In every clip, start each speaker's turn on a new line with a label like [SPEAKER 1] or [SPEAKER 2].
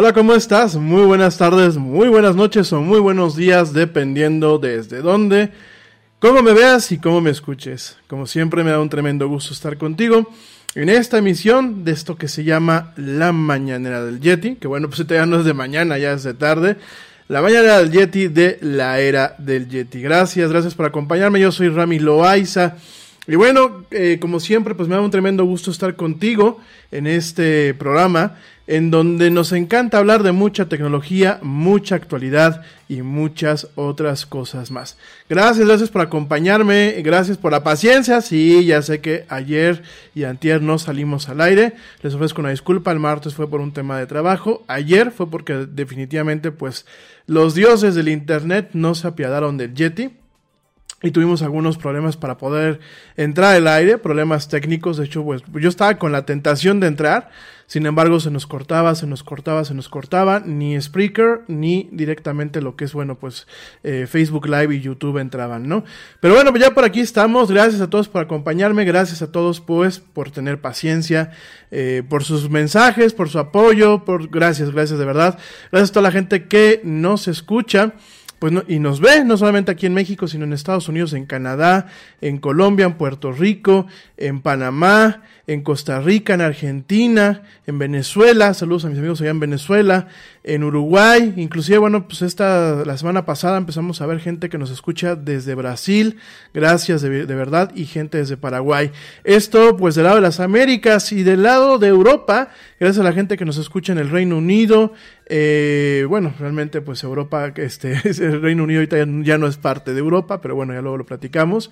[SPEAKER 1] Hola, ¿cómo estás? Muy buenas tardes, muy buenas noches o muy buenos días, dependiendo desde dónde, cómo me veas y cómo me escuches. Como siempre, me da un tremendo gusto estar contigo en esta emisión de esto que se llama La Mañanera del Yeti, que bueno, pues ya no es de mañana, ya es de tarde. La Mañanera del Yeti de la Era del Yeti. Gracias, gracias por acompañarme. Yo soy Rami Loaiza. Y bueno, eh, como siempre, pues me da un tremendo gusto estar contigo en este programa en donde nos encanta hablar de mucha tecnología, mucha actualidad y muchas otras cosas más. Gracias, gracias por acompañarme, gracias por la paciencia. Sí, ya sé que ayer y antier no salimos al aire. Les ofrezco una disculpa, el martes fue por un tema de trabajo, ayer fue porque definitivamente pues los dioses del internet no se apiadaron del Yeti y tuvimos algunos problemas para poder entrar al aire, problemas técnicos, de hecho, pues yo estaba con la tentación de entrar, sin embargo se nos cortaba, se nos cortaba, se nos cortaba, ni Spreaker ni directamente lo que es, bueno, pues eh, Facebook Live y YouTube entraban, ¿no? Pero bueno, pues ya por aquí estamos, gracias a todos por acompañarme, gracias a todos pues por tener paciencia, eh, por sus mensajes, por su apoyo, por gracias, gracias de verdad, gracias a toda la gente que nos escucha pues y nos ve no solamente aquí en México, sino en Estados Unidos, en Canadá, en Colombia, en Puerto Rico, en Panamá, en Costa Rica, en Argentina, en Venezuela, saludos a mis amigos allá en Venezuela, en Uruguay, inclusive, bueno, pues esta, la semana pasada empezamos a ver gente que nos escucha desde Brasil, gracias de, de verdad, y gente desde Paraguay. Esto, pues del lado de las Américas y del lado de Europa, gracias a la gente que nos escucha en el Reino Unido, eh, bueno, realmente pues Europa, este, el Reino Unido ahorita ya no es parte de Europa, pero bueno, ya luego lo platicamos.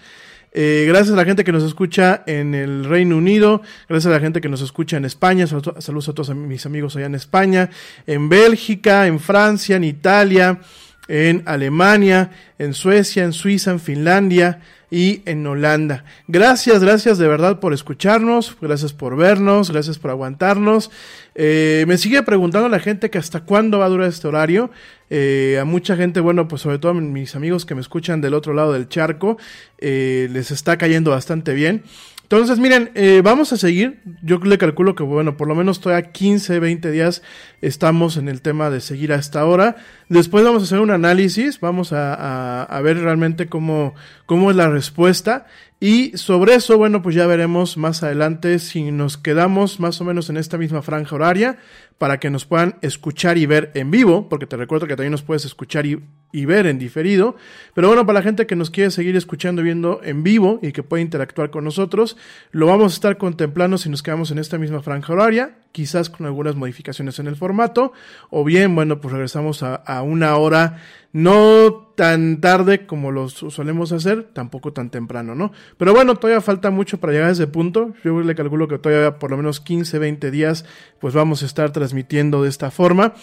[SPEAKER 1] Eh, gracias a la gente que nos escucha en el Reino Unido, gracias a la gente que nos escucha en España, saludos a todos mis amigos allá en España, en Bélgica, en Francia, en Italia, en Alemania, en Suecia, en Suiza, en Finlandia, y en Holanda. Gracias, gracias de verdad por escucharnos, gracias por vernos, gracias por aguantarnos. Eh, me sigue preguntando la gente que hasta cuándo va a durar este horario. Eh, a mucha gente, bueno, pues sobre todo a mis amigos que me escuchan del otro lado del charco, eh, les está cayendo bastante bien. Entonces, miren, eh, vamos a seguir. Yo le calculo que, bueno, por lo menos todavía 15, 20 días estamos en el tema de seguir a esta hora. Después vamos a hacer un análisis, vamos a, a, ver realmente cómo, cómo es la respuesta. Y sobre eso, bueno, pues ya veremos más adelante si nos quedamos más o menos en esta misma franja horaria para que nos puedan escuchar y ver en vivo, porque te recuerdo que también nos puedes escuchar y, y, ver en diferido. Pero bueno, para la gente que nos quiere seguir escuchando y viendo en vivo y que puede interactuar con nosotros, lo vamos a estar contemplando si nos quedamos en esta misma franja horaria, quizás con algunas modificaciones en el formato, o bien, bueno, pues regresamos a, a una hora no tan tarde como lo solemos hacer, tampoco tan temprano, ¿no? Pero bueno, todavía falta mucho para llegar a ese punto. Yo le calculo que todavía por lo menos 15, 20 días, pues vamos a estar transmitiendo de esta forma.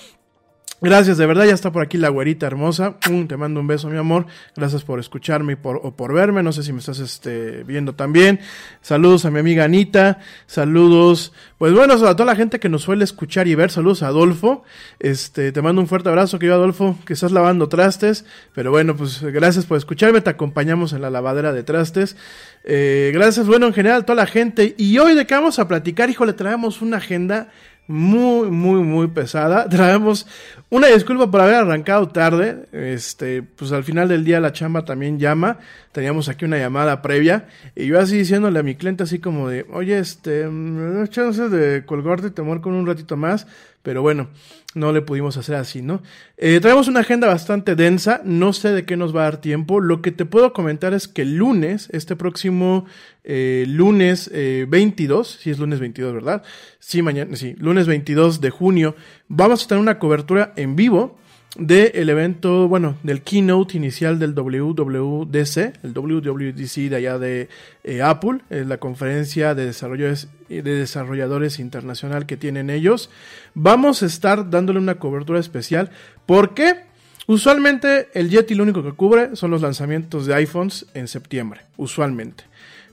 [SPEAKER 1] Gracias, de verdad, ya está por aquí la güerita hermosa. te mando un beso, mi amor. Gracias por escucharme y por, o por verme. No sé si me estás este, viendo también. Saludos a mi amiga Anita. Saludos, pues bueno, a toda la gente que nos suele escuchar y ver. Saludos a Adolfo. Este, te mando un fuerte abrazo, querido Adolfo, que estás lavando trastes. Pero bueno, pues gracias por escucharme. Te acompañamos en la lavadera de trastes. Eh, gracias, bueno, en general, a toda la gente. Y hoy de qué vamos a platicar, hijo, le traemos una agenda muy, muy, muy pesada. Traemos una disculpa por haber arrancado tarde. Este, pues al final del día la chamba también llama. Teníamos aquí una llamada previa. Y yo así diciéndole a mi cliente así como de, oye, este, no chances de colgarte, te con un ratito más. Pero bueno, no le pudimos hacer así, ¿no? Eh, traemos una agenda bastante densa, no sé de qué nos va a dar tiempo. Lo que te puedo comentar es que el lunes, este próximo eh, lunes eh, 22, si es lunes 22, ¿verdad? Sí, mañana, sí, lunes 22 de junio, vamos a tener una cobertura en vivo del evento, bueno, del keynote inicial del WWDC, el WWDC de allá de eh, Apple, la conferencia de desarrolladores, de desarrolladores internacional que tienen ellos. Vamos a estar dándole una cobertura especial. ¿Por qué? Usualmente el Yeti lo único que cubre son los lanzamientos de iPhones en septiembre, usualmente.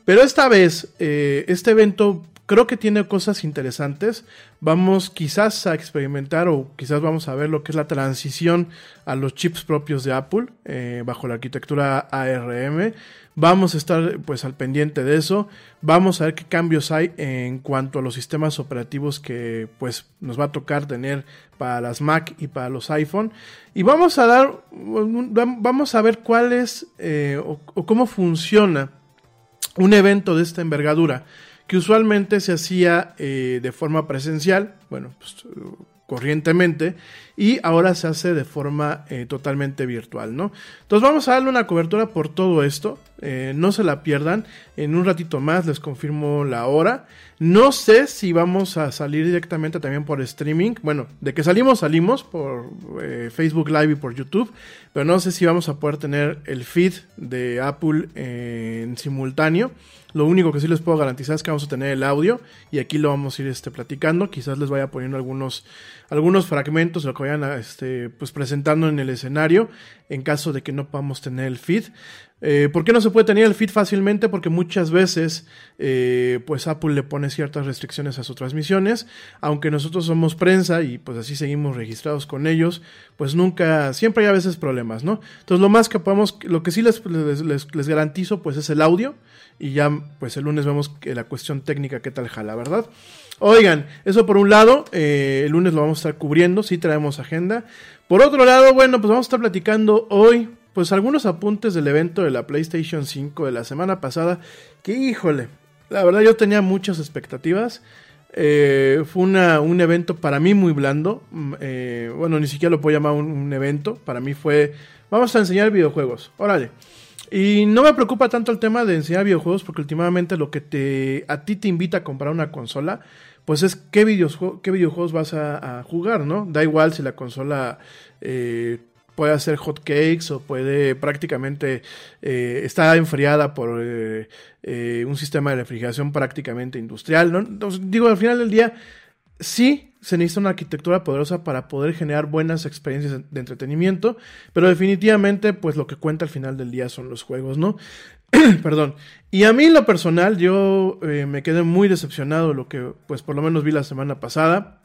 [SPEAKER 1] Pero esta vez, eh, este evento creo que tiene cosas interesantes. Vamos quizás a experimentar o quizás vamos a ver lo que es la transición a los chips propios de Apple eh, bajo la arquitectura ARM. Vamos a estar pues al pendiente de eso. Vamos a ver qué cambios hay en cuanto a los sistemas operativos que pues nos va a tocar tener para las Mac y para los iPhone. Y vamos a dar, vamos a ver cuál es eh, o, o cómo funciona un evento de esta envergadura que usualmente se hacía eh, de forma presencial, bueno, pues, corrientemente, y ahora se hace de forma eh, totalmente virtual, ¿no? Entonces vamos a darle una cobertura por todo esto, eh, no se la pierdan, en un ratito más les confirmo la hora, no sé si vamos a salir directamente también por streaming, bueno, de que salimos, salimos por Facebook Live y por YouTube, pero no sé si vamos a poder tener el feed de Apple en simultáneo, lo único que sí les puedo garantizar es que vamos a tener el audio y aquí lo vamos a ir este, platicando. Quizás les vaya poniendo algunos, algunos fragmentos de lo que vayan este, pues, presentando en el escenario en caso de que no podamos tener el feed. Eh, ¿Por qué no se puede tener el feed fácilmente? Porque muchas veces eh, pues Apple le pone ciertas restricciones a sus transmisiones. Aunque nosotros somos prensa y pues así seguimos registrados con ellos, pues nunca, siempre hay a veces problemas, ¿no? Entonces lo más que podemos, lo que sí les, les, les garantizo pues es el audio y ya pues el lunes vemos la cuestión técnica qué tal jala, ¿verdad? Oigan, eso por un lado, eh, el lunes lo vamos a estar cubriendo, sí traemos agenda. Por otro lado, bueno, pues vamos a estar platicando hoy, pues algunos apuntes del evento de la PlayStation 5 de la semana pasada, que híjole, la verdad yo tenía muchas expectativas. Eh, fue una, un evento para mí muy blando. Mm, eh, bueno, ni siquiera lo puedo llamar un, evento. Para mí fue, vamos a enseñar videojuegos. Órale. Y no me preocupa tanto el tema de enseñar videojuegos porque últimamente lo que te a ti te invita a comprar una consola, pues es qué, videojuegos, qué videojuegos vas a, jugar, ¿no? Da igual si la consola eh, puede hacer hot cakes o puede prácticamente eh, estar enfriada por eh, eh, un sistema de refrigeración prácticamente industrial, ¿no? Digo, al final del día, sí se necesita una arquitectura poderosa para poder generar buenas experiencias de entretenimiento, pero definitivamente pues lo que cuenta al final del día son los juegos, ¿no? Perdón. Y a mí lo personal yo eh, me quedé muy decepcionado de lo que pues por lo menos vi la semana pasada.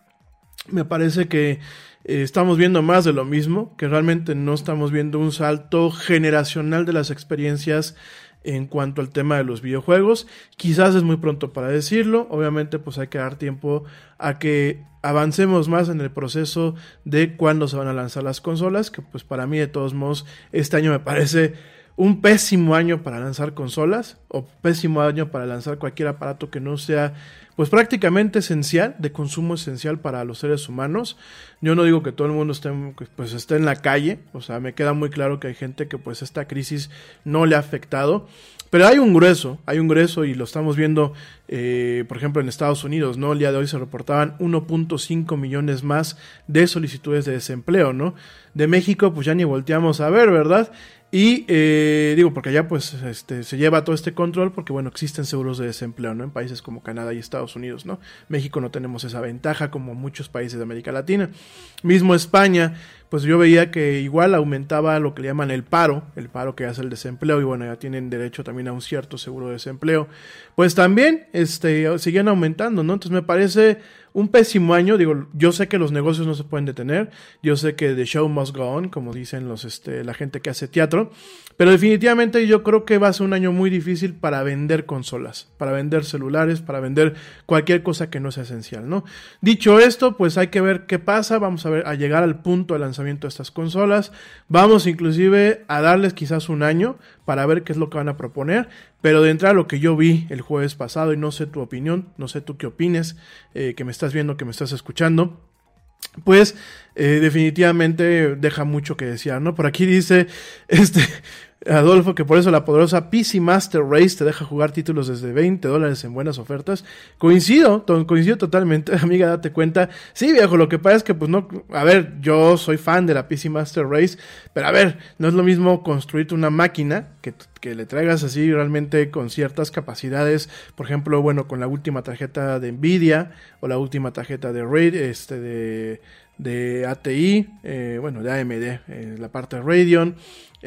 [SPEAKER 1] Me parece que eh, estamos viendo más de lo mismo, que realmente no estamos viendo un salto generacional de las experiencias en cuanto al tema de los videojuegos. Quizás es muy pronto para decirlo, obviamente pues hay que dar tiempo a que avancemos más en el proceso de cuándo se van a lanzar las consolas, que pues para mí de todos modos este año me parece un pésimo año para lanzar consolas o pésimo año para lanzar cualquier aparato que no sea pues prácticamente esencial, de consumo esencial para los seres humanos. Yo no digo que todo el mundo esté, pues, en la calle, o sea, me queda muy claro que hay gente que pues esta crisis no le ha afectado, pero hay un grueso, hay un grueso y lo estamos viendo, eh, por ejemplo, en Estados Unidos, ¿no? El día de hoy se reportaban 1.5 millones más de solicitudes de desempleo, ¿no? De México, pues ya ni volteamos a ver, ¿verdad? Y eh, digo, porque allá pues este, se lleva todo este control porque bueno, existen seguros de desempleo, ¿no? En países como Canadá y Estados Unidos, ¿no? México no tenemos esa ventaja como muchos países de América Latina. Mismo España, pues yo veía que igual aumentaba lo que le llaman el paro, el paro que hace el desempleo y bueno, ya tienen derecho también a un cierto seguro de desempleo. Pues también este, siguen aumentando, ¿no? Entonces me parece un pésimo año. Digo, yo sé que los negocios no se pueden detener. Yo sé que the show must go on, como dicen los, este, la gente que hace teatro. Pero definitivamente yo creo que va a ser un año muy difícil para vender consolas, para vender celulares, para vender cualquier cosa que no sea esencial, ¿no? Dicho esto, pues hay que ver qué pasa. Vamos a ver, a llegar al punto de lanzamiento de estas consolas. Vamos inclusive a darles quizás un año para ver qué es lo que van a proponer. Pero de entrada lo que yo vi el jueves pasado, y no sé tu opinión, no sé tú qué opines, eh, que me estás viendo, que me estás escuchando, pues eh, definitivamente deja mucho que desear, ¿no? Por aquí dice, este, Adolfo, que por eso la poderosa PC Master Race te deja jugar títulos desde 20 dólares en buenas ofertas. Coincido, coincido totalmente, amiga, date cuenta. Sí, viejo, lo que pasa es que, pues no, a ver, yo soy fan de la PC Master Race, pero a ver, no es lo mismo construirte una máquina que, que le traigas así realmente con ciertas capacidades, por ejemplo, bueno, con la última tarjeta de Nvidia o la última tarjeta de Raid, este, de de ATI, eh, bueno, de AMD, eh, la parte de Radeon.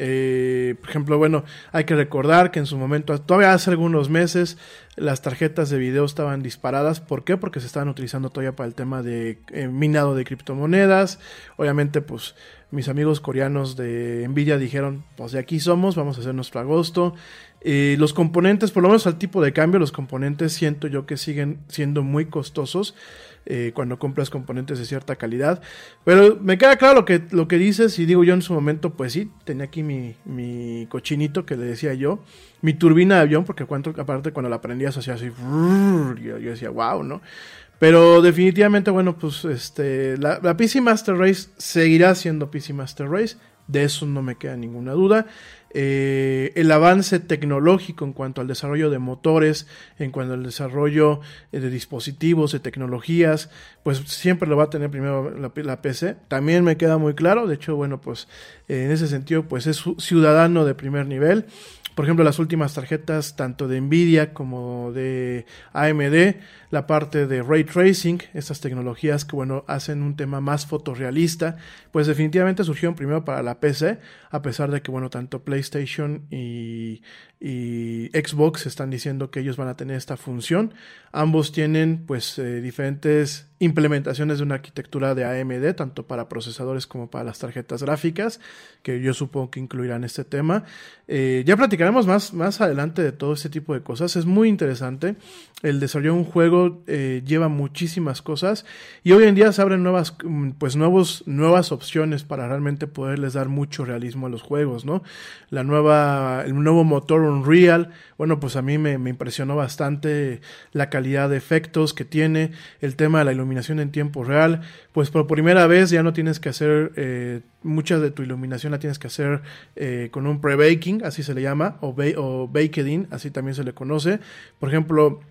[SPEAKER 1] Eh, por ejemplo, bueno, hay que recordar que en su momento, todavía hace algunos meses, las tarjetas de video estaban disparadas. ¿Por qué? Porque se estaban utilizando todavía para el tema de minado de criptomonedas. Obviamente, pues mis amigos coreanos de Nvidia dijeron, pues de aquí somos, vamos a hacer nuestro agosto. Los componentes, por lo menos al tipo de cambio, los componentes siento yo que siguen siendo muy costosos eh, cuando compras componentes de cierta calidad. Pero me queda claro lo que, lo que dices y digo yo en su momento, pues sí, tenía aquí mi, mi cochinito que le decía yo, mi turbina de avión, porque cuando, aparte cuando la aprendías hacía así, yo, yo decía, wow, ¿no? Pero definitivamente, bueno, pues este, la, la, PC Master Race seguirá siendo PC Master Race, de eso no me queda ninguna duda. Eh, el avance tecnológico en cuanto al desarrollo de motores, en cuanto al desarrollo eh, de dispositivos, de tecnologías, pues siempre lo va a tener primero la, PC. También me queda muy claro, de hecho, bueno, pues eh, en ese sentido, pues es ciudadano de primer nivel por ejemplo, las últimas tarjetas tanto de Nvidia como de AMD, la parte de ray tracing, estas tecnologías que bueno, hacen un tema más fotorrealista, pues definitivamente surgieron primero para la PC, a pesar de que bueno, tanto PlayStation y, Xbox están diciendo que ellos van a tener esta función. Ambos tienen pues eh, diferentes implementaciones de una arquitectura de AMD, tanto para procesadores como para las tarjetas gráficas, que yo supongo que incluirán este tema. Eh, ya platicaremos más, más adelante de todo este tipo de cosas. Es muy interesante. El desarrollo de un juego eh, lleva muchísimas cosas y hoy en día se abren nuevas, mm, pues nuevos, nuevas opciones para realmente poderles dar mucho realismo a los juegos, ¿no? La nueva, el nuevo motor Unreal, bueno, pues a mí me, impresionó bastante la calidad de efectos que tiene, el tema de la iluminación en tiempo real, pues por primera vez ya no tienes que hacer, eh, mucha de tu iluminación la tienes que hacer eh, con un pre-baking, así se le llama, o, ba o baked in, así también se le conoce. Por ejemplo,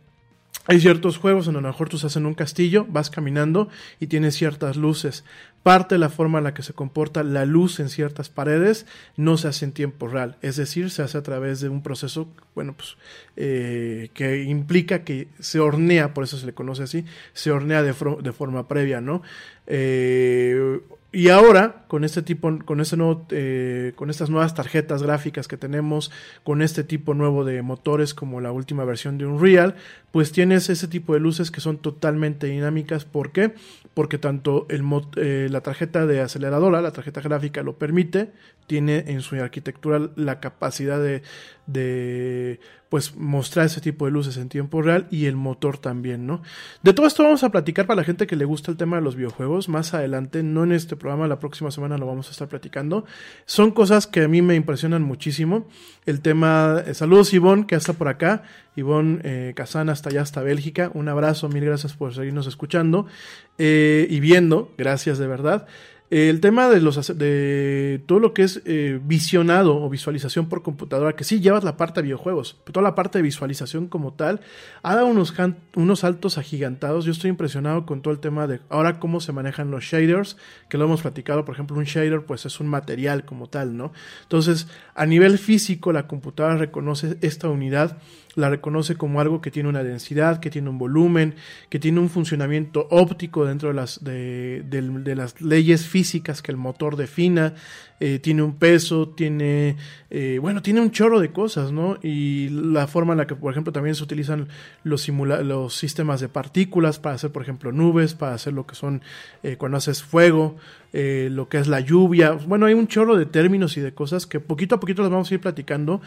[SPEAKER 1] hay ciertos juegos en donde a lo mejor tú estás en un castillo, vas caminando y tienes ciertas luces. Parte de la forma en la que se comporta la luz en ciertas paredes no se hace en tiempo real, es decir, se hace a través de un proceso, bueno, pues eh, que implica que se hornea, por eso se le conoce así, se hornea de, de forma previa, ¿no? Eh, y ahora, con este tipo, con este nuevo, eh, con estas nuevas tarjetas gráficas que tenemos, con este tipo nuevo de motores como la última versión de Unreal, pues tienes ese tipo de luces que son totalmente dinámicas. ¿Por qué? Porque tanto el, eh, la tarjeta de aceleradora, la tarjeta gráfica lo permite, tiene en su arquitectura la capacidad de, de pues mostrar ese tipo de luces en tiempo real y el motor también, ¿no? De todo esto vamos a platicar para la gente que le gusta el tema de los videojuegos más adelante, no en este programa, la próxima semana lo vamos a estar platicando. Son cosas que a mí me impresionan muchísimo. El tema, eh, saludos Ivonne, que está por acá, Ivonne eh, hasta allá, hasta Bélgica, un abrazo, mil gracias por seguirnos escuchando eh, y viendo, gracias de verdad. El tema de los de todo lo que es eh, visionado o visualización por computadora, que sí llevas la parte de videojuegos, pero toda la parte de visualización como tal, ha dado unos, unos saltos agigantados. Yo estoy impresionado con todo el tema de ahora cómo se manejan los shaders, que lo hemos platicado, por ejemplo, un shader pues es un material como tal, ¿no? Entonces, a nivel físico, la computadora reconoce esta unidad la reconoce como algo que tiene una densidad, que tiene un volumen, que tiene un funcionamiento óptico dentro de las, de, las leyes físicas que el motor defina, eh, tiene un peso, tiene, eh, bueno, tiene un chorro de cosas, ¿no? Y la forma en la que, por ejemplo, también se utilizan los, los sistemas de partículas para hacer, por ejemplo, nubes, para hacer lo que son eh, cuando haces fuego, lo que es la lluvia. Bueno, hay un chorro de términos y de cosas que poquito a poquito las vamos a ir platicando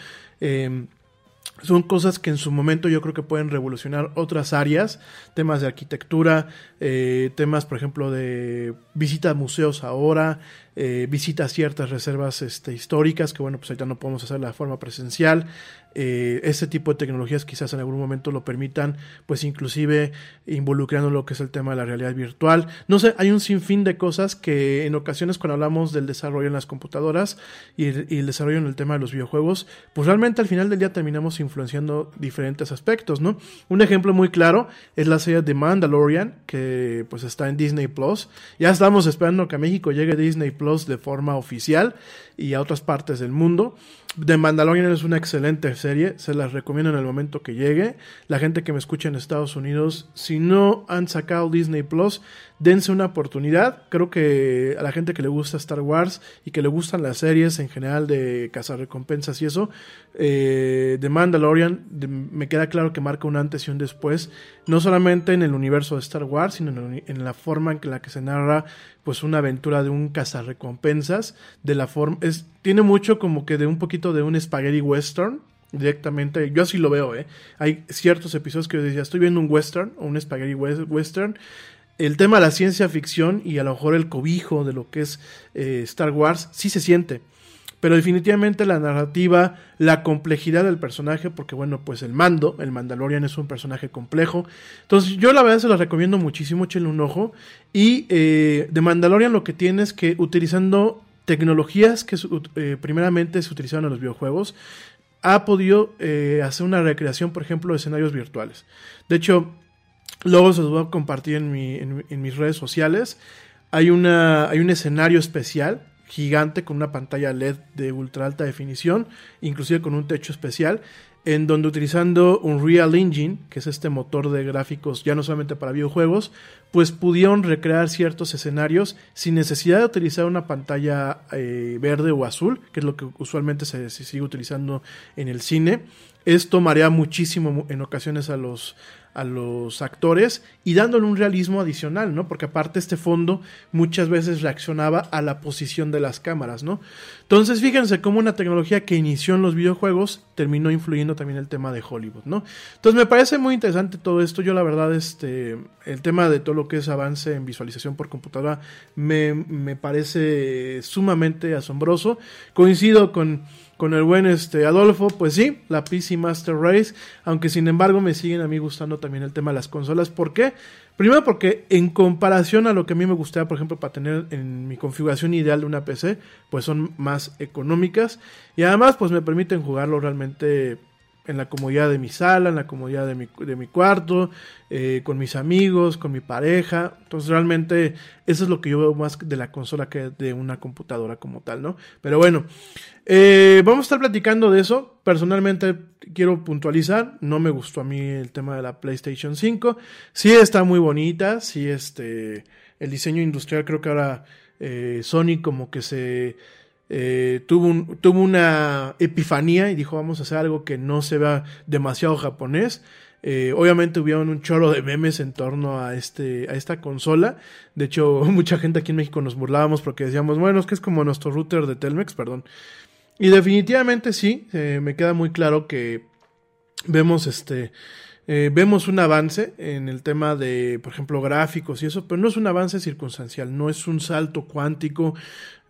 [SPEAKER 1] son cosas que en su momento yo creo que pueden revolucionar otras áreas, temas de arquitectura, eh, temas, por ejemplo, de visita museos ahora, eh, visita ciertas reservas este, históricas, que bueno, pues ahorita no podemos hacer de forma presencial. Eh, este tipo de tecnologías quizás en algún momento lo permitan, pues inclusive involucrando lo que es el tema de la realidad virtual. No sé, hay un sinfín de cosas que en ocasiones cuando hablamos del desarrollo en las computadoras y el, y el desarrollo en el tema de los videojuegos, pues realmente al final del día terminamos influenciando diferentes aspectos, ¿no? Un ejemplo muy claro es la serie de Mandalorian, que pues está en Disney Plus. Ya estamos esperando que a México llegue Disney Plus de forma oficial y a otras partes del mundo. The Mandalorian es una excelente serie, se las recomiendo en el momento que llegue. La gente que me escucha en Estados Unidos, si no han sacado Disney Plus, dense una oportunidad. Creo que a la gente que le gusta Star Wars y que le gustan las series en general de cazarrecompensas y eso, eh, The Mandalorian me queda claro que marca un antes y un después, no solamente en el universo de Star Wars, sino en, la forma en la que se narra pues una aventura de un cazarrecompensas, de la forma es tiene mucho como que de un poquito de un spaghetti western directamente. Yo así lo veo, ¿eh? Hay ciertos episodios que yo decía, estoy viendo un western o un spaghetti western. El tema de la ciencia ficción y a lo mejor el cobijo de lo que es eh, Star Wars sí se siente pero definitivamente la narrativa, la complejidad del personaje, porque bueno, pues el mando, el Mandalorian es un personaje complejo. Entonces yo la verdad se lo recomiendo muchísimo, échenle un ojo. Y eh, de Mandalorian lo que tiene es que utilizando tecnologías que eh, primeramente se utilizaron en los videojuegos, ha podido eh, hacer una recreación, por ejemplo, de escenarios virtuales. De hecho, luego se los voy a compartir en, en, mis redes sociales. Hay, una, hay un escenario especial gigante con una pantalla LED de ultra alta definición, inclusive con un techo especial, en donde utilizando un Real Engine, que es este motor de gráficos ya no solamente para videojuegos, pues pudieron recrear ciertos escenarios sin necesidad de utilizar una pantalla eh, verde o azul, que es lo que usualmente se, se, sigue utilizando en el cine. Esto marea muchísimo en ocasiones a los, a los actores y dándole un realismo adicional, ¿no? Porque aparte este fondo muchas veces reaccionaba a la posición de las cámaras, ¿no? Entonces fíjense cómo una tecnología que inició en los videojuegos terminó influyendo también el tema de Hollywood, ¿no? Entonces me parece muy interesante todo esto. Yo la verdad, este, el tema de todo lo que es avance en visualización por computadora me, me parece sumamente asombroso. Coincido con con el buen este Adolfo, pues sí, la PC Master Race, aunque sin embargo me siguen a mí gustando también el tema de las consolas. ¿Por qué? Primero porque en comparación a lo que a mí me gustaba, por ejemplo, para tener en mi configuración ideal de una PC, pues son más económicas y además pues me permiten jugarlo realmente en la comodidad de mi sala, en la comodidad de mi, de mi cuarto, eh, con mis amigos, con mi pareja. Entonces realmente eso es lo que yo veo más de la consola que de una computadora como tal, ¿no? Pero bueno, eh, vamos a estar platicando de eso. Personalmente quiero puntualizar, no me gustó a mí el tema de la PlayStation 5. Sí está muy bonita, sí este, el diseño industrial creo que ahora eh, Sony como que se eh, tuvo, tuvo una epifanía y dijo vamos a hacer algo que no se vea demasiado japonés. Eh, obviamente hubieron un chorro de memes en torno a, este, a esta consola. De hecho, mucha gente aquí en México nos burlábamos porque decíamos, bueno, es que es como nuestro router de Telmex, perdón. Y definitivamente sí, eh, me queda muy claro que vemos este eh, vemos un avance en el tema de, por ejemplo, gráficos y eso, pero no es un avance circunstancial, no es un salto cuántico,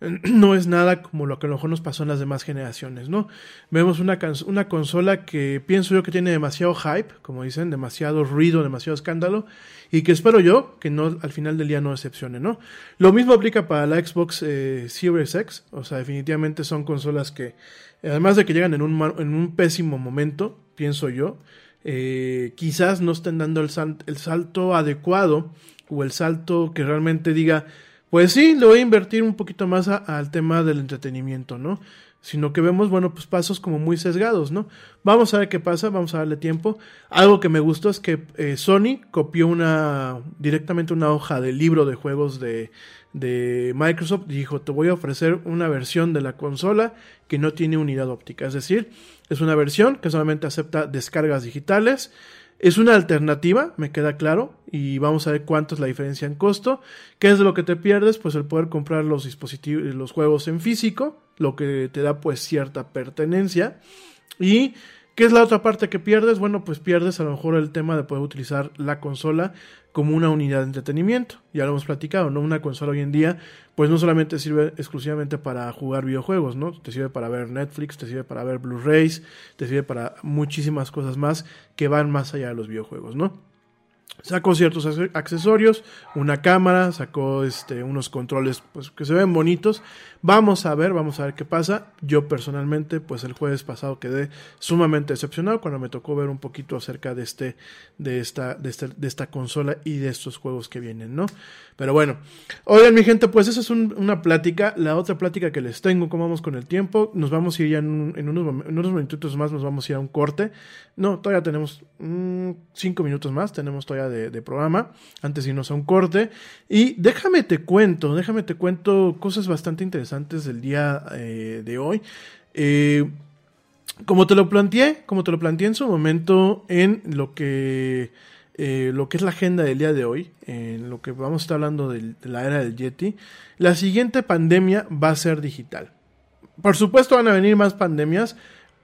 [SPEAKER 1] no es nada como lo que a lo mejor nos pasó en las demás generaciones, ¿no? Vemos una, una consola que pienso yo que tiene demasiado hype, como dicen, demasiado ruido, demasiado escándalo, y que espero yo que no al final del día no decepcione, ¿no? Lo mismo aplica para la Xbox eh, Series X, o sea, definitivamente son consolas que, además de que llegan en un, en un pésimo momento, pienso yo, eh, quizás no estén dando el, salto adecuado o el salto que realmente diga, pues sí, le voy a invertir un poquito más al tema del entretenimiento, ¿no? Sino que vemos, bueno, pues pasos como muy sesgados, ¿no? Vamos a ver qué pasa, vamos a darle tiempo. Algo que me gustó es que eh, Sony copió una directamente una hoja de libro de juegos de, de Microsoft y dijo, te voy a ofrecer una versión de la consola que no tiene unidad óptica, es decir, es una versión que solamente acepta descargas digitales. Es una alternativa, me queda claro, y vamos a ver cuánto es la diferencia en costo. ¿Qué es lo que te pierdes? Pues el poder comprar los dispositivos, los juegos en físico, lo que te da pues cierta pertenencia. Y ¿qué es la otra parte que pierdes? Bueno, pues pierdes a lo mejor el tema de poder utilizar la consola como una unidad de entretenimiento. Ya lo hemos platicado, ¿no? Una consola hoy en día pues no solamente sirve exclusivamente para jugar videojuegos, ¿no? Te sirve para ver Netflix, te sirve para ver Blu-rays, te sirve para muchísimas cosas más que van más allá de los videojuegos, ¿no? Sacó ciertos accesorios, una cámara, sacó este, unos controles pues, que se ven bonitos. Vamos a ver, vamos a ver qué pasa. Yo personalmente, pues el jueves pasado quedé sumamente decepcionado cuando me tocó ver un poquito acerca de, este, de, esta, de, este, esta consola y de estos juegos que vienen, ¿no? Pero bueno, oigan mi gente, pues esa es una plática. La otra plática que les tengo, cómo vamos con el tiempo. Nos vamos a ir ya en, unos, en unos minutitos más, nos vamos a ir a un corte. No, todavía tenemos mm, cinco minutos más, tenemos todavía de, programa, antes de irnos a un corte. Y déjame te cuento, déjame te cuento cosas bastante interesantes del día eh, de hoy. Eh, como te lo planteé, como te lo planteé en su momento en lo que, eh, lo que es la agenda del día de hoy, en lo que vamos a estar hablando de la era del Yeti, la siguiente pandemia va a ser digital. Por supuesto van a venir más pandemias,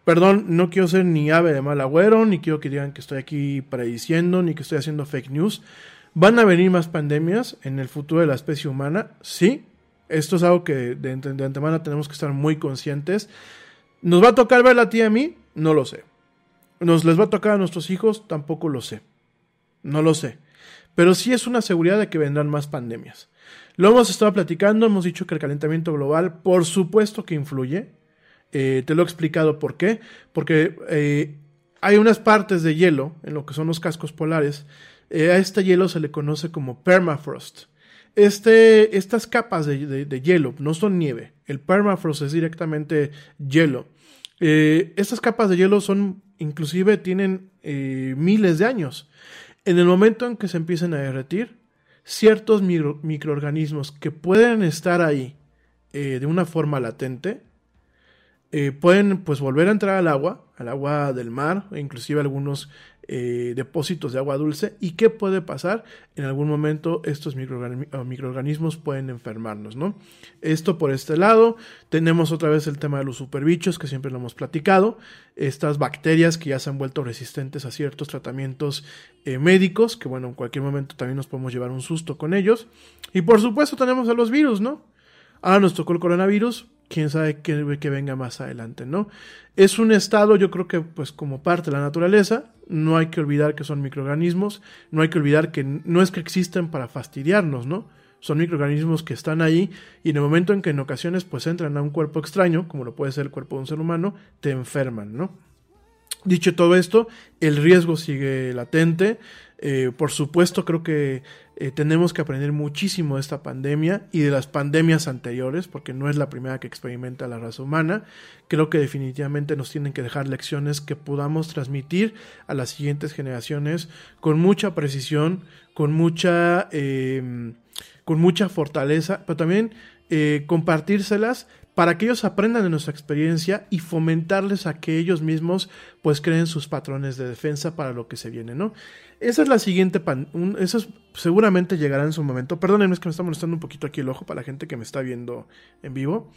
[SPEAKER 1] Perdón, no quiero ser ni ave de mal agüero, ni quiero que digan que estoy aquí prediciendo, ni que estoy haciendo fake news. ¿Van a venir más pandemias en el futuro de la especie humana? Sí. Esto es algo que de, antemano tenemos que estar muy conscientes. ¿Nos va a tocar ver a ti y a mí? No lo sé. ¿Nos les va a tocar a nuestros hijos? Tampoco lo sé. No lo sé. Pero sí es una seguridad de que vendrán más pandemias. Lo hemos estado platicando, hemos dicho que el calentamiento global, por supuesto que influye. Eh, te lo he explicado por qué. Porque eh, hay unas partes de hielo, en lo que son los cascos polares. Eh, a este hielo se le conoce como permafrost. Este, estas capas de, hielo no son nieve. El permafrost es directamente hielo. estas capas de hielo son, inclusive, tienen miles de años. En el momento en que se empiecen a derretir, ciertos microorganismos que pueden estar ahí de una forma latente, eh, pueden pues volver a entrar al agua, al agua del mar, e inclusive algunos eh, depósitos de agua dulce. ¿Y qué puede pasar? En algún momento estos microorganismos pueden enfermarnos, ¿no? Esto por este lado. Tenemos otra vez el tema de los superbichos, que siempre lo hemos platicado. Estas bacterias que ya se han vuelto resistentes a ciertos tratamientos eh, médicos, que bueno, en cualquier momento también nos podemos llevar un susto con ellos. Y por supuesto tenemos a los virus, ¿no? Ahora nos tocó el coronavirus, quién sabe qué, venga más adelante, ¿no? Es un estado, yo creo que pues como parte de la naturaleza, no hay que olvidar que son microorganismos, no hay que olvidar que no es que existen para fastidiarnos, ¿no? Son microorganismos que están ahí y en el momento en que en ocasiones pues entran a un cuerpo extraño, como lo puede ser el cuerpo de un ser humano, te enferman, ¿no? Dicho todo esto, el riesgo sigue latente. Eh, por supuesto, creo que eh, tenemos que aprender muchísimo de esta pandemia y de las pandemias anteriores, porque no es la primera que experimenta la raza humana. Creo que definitivamente nos tienen que dejar lecciones que podamos transmitir a las siguientes generaciones con mucha precisión, con mucha, em, con mucha fortaleza, pero también eh, compartírselas para que ellos aprendan de nuestra experiencia y fomentarles a que ellos mismos pues creen sus patrones de defensa para lo que se viene, ¿no? Esa es la siguiente, pan, eso seguramente llegará en su momento. Perdónenme, es que me está molestando un poquito aquí el ojo para la gente que me está viendo en vivo.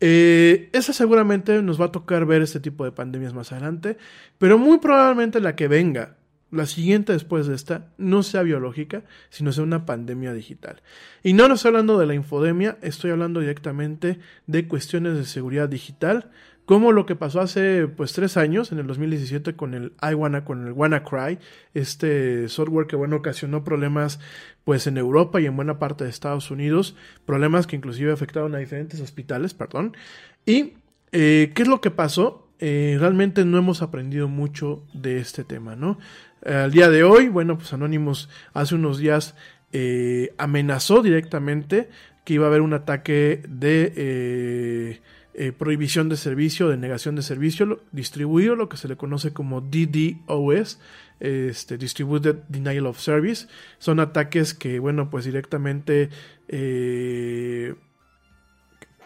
[SPEAKER 1] Eh, esa seguramente nos va a tocar ver este tipo de pandemias más adelante, pero muy probablemente la que venga, la siguiente después de esta, no sea biológica, sino sea una pandemia digital. Y no estoy hablando de la infodemia, estoy hablando directamente de cuestiones de seguridad digital, como lo que pasó hace pues tres años, en el 2017, con el I Wanna, con el WannaCry, este software que bueno ocasionó problemas pues en Europa y en buena parte de Estados Unidos, problemas que inclusive afectaron a diferentes hospitales, perdón. Y eh, ¿qué es lo que pasó? Eh, realmente no hemos aprendido mucho de este tema, ¿no? Al día de hoy, bueno, pues Anonymous hace unos días eh, amenazó directamente que iba a haber un ataque de eh, prohibición de servicio, de negación de servicio, distribuido, lo que se le conoce como DDoS, este, Distributed Denial of Service. Son ataques que, bueno, pues directamente eh,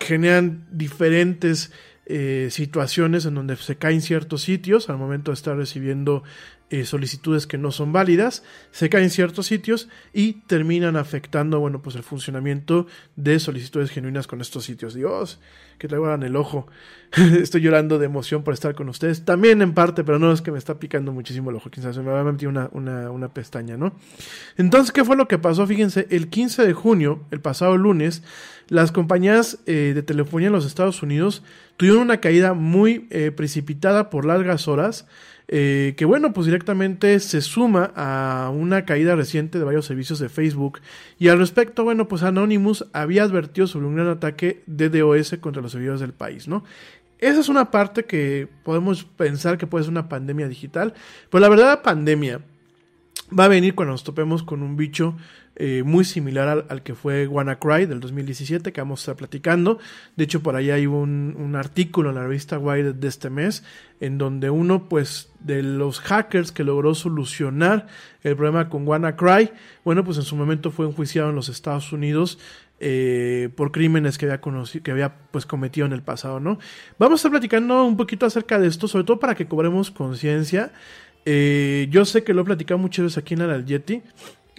[SPEAKER 1] generan diferentes eh, situaciones en donde se caen ciertos sitios al momento de estar recibiendo eh, solicitudes que no son válidas, se caen ciertos sitios y terminan afectando, bueno, pues el funcionamiento de solicitudes genuinas con estos sitios. Dios, que traigo en el ojo. Estoy llorando de emoción por estar con ustedes. También en parte, pero no es que me está picando muchísimo el ojo. Quizás se me va a meter una, una, una pestaña, ¿no? Entonces, ¿qué fue lo que pasó? Fíjense, el 15 de junio, el pasado lunes, las compañías eh, de telefonía en los Estados Unidos tuvieron una caída muy eh, precipitada por largas horas eh, que bueno, pues directamente se suma a una caída reciente de varios servicios de Facebook. Y al respecto, bueno, pues Anonymous había advertido sobre un gran ataque de DOS contra los servidores del país, ¿no? Esa es una parte que podemos pensar que puede ser una pandemia digital, pero la verdad la pandemia va a venir cuando nos topemos con un bicho eh, muy similar al, que fue WannaCry del 2017 que vamos a estar platicando. De hecho, por ahí hay un, un, artículo en la revista Wired de este mes en donde uno, pues, de los hackers que logró solucionar el problema con WannaCry, bueno, pues en su momento fue enjuiciado en los Estados Unidos eh, por crímenes que había, conocido, que había pues, cometido en el pasado, ¿no? Vamos a estar platicando un poquito acerca de esto, sobre todo para que cobremos conciencia. Eh, yo sé que lo he platicado muchas veces aquí en el Yeti,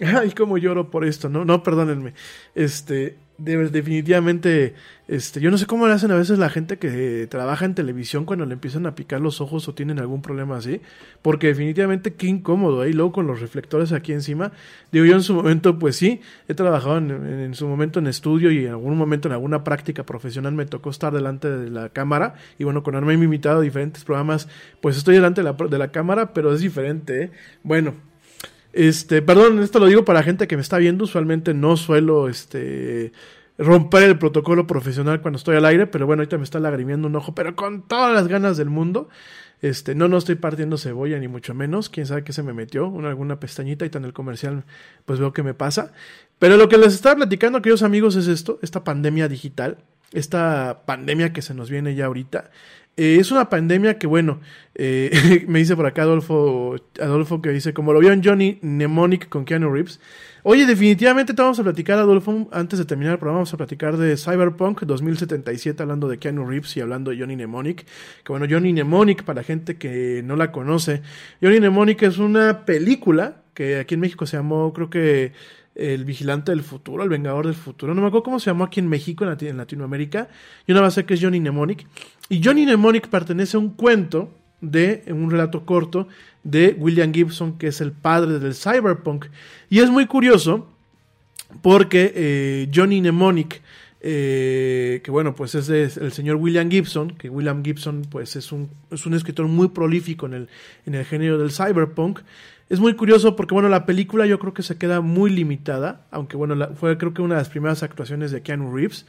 [SPEAKER 1] Ay, cómo lloro por esto, no, no, perdónenme. Este, de- definitivamente, este, yo no sé cómo le hacen a veces la gente que trabaja en televisión cuando le empiezan a picar los ojos o tienen algún problema así, porque definitivamente qué incómodo, ahí luego con los reflectores aquí encima. Digo, yo en su momento, pues sí, he trabajado en, en- su momento en estudio y en algún momento en alguna práctica profesional me tocó estar delante de la cámara y bueno, con he invitado a diferentes programas, pues estoy delante de la, de la cámara, pero es diferente, ¿eh? Bueno, este, perdón, esto lo digo para gente que me está viendo. Usualmente no suelo este, romper el protocolo profesional cuando estoy al aire, pero bueno, ahorita me está lagrimiendo un ojo, pero con todas las ganas del mundo. Este, no, no estoy partiendo cebolla, ni mucho menos. Quién sabe qué se me metió, una, alguna pestañita y en el comercial, pues veo que me pasa. Pero lo que les estaba platicando, queridos amigos, es esto: esta pandemia digital, esta pandemia que se nos viene ya ahorita. Eh, es una pandemia que, bueno, eh, me dice por acá Adolfo, Adolfo que dice, como lo vio en Johnny Mnemonic con Keanu Reeves. Oye, definitivamente te vamos a platicar, Adolfo, antes de terminar el programa, vamos a platicar de Cyberpunk 2077, hablando de Keanu Reeves y hablando de Johnny Mnemonic. Que bueno, Johnny Mnemonic, para la gente que no la conoce, Johnny Mnemonic es una película que aquí en México se llamó, creo que el vigilante del futuro, el vengador del futuro. No me acuerdo cómo se llamó aquí en México, en, Lati- en Latinoamérica. Nada más sé que es Johnny Mnemonic. Y Johnny Mnemonic pertenece a un cuento de un relato corto de William Gibson, que es el padre del cyberpunk. Y es muy curioso porque eh, Johnny Mnemonic, eh, que bueno, pues es el señor William Gibson, que William Gibson pues es un, es un escritor muy prolífico en el, en el género del cyberpunk. Es muy curioso porque bueno, la película yo creo que se queda muy limitada, aunque bueno, fue creo que una de las primeras actuaciones de Keanu Reeves.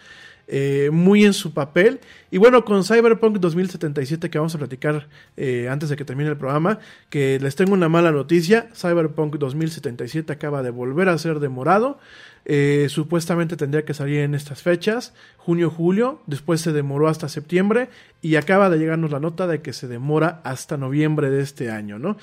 [SPEAKER 1] eh, muy en su papel. Y bueno, con Cyberpunk 2077 que vamos a platicar eh, antes de que termine el programa, que les tengo una mala noticia. Cyberpunk 2077 acaba de volver a ser demorado. Eh, supuestamente tendría que salir en estas fechas, junio-julio, después se demoró hasta septiembre y acaba de llegarnos la nota de que se demora hasta noviembre de este año, ¿no?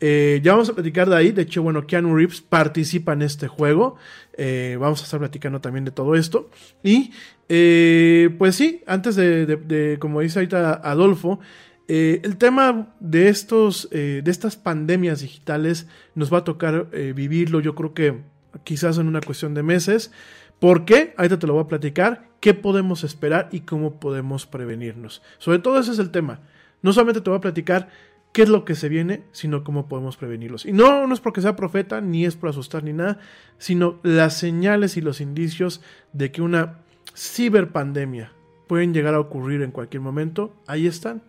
[SPEAKER 1] Eh, ya vamos a platicar de ahí, de hecho, bueno, Keanu Reeves participa en este juego, Eh, vamos a estar platicando también de todo esto y eh, pues sí, antes de, como dice ahorita Adolfo, el tema de estos, de estas pandemias digitales nos va a tocar vivirlo, yo creo que quizás en una cuestión de meses. ¿Por qué? Ahorita te lo voy a platicar. ¿Qué podemos esperar y cómo podemos prevenirnos? Sobre todo ese es el tema. No solamente te voy a platicar qué es lo que se viene, sino cómo podemos prevenirlos. Y no, no es porque sea profeta, ni es por asustar ni nada, sino las señales y los indicios de que una ciberpandemia pueden llegar a ocurrir en cualquier momento, ahí están.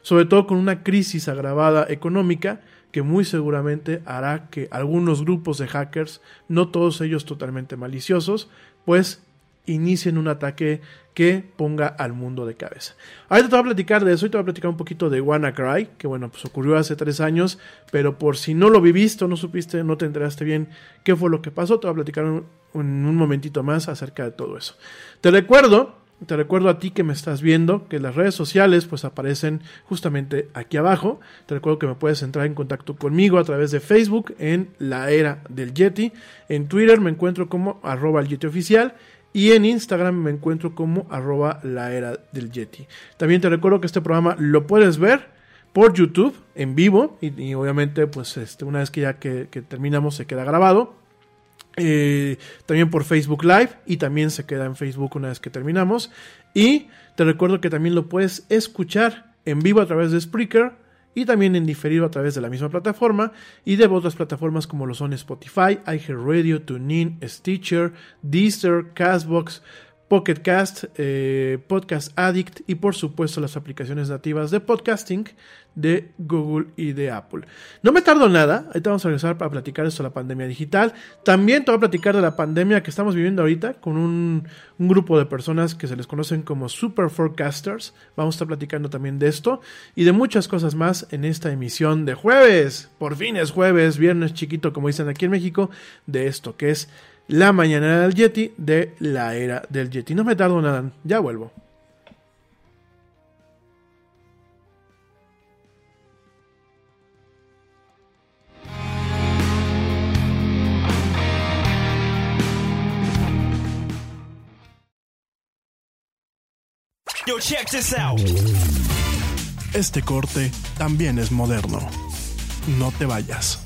[SPEAKER 1] Sobre todo con una crisis agravada económica que muy seguramente hará que algunos grupos de hackers, no todos ellos totalmente maliciosos, pues inicien un ataque que ponga al mundo de cabeza. Ahorita te voy a platicar de eso y te voy a platicar un poquito de WannaCry, que bueno, pues ocurrió hace tres años, pero por si no lo viviste o no supiste, no te enteraste bien qué fue lo que pasó, te voy a platicar un- en un momentito más acerca de todo eso. Te recuerdo te recuerdo a ti que me estás viendo que las redes sociales pues aparecen justamente aquí abajo. Te recuerdo que me puedes entrar en contacto conmigo a través de Facebook en la era del Yeti. En Twitter me encuentro como arroba el Yeti oficial. Y en Instagram me encuentro como arroba la del Yeti. También te recuerdo que este programa lo puedes ver por YouTube en vivo. Y, obviamente pues este, una vez que ya que terminamos se queda grabado. Eh, también por Facebook Live y también se queda en Facebook una vez que terminamos. Y te recuerdo que también lo puedes escuchar en vivo a través de Spreaker y también en diferido a través de la misma plataforma y de otras plataformas como lo son Spotify, iHeartRadio, TuneIn, Stitcher, Deezer, Castbox, Pocket Cast, eh, Podcast Addict y por supuesto las aplicaciones nativas de podcasting de Google y de Apple. No me tardo nada, ahorita vamos a regresar para platicar esto de la pandemia digital. También te voy a platicar de la pandemia que estamos viviendo ahorita con un, un grupo de personas que se les conocen como Super Forecasters. Vamos a estar platicando también de esto y de muchas cosas más en esta emisión de jueves. Por fin es jueves, viernes chiquito como dicen aquí en México, de esto que es la mañana del Yeti de la era del Yeti. No me tardo nada, ya vuelvo.
[SPEAKER 2] Yo, check this out.
[SPEAKER 3] Este corte también es moderno. No te vayas.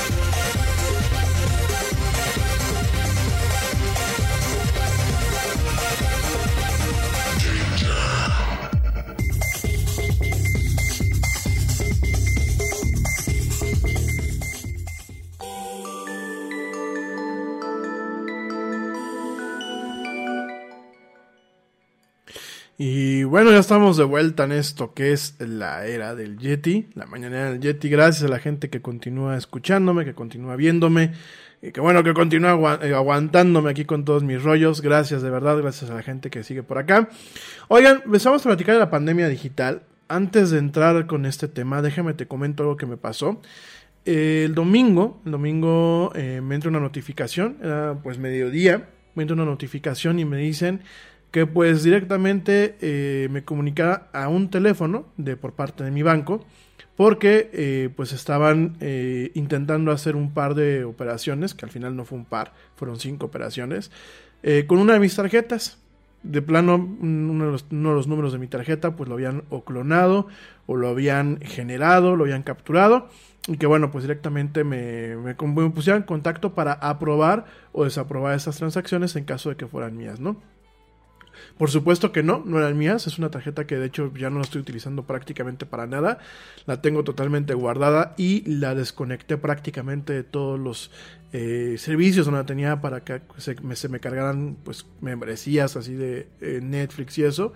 [SPEAKER 1] Y bueno, ya estamos de vuelta en esto que es la era del Yeti, la mañana del Yeti. Gracias a la gente que continúa escuchándome, que continúa viéndome, y que bueno, que continúa eh, aguantándome aquí con todos mis rollos. Gracias, de verdad, gracias a la gente que sigue por acá. Oigan, empezamos a platicar de la pandemia digital. Antes de entrar con este tema, déjame te comento algo que me pasó. Eh, el domingo, el domingo eh, me entra una notificación, era pues mediodía, me entra una notificación y me dicen que pues directamente eh, me comunicara a un teléfono de por parte de mi banco porque eh, pues estaban eh, intentando hacer un par de operaciones, que al final no fue un par, fueron cinco operaciones, eh, con una de mis tarjetas. De plano, uno de, los, uno de los números de mi tarjeta pues lo habían o clonado o lo habían generado, lo habían capturado y que bueno, pues directamente me, me, me en contacto para aprobar o desaprobar esas transacciones en caso de que fueran mías, ¿no? Por supuesto que no, no eran mías, es una tarjeta que de hecho ya no la estoy utilizando prácticamente para nada, la tengo totalmente guardada y la desconecté prácticamente de todos los eh, servicios donde la tenía para que se me, cargaran pues membresías así de eh, Netflix y eso.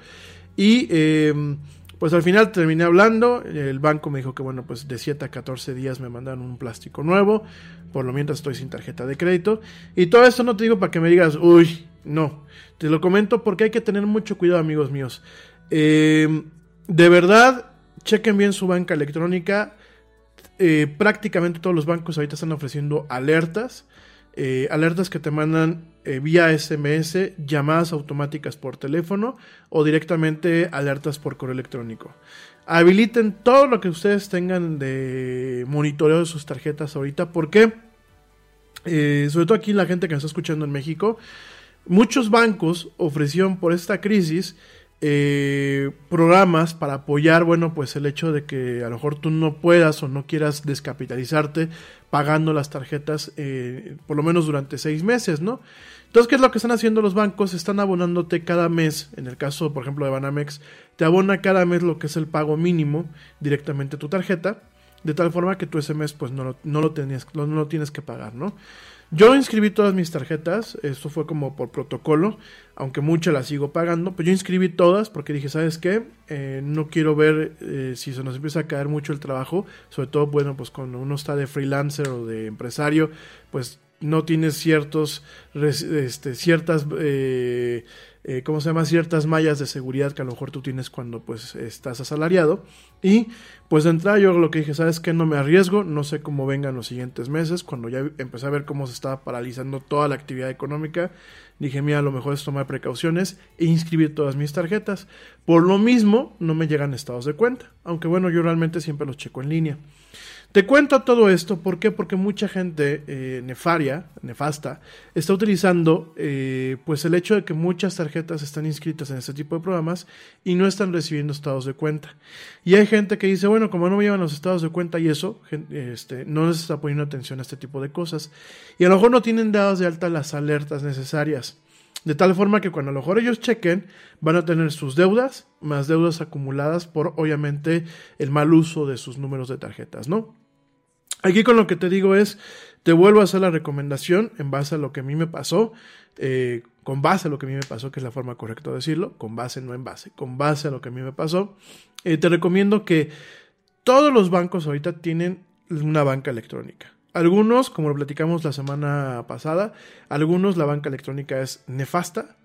[SPEAKER 1] Y eh, pues al final terminé hablando, el banco me dijo que bueno, pues de 7 a 14 días me mandaron un plástico nuevo, por lo mientras estoy sin tarjeta de crédito. Y todo esto no te digo para que me digas, uy, no, te lo comento porque hay que tener mucho cuidado amigos míos. Eh, de verdad, chequen bien su banca electrónica. Eh, prácticamente todos los bancos ahorita están ofreciendo alertas. Eh, alertas que te mandan eh, vía SMS, llamadas automáticas por teléfono o directamente alertas por correo electrónico. Habiliten todo lo que ustedes tengan de monitoreo de sus tarjetas ahorita porque, sobre todo aquí la gente que nos está escuchando en México, muchos bancos ofrecieron por esta crisis eh, programas para apoyar, bueno, pues el hecho de que a lo mejor tú no puedas o no quieras descapitalizarte pagando las tarjetas eh, por lo menos durante seis meses, ¿no? Entonces, ¿qué es lo que están haciendo los bancos? Están abonándote cada mes, en el caso, por ejemplo, de Banamex, te abona cada mes lo que es el pago mínimo directamente a tu tarjeta, de tal forma que tu SMS pues no lo, no lo, tenías, no lo tienes que pagar, ¿no? Yo inscribí todas mis tarjetas, esto fue como por protocolo, aunque muchas las sigo pagando, pero yo inscribí todas porque dije, ¿sabes qué? Eh, no quiero ver eh, si se nos empieza a caer mucho el trabajo, sobre todo, bueno, pues cuando uno está de freelancer o de empresario, pues no tienes ciertos, este, ciertas, eh, eh, ¿cómo se llama? Ciertas mallas de seguridad que a lo mejor tú tienes cuando pues estás asalariado. Y pues de entrada yo lo que dije, ¿sabes qué? No me arriesgo, no sé cómo vengan los siguientes meses. Cuando ya empecé a ver cómo se estaba paralizando toda la actividad económica, dije, mira, lo mejor es tomar precauciones e inscribir todas mis tarjetas. Por lo mismo, no me llegan estados de cuenta, aunque bueno, yo realmente siempre los checo en línea. Te cuento todo esto, ¿por qué? Porque mucha gente eh, nefaria, nefasta, está utilizando eh, pues el hecho de que muchas tarjetas están inscritas en este tipo de programas y no están recibiendo estados de cuenta. Y hay gente que dice, bueno, como no me llevan los estados de cuenta y eso, este, no les está poniendo atención a este tipo de cosas. Y a lo mejor no tienen dadas de alta las alertas necesarias. De tal forma que cuando a lo mejor ellos chequen, van a tener sus deudas, más deudas acumuladas por obviamente el mal uso de sus números de tarjetas, ¿no? Aquí con lo que te digo es, te vuelvo a hacer la recomendación en base a lo que a mí me pasó, eh, con base a lo que a mí me pasó, que es la forma correcta de decirlo, con base, no en base, con base a lo que a mí me pasó, eh, te recomiendo que todos los bancos ahorita tienen una banca electrónica. Algunos, como lo platicamos la semana pasada, algunos la banca electrónica es nefasta.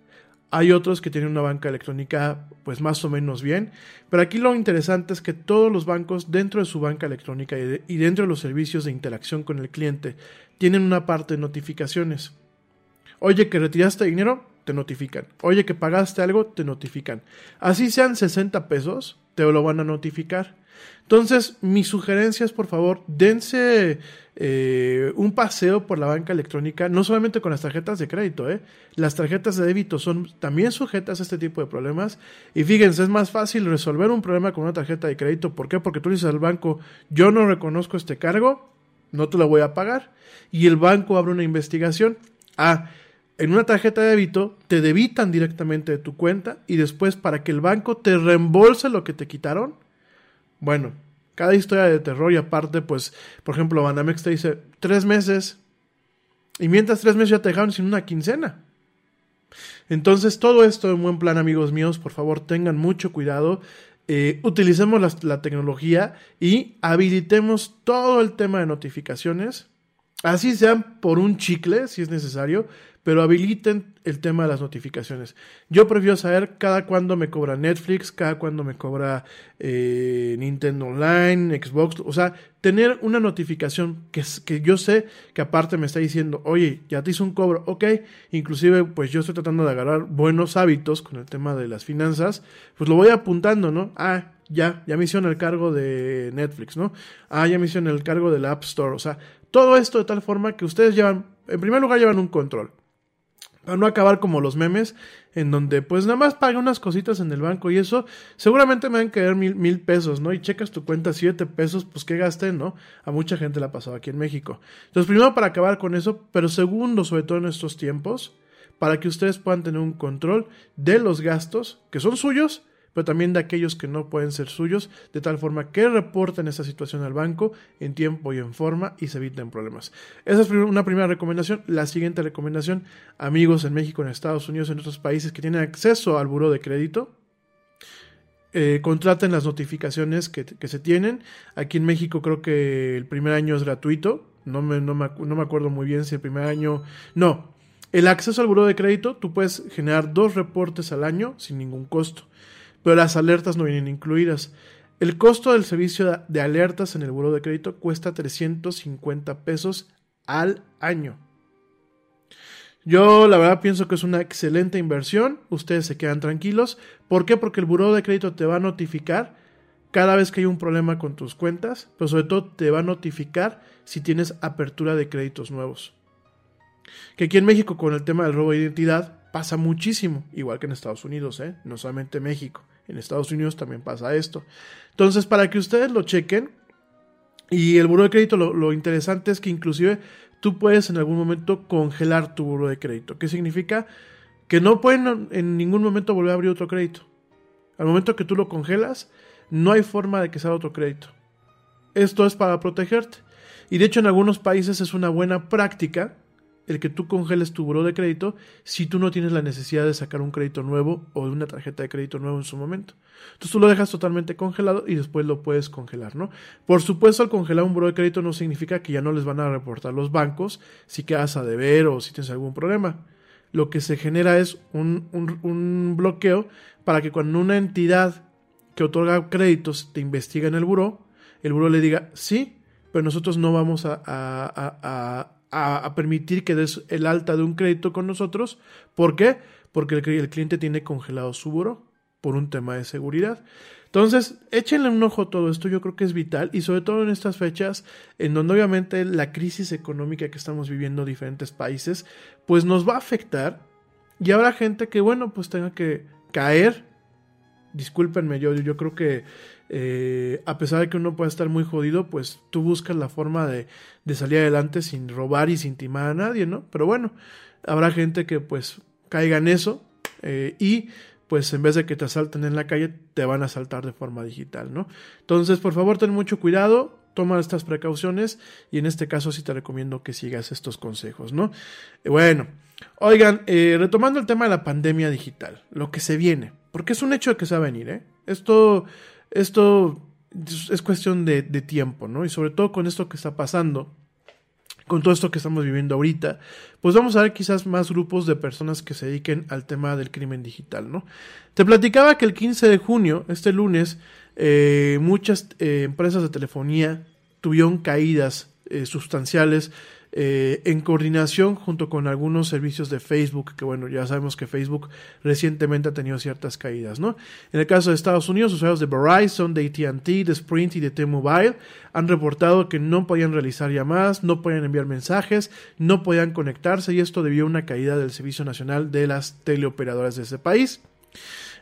[SPEAKER 1] Hay otros que tienen una banca electrónica pues más o menos bien. Pero aquí lo interesante es que todos los bancos dentro de su banca electrónica y, dentro de los servicios de interacción con el cliente tienen una parte de notificaciones. Oye, que retiraste dinero, te notifican. Oye, que pagaste algo, te notifican. Así sean 60 pesos, te lo van a notificar. Entonces, mi sugerencia es, por favor, dense eh, un paseo por la banca electrónica, no solamente con las tarjetas de crédito, ¿eh? las tarjetas de débito son también sujetas a este tipo de problemas. Y fíjense, es más fácil resolver un problema con una tarjeta de crédito. ¿Por qué? Porque tú dices al banco, yo no reconozco este cargo, no te lo voy a pagar. Y el banco abre una investigación. Ah, en una tarjeta de débito te debitan directamente de tu cuenta y después para que el banco te reembolse lo que te quitaron, bueno, cada historia de terror y aparte, pues, por ejemplo, Banamex te dice tres meses y mientras tres meses ya te dejaron sin una quincena. Entonces, todo esto en buen plan, amigos míos, por favor, tengan mucho cuidado. Eh, utilicemos la, la tecnología y habilitemos todo el tema de notificaciones. Así sean por un chicle, si es necesario, pero habiliten el tema de las notificaciones. Yo prefiero saber cada cuándo me cobra Netflix, cada cuándo me cobra eh, Nintendo Online, Xbox, o sea, tener una notificación que, que yo sé que aparte me está diciendo, oye, ya te hizo un cobro, ok, inclusive pues yo estoy tratando de agarrar buenos hábitos con el tema de las finanzas, pues lo voy apuntando, ¿no? Ah, ya, ya me hicieron el cargo de Netflix, ¿no? Ah, ya me hicieron el cargo del App Store, o sea, todo esto de tal forma que ustedes llevan, en primer lugar llevan un control. Para no acabar como los memes, en donde pues nada más paga unas cositas en el banco y eso seguramente me van a caer mil, mil pesos, ¿no? Y checas tu cuenta siete pesos, pues que gasté, ¿no? A mucha gente la ha pasado aquí en México. Entonces, primero para acabar con eso, pero segundo, sobre todo en estos tiempos, para que ustedes puedan tener un control de los gastos que son suyos pero también de aquellos que no pueden ser suyos, de tal forma que reporten esa situación al banco en tiempo y en forma y se eviten problemas. Esa es una primera recomendación. La siguiente recomendación, amigos en México, en Estados Unidos, en otros países que tienen acceso al buro de crédito, eh, contraten las notificaciones que, se tienen. Aquí en México creo que el primer año es gratuito. No me, no, me, no me acuerdo muy bien si el primer año... No, el acceso al buro de crédito, tú puedes generar dos reportes al año sin ningún costo pero las alertas no vienen incluidas. El costo del servicio de alertas en el buro de crédito cuesta 350 pesos al año. Yo la verdad pienso que es una excelente inversión, ustedes se quedan tranquilos. ¿Por qué? Porque el buro de crédito te va a notificar cada vez que hay un problema con tus cuentas, pero sobre todo te va a notificar si tienes apertura de créditos nuevos. Que aquí en México con el tema del robo de identidad pasa muchísimo, igual que en Estados Unidos, ¿eh? no solamente México, en Estados Unidos también pasa esto. Entonces, para que ustedes lo chequen, y el buro de crédito, lo, interesante es que inclusive tú puedes en algún momento congelar tu buro de crédito. ¿Qué significa? Que no pueden en ningún momento volver a abrir otro crédito. Al momento que tú lo congelas, no hay forma de que sea otro crédito. Esto es para protegerte. Y de hecho en algunos países es una buena práctica el que tú congeles tu buro de crédito si tú no tienes la necesidad de sacar un crédito nuevo o de una tarjeta de crédito nuevo en su momento. Entonces tú lo dejas totalmente congelado y después lo puedes congelar, ¿no? Por supuesto, al congelar un buro de crédito no significa que ya no les van a reportar los bancos si quedas a deber o si tienes algún problema. Lo que se genera es un, un, bloqueo para que cuando una entidad que otorga créditos te investiga en el buro, el buro le diga, sí, pero nosotros no vamos a, permitir que des el alta de un crédito con nosotros. ¿Por qué? Porque el, cliente tiene congelado su buro por un tema de seguridad. Entonces, échenle un ojo a todo esto, yo creo que es vital y sobre todo en estas fechas en donde obviamente la crisis económica que estamos viviendo en diferentes países, pues nos va a afectar y habrá gente que, bueno, pues tenga que caer. Discúlpenme, yo, yo creo que eh, a pesar de que uno pueda estar muy jodido, pues tú buscas la forma de, salir adelante sin robar y sin timar a nadie, ¿no? Pero bueno, habrá gente que pues caiga en eso eh, y pues en vez de que te asalten en la calle, te van a asaltar de forma digital, ¿no? Entonces, por favor, ten mucho cuidado, toma estas precauciones y en este caso sí te recomiendo que sigas estos consejos, ¿no? Bueno, oigan, eh, retomando el tema de la pandemia digital, lo que se viene, porque es un hecho de que se va a venir, ¿eh? Esto, esto es cuestión de, tiempo, ¿no? Y sobre todo con esto que está pasando con todo esto que estamos viviendo ahorita, pues vamos a ver quizás más grupos de personas que se dediquen al tema del crimen digital, ¿no? Te platicaba que el 15 de junio, este lunes, eh, muchas eh, empresas de telefonía tuvieron caídas eh, sustanciales eh, en coordinación junto con algunos servicios de Facebook, que bueno, ya sabemos que Facebook recientemente ha tenido ciertas caídas, ¿no? En el caso de Estados Unidos, usuarios de Verizon, de ATT, de Sprint y de T-Mobile han reportado que no podían realizar llamadas, no podían enviar mensajes, no podían conectarse y esto debió a una caída del Servicio Nacional de las teleoperadoras de ese país.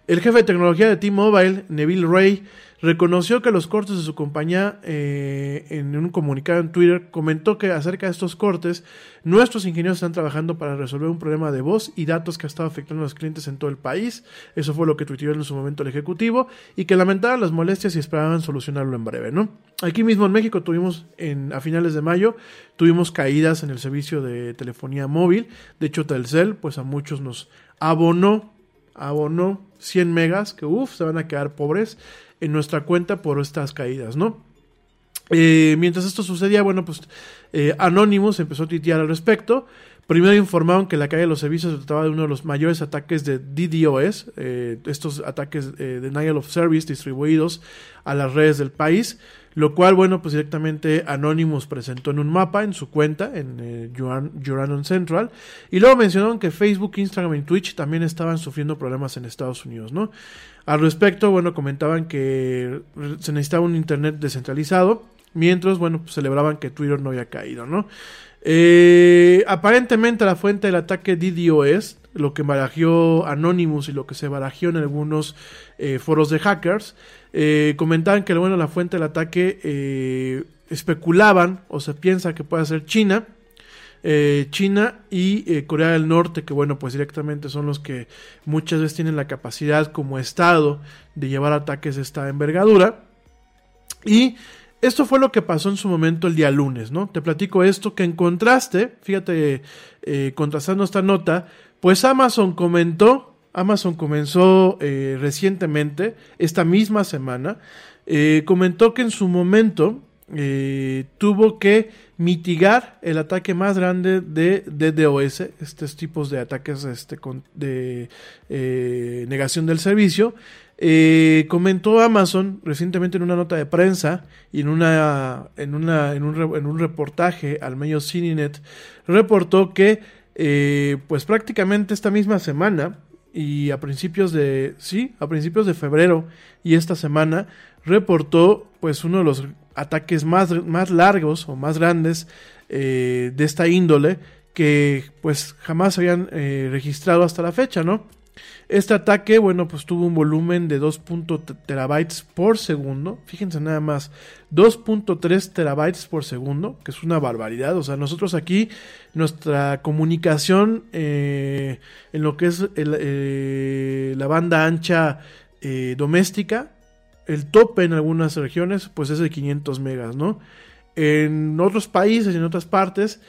[SPEAKER 1] El jefe de tecnología de T-Mobile, Neville Ray, reconoció que los cortes de su compañía eh, en un comunicado en Twitter comentó que acerca de estos cortes nuestros ingenieros están trabajando para resolver un problema de voz y datos que ha estado afectando a los clientes en todo el país. Eso fue lo que tuiteó en su momento el ejecutivo y que lamentaban las molestias y esperaban solucionarlo en breve no aquí mismo en México tuvimos en, a finales de mayo tuvimos caídas en el servicio de telefonía móvil. De hecho Telcel pues a muchos nos abonó abonó 100 megas que uff se van a quedar pobres en nuestra cuenta por estas caídas, ¿no? Eh, mientras esto sucedía, bueno, pues eh, Anonymous empezó a tuitear al respecto. Primero informaron que la caída de los servicios se trataba de uno de los mayores ataques de DDoS, eh, estos ataques de denial of service distribuidos a las redes del país, lo cual, bueno, pues directamente Anonymous presentó en un mapa en su cuenta, en Uranon Central, y luego mencionaron que Facebook, Instagram y Twitch también estaban sufriendo problemas en Estados Unidos, ¿no? Al respecto, bueno, comentaban que se necesitaba un Internet descentralizado, mientras, bueno, pues celebraban que Twitter no había caído, ¿no? Eh, aparentemente la fuente del ataque DDoS, lo que barajeó Anonymous y lo que se barajeó en algunos eh, foros de hackers, eh, comentaban que bueno, la fuente del ataque especulaban o se piensa que puede ser China, eh, China y eh, Corea del Norte, que bueno, pues directamente son los que muchas veces tienen la capacidad como Estado de llevar ataques de esta envergadura. Y esto fue lo que pasó en su momento el día lunes, ¿no? Te platico esto, que en contraste, fíjate, eh, contrastando esta nota, pues Amazon comentó, Amazon comenzó recientemente, esta misma semana, comentó que en su momento tuvo que mitigar el ataque más grande de DDoS, estos tipos de ataques este, de eh, negación del servicio. Eh, comentó Amazon recientemente en una nota de prensa y en, una, en, una, en, un, en un reportaje al medio CineNet, reportó que eh, pues prácticamente esta misma semana y a principios de sí, a principios de febrero y esta semana reportó pues uno de los ataques más, más largos o más grandes eh, de esta índole que pues jamás habían eh, registrado hasta la fecha, ¿no? Este ataque, bueno, pues tuvo un volumen de 2. terabytes por segundo. Fíjense nada más, 2.3 terabytes por segundo, que es una barbaridad. O sea, nosotros aquí, nuestra comunicación eh, en lo que es la banda ancha doméstica, el tope en algunas regiones pues es de 500 megas, ¿no? En otros países en otras partes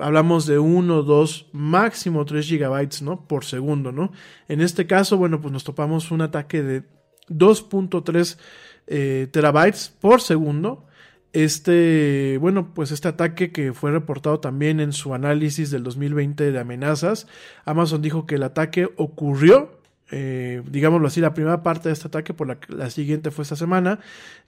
[SPEAKER 1] hablamos de 1, 2, máximo 3 gigabytes, ¿no? Por segundo, ¿no? En este caso, bueno, pues nos topamos un ataque de 2.3 eh, terabytes por segundo. Este, bueno, pues este ataque que fue reportado también en su análisis del 2020 de amenazas, Amazon dijo que el ataque ocurrió eh, digámoslo así, la primera parte de este ataque, por la, siguiente fue esta semana.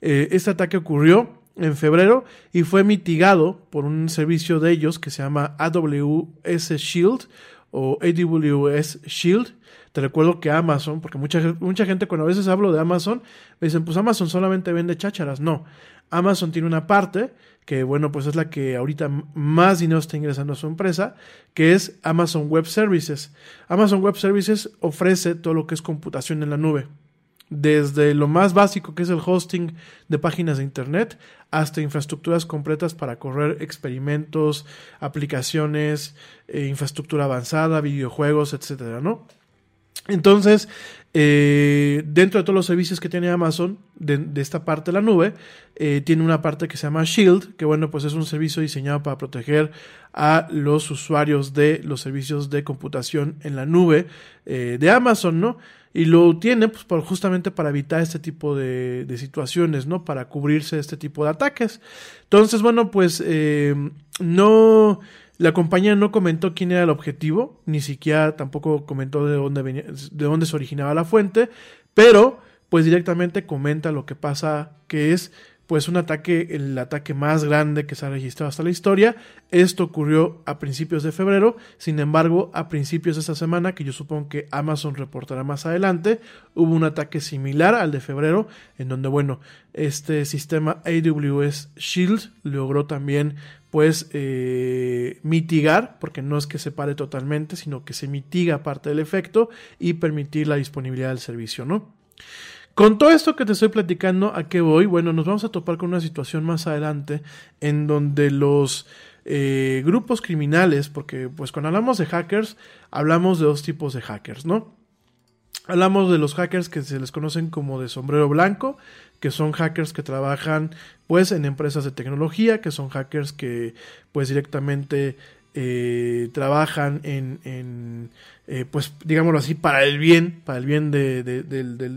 [SPEAKER 1] Eh, este ataque ocurrió en febrero y fue mitigado por un servicio de ellos que se llama AWS Shield o AWS Shield. Te recuerdo que Amazon, porque mucha, mucha gente cuando a veces hablo de Amazon, me dicen, pues Amazon solamente vende chácharas. No, Amazon tiene una parte que bueno, pues es la que ahorita más dinero está ingresando a su empresa, que es Amazon Web Services. Amazon Web Services ofrece todo lo que es computación en la nube. desde lo más básico que es el hosting de páginas de internet hasta infraestructuras completas para correr experimentos, aplicaciones, eh, infraestructura avanzada, videojuegos, etcétera, ¿no? Entonces, eh, dentro de todos los servicios que tiene Amazon, de, esta parte de la nube, eh, tiene una parte que se llama Shield, que bueno, pues es un servicio diseñado para proteger a los usuarios de los servicios de computación en la nube de Amazon, ¿no? y lo tiene pues justamente para evitar este tipo de, situaciones, ¿no? Para cubrirse de este tipo de ataques. Entonces, bueno, pues eh, no, la compañía no comentó quién era el objetivo, ni siquiera tampoco comentó de dónde de dónde se originaba la fuente, pero pues directamente comenta lo que pasa, que es pues un ataque, el ataque más grande que se ha registrado hasta la historia. Esto ocurrió a principios de febrero, sin embargo, a principios de esta semana, que yo supongo que Amazon reportará más adelante, hubo un ataque similar al de febrero, en donde, bueno, este sistema AWS Shield logró también pues mitigar, porque no es que se pare totalmente, sino que se mitiga parte del efecto y permitir la disponibilidad del servicio, ¿no? Con todo esto que te estoy platicando, ¿a qué voy? Bueno, nos vamos a topar con una situación más adelante en donde los eh, grupos criminales, porque pues cuando hablamos de hackers, hablamos de dos tipos de hackers, ¿no? Hablamos de los hackers que se les conocen como de sombrero blanco, que son hackers que trabajan pues en empresas de tecnología, que son hackers que pues directamente eh, trabajan en, eh, pues digámoslo así, para el bien, para el bien de,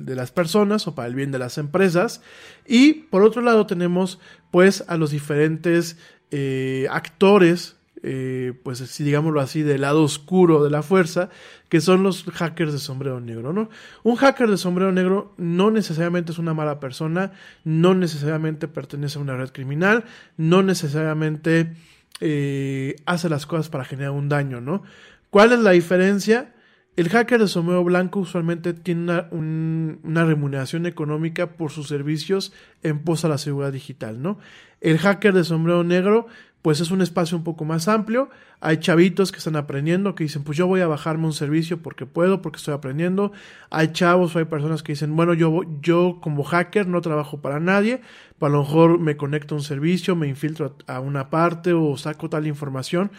[SPEAKER 1] las personas o para el bien de las empresas. Y por otro lado tenemos pues a los diferentes eh, actores, pues si digámoslo así, del lado oscuro de la fuerza, que son los hackers de sombrero negro, ¿no? Un hacker de sombrero negro no necesariamente es una mala persona, no necesariamente pertenece a una red criminal, no necesariamente eh, hace las cosas para generar un daño, ¿no? ¿Cuál es la diferencia? El hacker de sombrero blanco usualmente tiene una, remuneración económica por sus servicios en pos a la seguridad digital, ¿no? El hacker de sombrero negro, pues es un espacio un poco más amplio. Hay chavitos que están aprendiendo, que dicen, pues yo voy a bajarme un servicio porque puedo, porque estoy aprendiendo. Hay chavos o hay personas que dicen, bueno, yo, yo como hacker no trabajo para nadie, a lo mejor me conecto a un servicio, me infiltro a una parte o saco tal información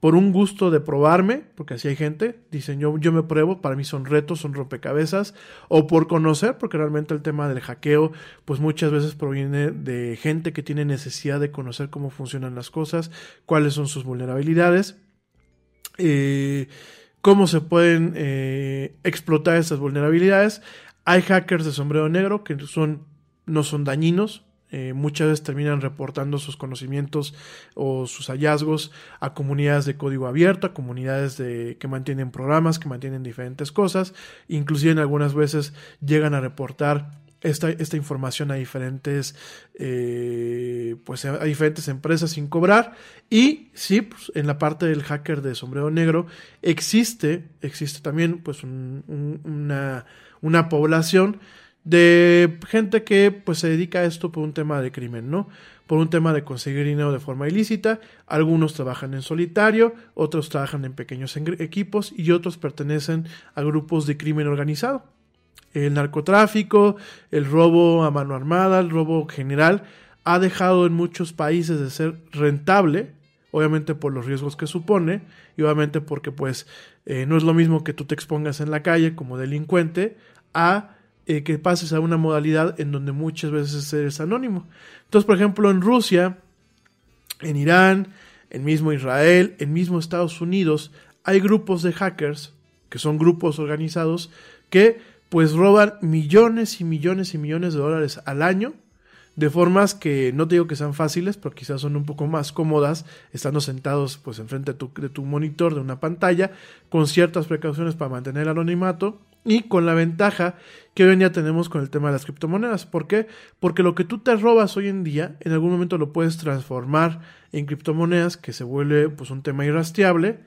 [SPEAKER 1] por un gusto de probarme, porque así hay gente, dicen yo, yo me pruebo, para mí son retos, son rompecabezas, o por conocer, porque realmente el tema del hackeo, pues muchas veces proviene de gente que tiene necesidad de conocer cómo funcionan las cosas, cuáles son sus vulnerabilidades, eh, cómo se pueden eh, explotar esas vulnerabilidades. Hay hackers de sombrero negro que son, no son dañinos, eh, muchas veces terminan reportando sus conocimientos o sus hallazgos a comunidades de código abierto, a comunidades de, que mantienen programas, que mantienen diferentes cosas, inclusive en algunas veces llegan a reportar esta, esta información a diferentes eh, pues a diferentes empresas sin cobrar. Y sí pues, en la parte del hacker de sombrero negro existe existe también pues una, una población de gente que pues se dedica a esto por un tema de crimen, ¿no? Por un tema de conseguir dinero de forma ilícita. Algunos trabajan en solitario, otros trabajan en pequeños equipos y otros pertenecen a grupos de crimen organizado. El narcotráfico, el robo a mano armada, el robo general ha dejado en muchos países de ser rentable, obviamente por los riesgos que supone y obviamente porque pues eh, no es lo mismo que tú te expongas en la calle como delincuente a eh, que pases a una modalidad en donde muchas veces eres anónimo. Entonces, por ejemplo, en Rusia, en Irán, en mismo Israel, en mismo Estados Unidos, hay grupos de hackers, que son grupos organizados, que pues roban millones y millones y millones de dólares al año, de formas que no te digo que sean fáciles, pero quizás son un poco más cómodas, estando sentados pues enfrente de tu, de tu monitor, de una pantalla, con ciertas precauciones para mantener el anonimato, y con la ventaja que hoy en día tenemos con el tema de las criptomonedas. ¿Por qué? Porque lo que tú te robas hoy en día, en algún momento lo puedes transformar en criptomonedas, que se vuelve pues un tema irrastreable.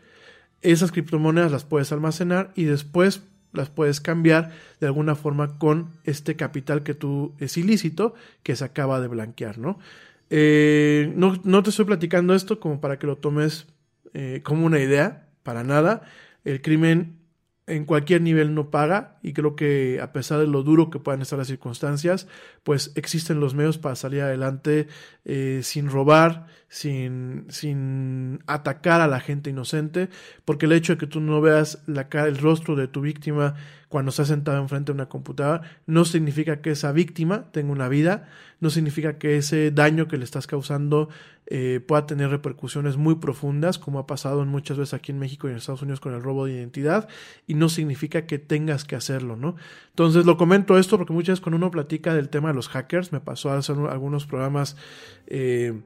[SPEAKER 1] Esas criptomonedas las puedes almacenar y después las puedes cambiar de alguna forma con este capital que tú es ilícito, que se acaba de blanquear, ¿no? Eh, no, te estoy platicando esto como para que lo tomes eh, como una idea, para nada. El crimen en cualquier nivel no paga y creo que a pesar de lo duro que puedan estar las circunstancias, pues existen los medios para salir adelante eh, sin robar, sin, sin atacar a la gente inocente, porque el hecho de que tú no veas la cara, el rostro de tu víctima cuando está sentado enfrente de una computadora, no significa que esa víctima tenga una vida, no significa que ese daño que le estás causando eh, pueda tener repercusiones muy profundas, como ha pasado muchas veces aquí en México y en Estados Unidos con el robo de identidad, y no significa que tengas que hacerlo, ¿no? Entonces lo comento esto porque muchas veces cuando uno platica del tema de los hackers, me pasó a hacer algunos programas eh,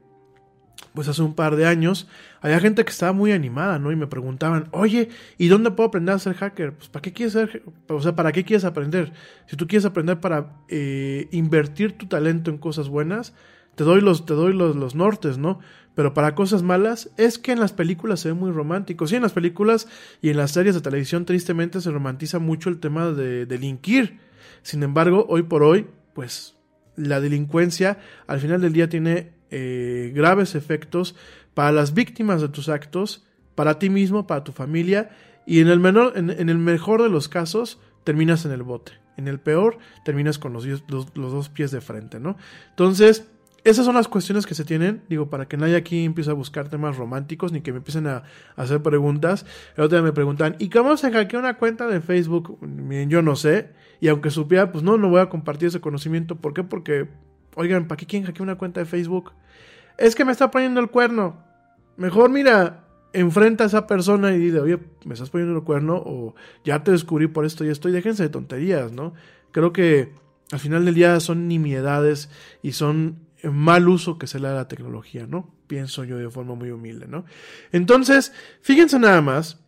[SPEAKER 1] pues hace un par de años, había gente que estaba muy animada, ¿no? Y me preguntaban, oye, ¿y dónde puedo aprender a ser hacker? Pues, ¿para qué quieres ser, o sea, ¿para qué quieres aprender? Si tú quieres aprender para eh, invertir tu talento en cosas buenas, te doy los, te doy los, los nortes, ¿no? Pero para cosas malas, es que en las películas se ve muy romántico. Sí, en las películas y en las series de televisión, tristemente, se romantiza mucho el tema de delinquir. Sin embargo, hoy por hoy, pues la delincuencia al final del día tiene eh, graves efectos para las víctimas de tus actos, para ti mismo, para tu familia, y en el, menor, en, el mejor de los casos terminas en el bote. En el peor terminas con los, los, dos pies de frente, ¿no? Entonces, esas son las cuestiones que se tienen, digo, para que nadie aquí empiece a buscar temas románticos ni que me empiecen a, hacer preguntas. El otro día me preguntan, ¿y cómo se hackea una cuenta de Facebook? Miren, yo no sé, y aunque supiera, pues no, no voy a compartir ese conocimiento. ¿Por qué? Porque Oigan, ¿para qué quieren hackear una cuenta de Facebook? Es que me está poniendo el cuerno. Mejor mira, enfrenta a esa persona y dile, oye, me estás poniendo el cuerno o ya te descubrí por esto y esto y déjense de tonterías, ¿no? Creo que al final del día son nimiedades y son mal uso que se le da a la tecnología, ¿no? Pienso yo de forma muy humilde, ¿no? Entonces, fíjense nada más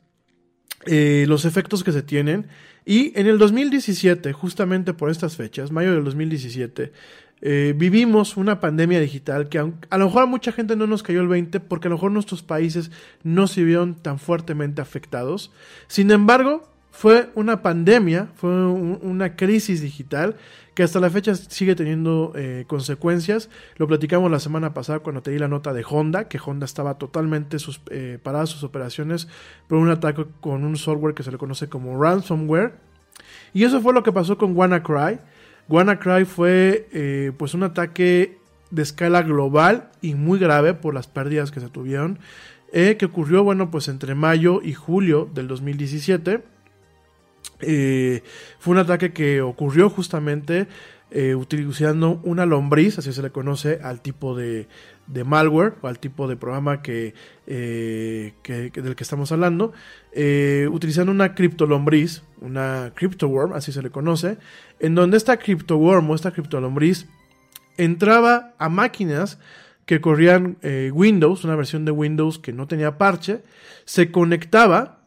[SPEAKER 1] eh, los efectos que se tienen. Y en el 2017, justamente por estas fechas, mayo del 2017, eh, vivimos una pandemia digital que a lo mejor a mucha gente no nos cayó el 20 porque a lo mejor nuestros países no se vieron tan fuertemente afectados. Sin embargo, fue una pandemia, fue una crisis digital que hasta la fecha sigue teniendo eh, consecuencias. Lo platicamos la semana pasada cuando te di la nota de Honda, que Honda estaba totalmente sus, eh, parada sus operaciones por un ataque con un software que se le conoce como ransomware. Y eso fue lo que pasó con WannaCry. WannaCry fue eh, pues un ataque de escala global y muy grave por las pérdidas que se tuvieron, eh, que ocurrió bueno pues entre mayo y julio del 2017. Eh, fue un ataque que ocurrió justamente utilizando una lombriz, así se le conoce al tipo de, malware o al tipo de programa que, del que estamos hablando, utilizando una criptolombriz, una cryptoworm, así se le conoce, en donde esta CryptoWorm o esta criptolombriz entraba a máquinas que corrían eh, Windows, una versión de Windows que no tenía parche, se conectaba,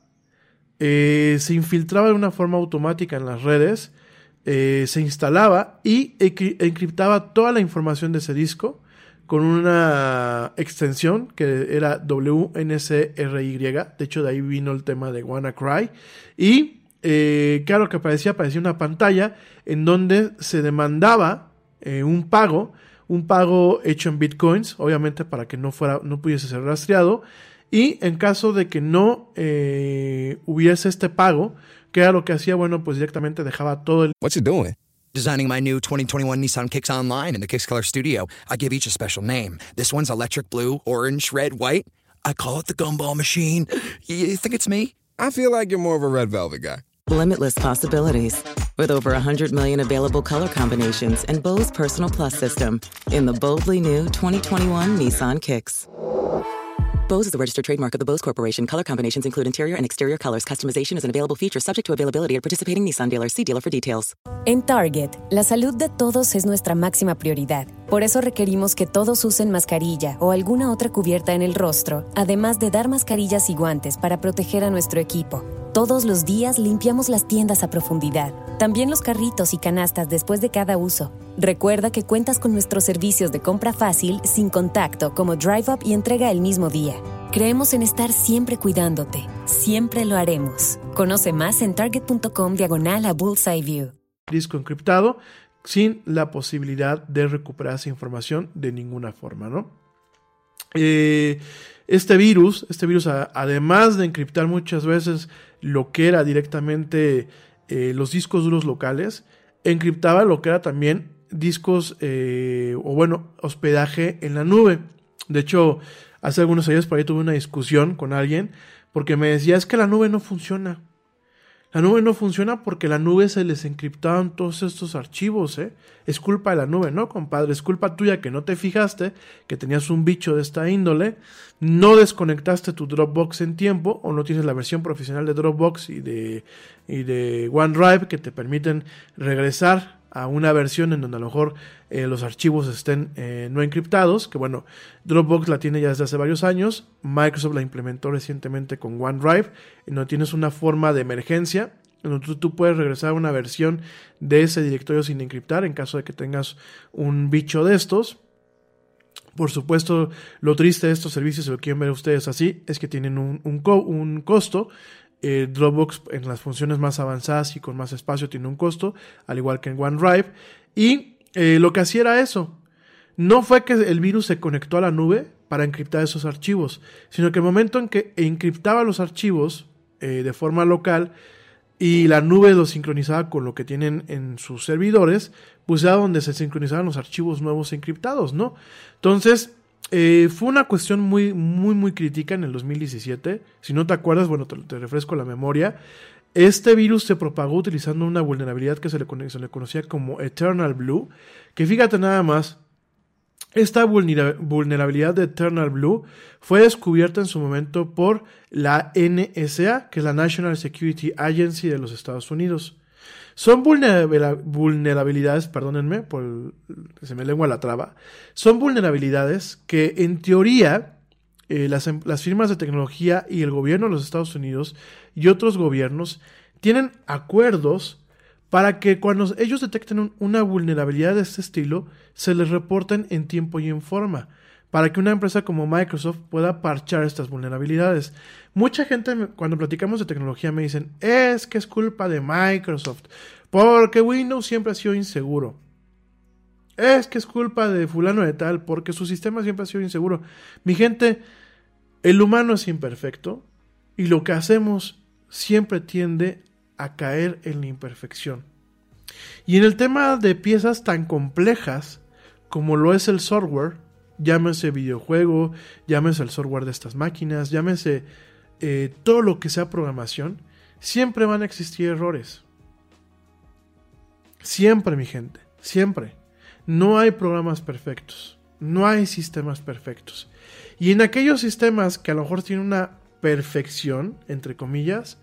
[SPEAKER 1] eh, se infiltraba de una forma automática en las redes, eh, se instalaba y encriptaba toda la información de ese disco con una extensión que era WNCRY, de hecho de ahí vino el tema de WannaCry, y eh, claro que aparecía, aparecía una pantalla en donde se demandaba un pago, un pago hecho en bitcoins, obviamente para que no fuera, no pudiese ser rastreado, y en caso de que no eh, hubiese este pago, que era lo que hacía, bueno, pues directamente dejaba todo el.
[SPEAKER 4] What's it doing? Designing my new 2021 Nissan Kicks online in the Kicks Color Studio. I give each a special name. This one's electric blue, orange, red, white. I call it the gumball machine. You think it's me?
[SPEAKER 5] I feel like you're more of a red velvet guy.
[SPEAKER 6] Limitless possibilities. With over 100 million available color combinations and Bose Personal Plus system in the boldly new 2021 Nissan Kicks. Bose is the registered trademark of the Bose Corporation. Color combinations include interior and exterior colors. Customization is an available feature subject to availability at participating Nissan dealers. See dealer for details.
[SPEAKER 7] En Target, la salud de todos es nuestra máxima prioridad. Por eso requerimos que todos usen mascarilla o alguna otra cubierta en el rostro, además de dar mascarillas y guantes para proteger a nuestro equipo. Todos los días limpiamos las tiendas a profundidad, también los carritos y canastas después de cada uso. Recuerda que cuentas con nuestros servicios de compra fácil, sin contacto, como Drive Up y entrega el mismo día. Creemos en estar siempre cuidándote. Siempre lo haremos. Conoce más en target.com diagonal a Bullseye View.
[SPEAKER 1] Disco encriptado sin la posibilidad de recuperar esa información de ninguna forma, ¿no? Eh, este virus, este virus, además de encriptar muchas veces lo que era directamente eh, los discos duros locales, encriptaba lo que era también discos eh, o bueno, hospedaje en la nube. De hecho, hace algunos años por ahí tuve una discusión con alguien porque me decía es que la nube no funciona. La nube no funciona porque la nube se les encriptaban todos estos archivos, ¿eh? Es culpa de la nube, ¿no, compadre? Es culpa tuya que no te fijaste, que tenías un bicho de esta índole, no desconectaste tu Dropbox en tiempo o no tienes la versión profesional de Dropbox y de, y de OneDrive que te permiten regresar a una versión en donde a lo mejor eh, los archivos estén eh, no encriptados, que bueno, Dropbox la tiene ya desde hace varios años, Microsoft la implementó recientemente con OneDrive, en donde tienes una forma de emergencia, en donde tú, puedes regresar a una versión de ese directorio sin encriptar en caso de que tengas un bicho de estos. Por supuesto, lo triste de estos servicios, si lo quieren ver ustedes así, es que tienen un, un, un costo eh, Dropbox en las funciones más avanzadas y con más espacio tiene un costo, al igual que en OneDrive. Y eh, lo que hacía era eso. No fue que el virus se conectó a la nube para encriptar esos archivos, sino que el momento en que encriptaba los archivos eh, de forma local y la nube los sincronizaba con lo que tienen en sus servidores, pues era donde se sincronizaban los archivos nuevos encriptados, ¿no? Entonces, eh, fue una cuestión muy, muy, muy crítica en el 2017. Si no te acuerdas, bueno, te, refresco la memoria. Este virus se propagó utilizando una vulnerabilidad que se le, conocía como Eternal Blue. Que fíjate nada más, esta vulnerabilidad de Eternal Blue fue descubierta en su momento por la NSA, que es la National Security Agency de los Estados Unidos. Son vulnerabilidades, perdónenme, por se me lengua la traba, son vulnerabilidades que en teoría eh, las, em, las firmas de tecnología y el gobierno de los Estados Unidos y otros gobiernos tienen acuerdos para que cuando ellos detecten una vulnerabilidad de este estilo, se les reporten en tiempo y en forma para que una empresa como Microsoft pueda parchar estas vulnerabilidades. Mucha gente cuando platicamos de tecnología me dicen, es que es culpa de Microsoft, porque Windows siempre ha sido inseguro. Es que es culpa de fulano de tal, porque su sistema siempre ha sido inseguro. Mi gente, el humano es imperfecto y lo que hacemos siempre tiende a caer en la imperfección. Y en el tema de piezas tan complejas como lo es el software, llámese videojuego, llámese el software de estas máquinas, llámese eh, todo lo que sea programación, siempre van a existir errores. Siempre, mi gente, siempre. No hay programas perfectos, no hay sistemas perfectos. Y en aquellos sistemas que a lo mejor tienen una perfección, entre comillas,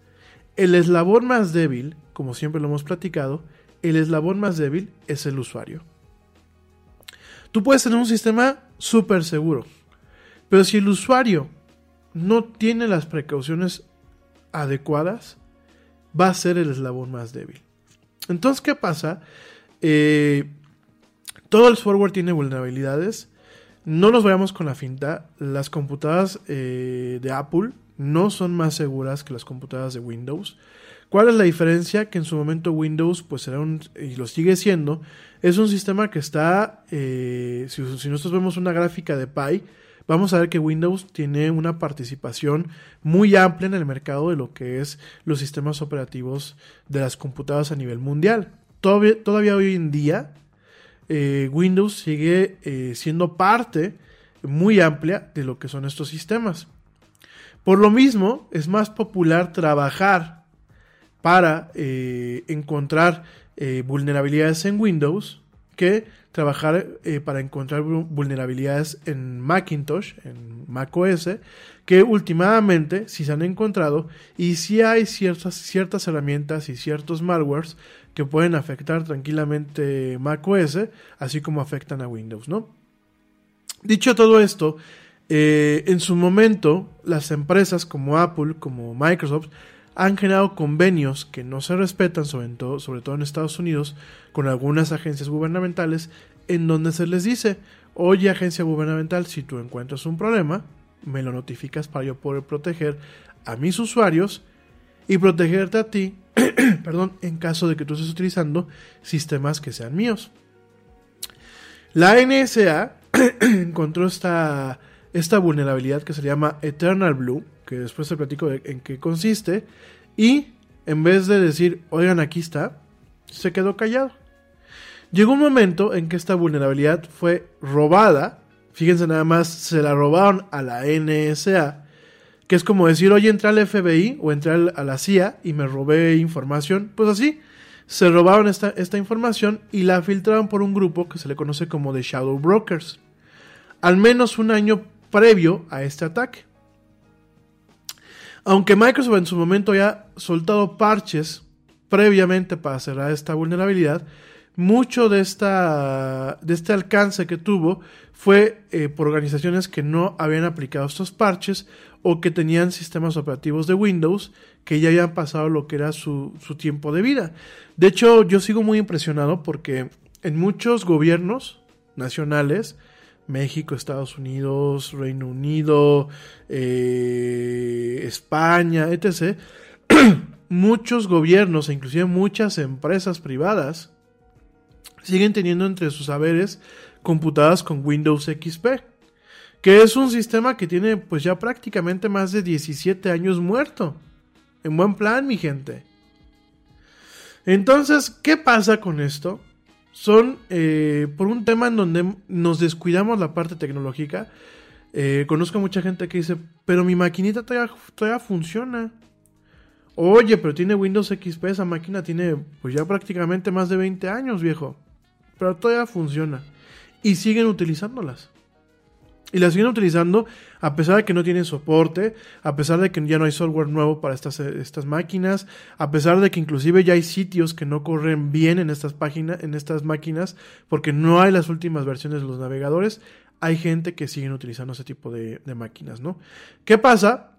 [SPEAKER 1] el eslabón más débil, como siempre lo hemos platicado, el eslabón más débil es el usuario. Tú puedes tener un sistema súper seguro, pero si el usuario no tiene las precauciones adecuadas, va a ser el eslabón más débil. Entonces, ¿qué pasa? Eh, todo el software tiene vulnerabilidades. No nos vayamos con la finta. Las computadoras eh, de Apple no son más seguras que las computadoras de Windows. ¿Cuál es la diferencia? Que en su momento Windows, pues era un, y lo sigue siendo, es un sistema que está, eh, si, nosotros vemos una gráfica de Pi, vamos a ver que Windows tiene una participación muy amplia en el mercado de lo que es los sistemas operativos de las computadoras a nivel mundial. Todavía, hoy en día, eh, Windows sigue eh, siendo parte muy amplia de lo que son estos sistemas. Por lo mismo, es más popular trabajar para encontrar eh, vulnerabilidades en Windows que trabajar eh, para encontrar vulnerabilidades en Macintosh, en macOS, que últimamente si se han encontrado y si hay ciertas, ciertas herramientas y ciertos malwares que pueden afectar tranquilamente macOS, así como afectan a Windows, ¿no? Dicho todo esto, eh, en su momento las empresas como Apple, como Microsoft, han generado convenios que no se respetan, sobre todo, sobre todo en Estados Unidos, con algunas agencias gubernamentales, en donde se les dice, oye agencia gubernamental, si tú encuentras un problema, me lo notificas para yo poder proteger a mis usuarios y protegerte a ti, perdón, en caso de que tú estés utilizando sistemas que sean míos. La NSA encontró esta, esta vulnerabilidad que se llama Eternal Blue, que después te platico en qué consiste, y en vez de decir, oigan, aquí está, se quedó callado. Llegó un momento en que esta vulnerabilidad fue robada. Fíjense nada más, se la robaron a la NSA. Que es como decir, oye, entré al FBI o entré a la CIA y me robé información. Pues así, se robaron esta, esta información y la filtraron por un grupo que se le conoce como The Shadow Brokers. Al menos un año previo a este ataque. Aunque Microsoft en su momento haya soltado parches previamente para cerrar esta vulnerabilidad, mucho de, esta, de este alcance que tuvo fue eh, por organizaciones que no habían aplicado estos parches o que tenían sistemas operativos de Windows que ya habían pasado lo que era su, su tiempo de vida. De hecho, yo sigo muy impresionado porque en muchos gobiernos nacionales, México, Estados Unidos, Reino Unido, eh, España, etc., muchos gobiernos e inclusive muchas empresas privadas siguen teniendo entre sus saberes computadoras con Windows XP, que es un sistema que tiene pues ya prácticamente más de 17 años muerto. En buen plan, mi gente. Entonces, ¿qué pasa con esto? Son eh, por un tema en donde nos descuidamos la parte tecnológica. Eh, conozco a mucha gente que dice, pero mi maquinita todavía, todavía funciona. Oye, pero tiene Windows XP, esa máquina tiene pues ya prácticamente más de 20 años, viejo. Pero todavía funciona. Y siguen utilizándolas. Y las siguen utilizando a pesar de que no tienen soporte, a pesar de que ya no hay software nuevo para estas, estas máquinas, a pesar de que inclusive ya hay sitios que no corren bien en estas páginas, en estas máquinas, porque no hay las últimas versiones de los navegadores, hay gente que siguen utilizando ese tipo de, de máquinas, ¿no? ¿Qué pasa?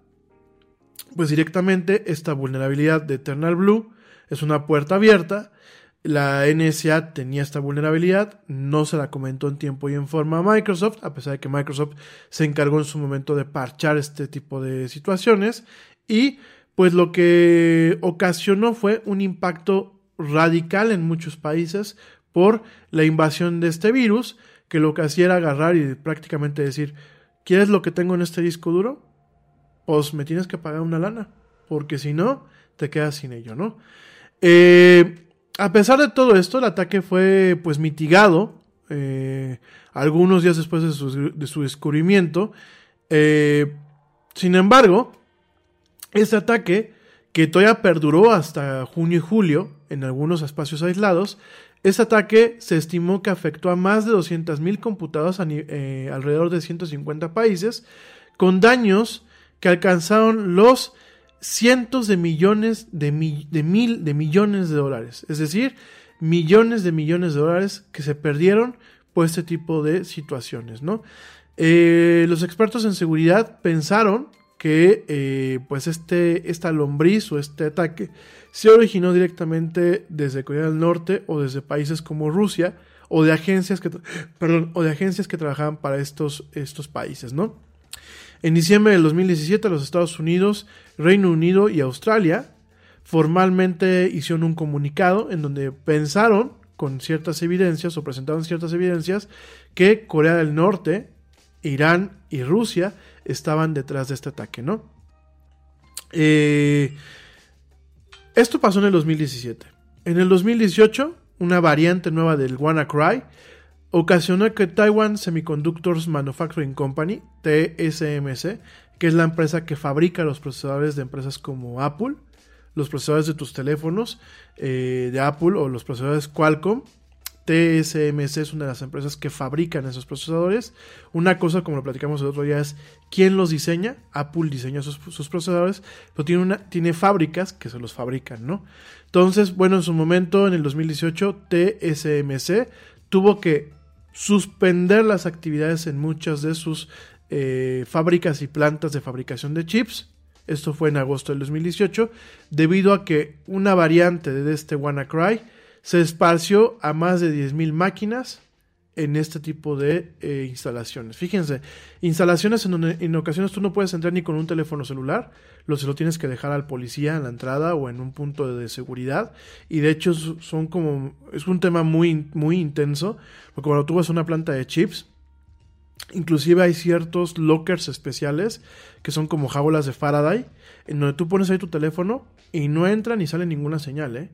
[SPEAKER 1] pues directamente esta vulnerabilidad de Eternal Blue es una puerta abierta. La NSA tenía esta vulnerabilidad, no se la comentó en tiempo y en forma a Microsoft, a pesar de que Microsoft se encargó en su momento de parchar este tipo de situaciones. Y pues lo que ocasionó fue un impacto radical en muchos países por la invasión de este virus, que lo que hacía era agarrar y prácticamente decir, ¿quieres lo que tengo en este disco duro? pues me tienes que pagar una lana, porque si no, te quedas sin ello, ¿no? Eh, a pesar de todo esto, el ataque fue pues mitigado eh, algunos días después de su, descubrimiento. Eh, sin embargo, este ataque, que todavía perduró hasta junio y julio en algunos espacios aislados, este ataque se estimó que afectó a más de 200.000 computadoras alrededor de 150 países, con daños que alcanzaron los cientos de millones de, mil de millones de dólares. Es decir, millones de millones de dólares que se perdieron por este tipo de situaciones, ¿no? Eh, los expertos en seguridad pensaron que eh, pues este, esta lombriz o este ataque se originó directamente desde Corea del Norte o desde países como Rusia o de agencias que, perdón, o de agencias que trabajaban para estos, estos países, ¿no? En diciembre del 2017 los Estados Unidos, Reino Unido y Australia formalmente hicieron un comunicado en donde pensaron con ciertas evidencias o presentaron ciertas evidencias que Corea del Norte, Irán y Rusia estaban detrás de este ataque, ¿no? Eh, esto pasó en el 2017. En el 2018, una variante nueva del WannaCry ocasionó que Taiwan Semiconductors Manufacturing Company, TSMC, que es la empresa que fabrica los procesadores de empresas como Apple, los procesadores de tus teléfonos eh, de Apple o los procesadores Qualcomm, TSMC es una de las empresas que fabrican esos procesadores. Una cosa, como lo platicamos el otro día, es quién los diseña. Apple diseña sus, procesadores, pero tiene, una, tiene fábricas que se los fabrican, ¿no? Entonces, bueno, en su momento, en el 2018, TSMC tuvo que suspender las actividades en muchas de sus eh, fábricas y plantas de fabricación de chips. Esto fue en agosto del 2018, debido a que una variante de este WannaCry se esparció a más de 10.000 máquinas en este tipo de eh, instalaciones. Fíjense, instalaciones en donde en ocasiones tú no puedes entrar ni con un teléfono celular, lo se lo tienes que dejar al policía en la entrada o en un punto de seguridad. Y de hecho son como, es un tema muy, muy intenso, porque cuando tú vas a una planta de chips, Inclusive hay ciertos lockers especiales que son como jaulas de Faraday, en donde tú pones ahí tu teléfono y no entra ni sale ninguna señal, ¿eh?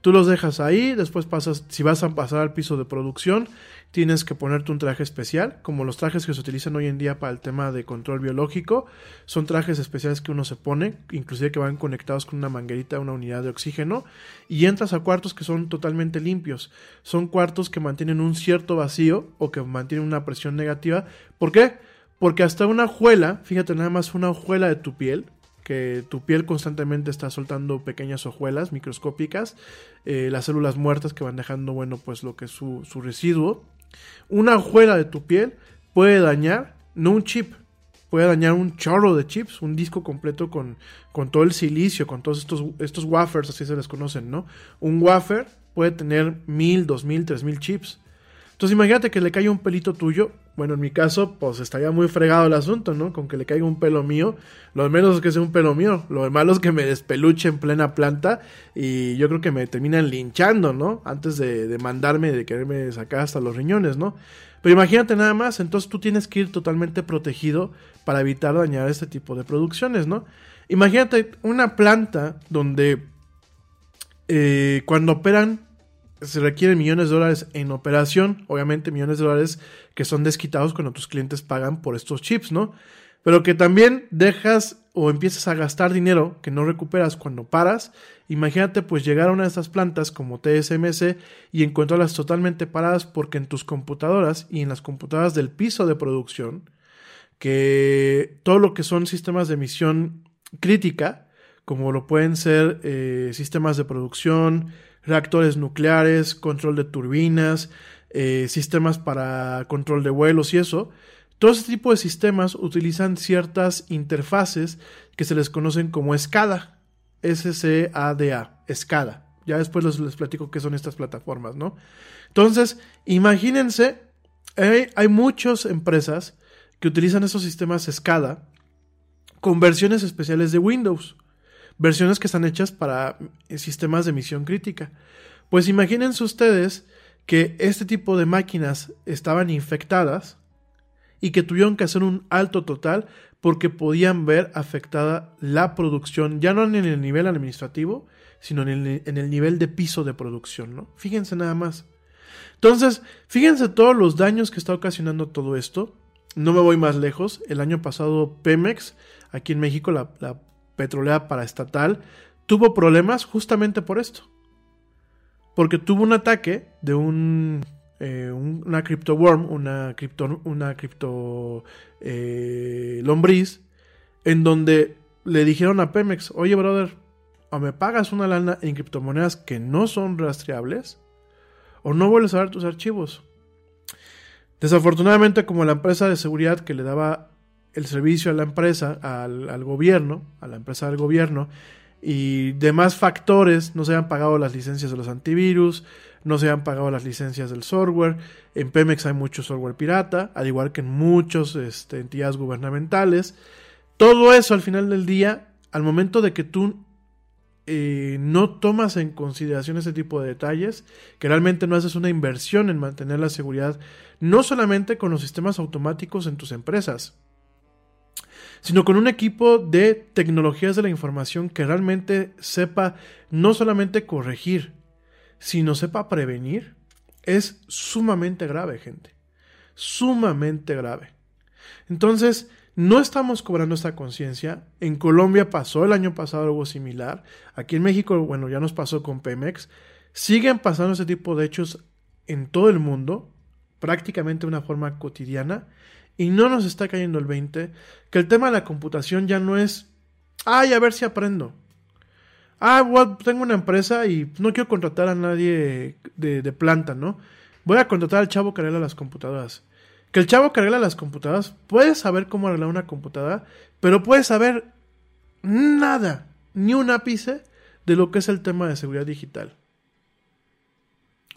[SPEAKER 1] Tú los dejas ahí, después pasas, si vas a pasar al piso de producción, tienes que ponerte un traje especial, como los trajes que se utilizan hoy en día para el tema de control biológico, son trajes especiales que uno se pone, inclusive que van conectados con una manguerita, una unidad de oxígeno, y entras a cuartos que son totalmente limpios. Son cuartos que mantienen un cierto vacío o que mantienen una presión negativa. ¿Por qué? Porque hasta una hojuela, fíjate nada más una hojuela de tu piel, que tu piel constantemente está soltando pequeñas hojuelas microscópicas, eh, las células muertas que van dejando, bueno, pues lo que es su, residuo. Una hojuela de tu piel puede dañar, no un chip, puede dañar un chorro de chips, un disco completo con, con todo el silicio, con todos estos, estos wafers, así se les conocen, ¿no? Un wafer puede tener mil, dos mil, tres mil chips. Entonces imagínate que le caiga un pelito tuyo. Bueno, en mi caso, pues estaría muy fregado el asunto, ¿no? Con que le caiga un pelo mío. Lo menos es que sea un pelo mío. Lo malo es que me despeluche en plena planta. Y yo creo que me terminan linchando, ¿no? Antes de, de mandarme, de quererme sacar hasta los riñones, ¿no? Pero imagínate nada más. Entonces tú tienes que ir totalmente protegido para evitar dañar este tipo de producciones, ¿no? Imagínate una planta donde eh, cuando operan se requieren millones de dólares en operación, obviamente millones de dólares que son desquitados cuando tus clientes pagan por estos chips, ¿no? Pero que también dejas o empiezas a gastar dinero que no recuperas cuando paras. Imagínate pues llegar a una de estas plantas como TSMC y encontrarlas totalmente paradas porque en tus computadoras y en las computadoras del piso de producción, que todo lo que son sistemas de emisión crítica, como lo pueden ser eh, sistemas de producción, reactores nucleares, control de turbinas, eh, sistemas para control de vuelos y eso. Todo este tipo de sistemas utilizan ciertas interfaces que se les conocen como SCADA. S-C-A-D-A, SCADA. Ya después les, les, platico qué son estas plataformas, ¿no? Entonces, imagínense, hay, hay muchas empresas que utilizan esos sistemas SCADA con versiones especiales de Windows versiones que están hechas para sistemas de emisión crítica. Pues imagínense ustedes que este tipo de máquinas estaban infectadas y que tuvieron que hacer un alto total porque podían ver afectada la producción, ya no en el nivel administrativo, sino en el, en el nivel de piso de producción, ¿no? Fíjense nada más. Entonces, fíjense todos los daños que está ocasionando todo esto. No me voy más lejos. El año pasado Pemex, aquí en México, la petrolera paraestatal, tuvo problemas justamente por esto. Porque tuvo un ataque de un, eh, una crypto worm, una cripto, una cripto eh, lombriz, en donde le dijeron a Pemex, oye brother, o me pagas una lana en criptomonedas que no son rastreables, o no vuelves a ver tus archivos. Desafortunadamente, como la empresa de seguridad que le daba el servicio a la empresa, al, gobierno, a la empresa del gobierno, y demás factores, no se han pagado las licencias de los antivirus, no se han pagado las licencias del software, en Pemex hay mucho software pirata, al igual que en muchas este, entidades gubernamentales. Todo eso al final del día, al momento de que tú eh, no tomas en consideración ese tipo de detalles, que realmente no haces una inversión en mantener la seguridad, no solamente con los sistemas automáticos en tus empresas, sino con un equipo de tecnologías de la información que realmente sepa no solamente corregir, sino sepa prevenir, es sumamente grave, gente. Sumamente grave. Entonces, no estamos cobrando esta conciencia. En Colombia pasó el año pasado algo similar. Aquí en México, bueno, ya nos pasó con Pemex. Siguen pasando ese tipo de hechos en todo el mundo, prácticamente de una forma cotidiana y no nos está cayendo el 20, que el tema de la computación ya no es, ay, a ver si aprendo. Ah, tengo una empresa y no quiero contratar a nadie de, de, planta, ¿no? Voy a contratar al chavo que arregla las computadoras. Que el chavo que arregla las computadoras puede saber cómo arreglar una computadora, pero puede saber nada, ni un ápice de lo que es el tema de seguridad digital.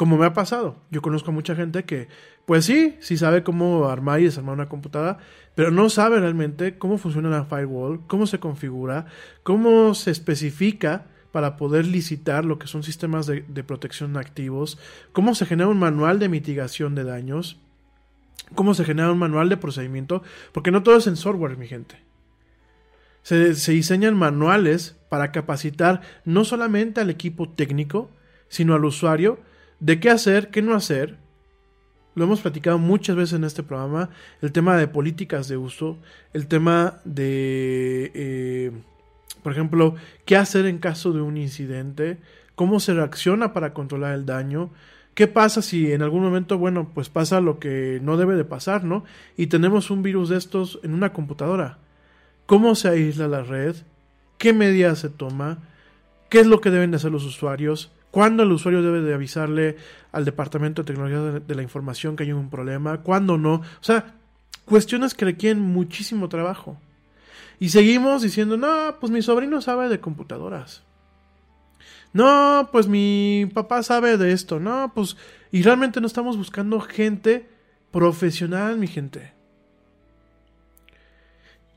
[SPEAKER 1] Como me ha pasado. Yo conozco a mucha gente que, pues sí, sí sabe cómo armar y desarmar una computadora, pero no sabe realmente cómo funciona la firewall, cómo se configura, cómo se especifica para poder licitar lo que son sistemas de, protección activos, cómo se genera un manual de mitigación de daños, cómo se genera un manual de procedimiento, porque no todo es en software, mi gente. Se, se, diseñan manuales para capacitar no solamente al equipo técnico, sino al usuario de qué hacer, qué no hacer. Lo hemos platicado muchas veces en este programa, el tema de políticas de uso, el tema de, eh, por ejemplo, qué hacer en caso de un incidente, cómo se reacciona para controlar el daño, ¿Qué pasa si en algún momento, bueno, pues pasa lo que no debe de pasar, ¿no? Y tenemos un virus de estos en una computadora. ¿Cómo se aísla la red? ¿Qué medidas se toma? ¿Qué es lo que deben de hacer los usuarios? ¿Cuándo el usuario debe de avisarle al Departamento de Tecnología de, la Información que hay un problema? ¿Cuándo no? O sea, cuestiones que requieren muchísimo trabajo. Y seguimos diciendo, no, pues mi sobrino sabe de computadoras. No, pues mi papá sabe de esto. No, pues... Y realmente no estamos buscando gente profesional, mi gente.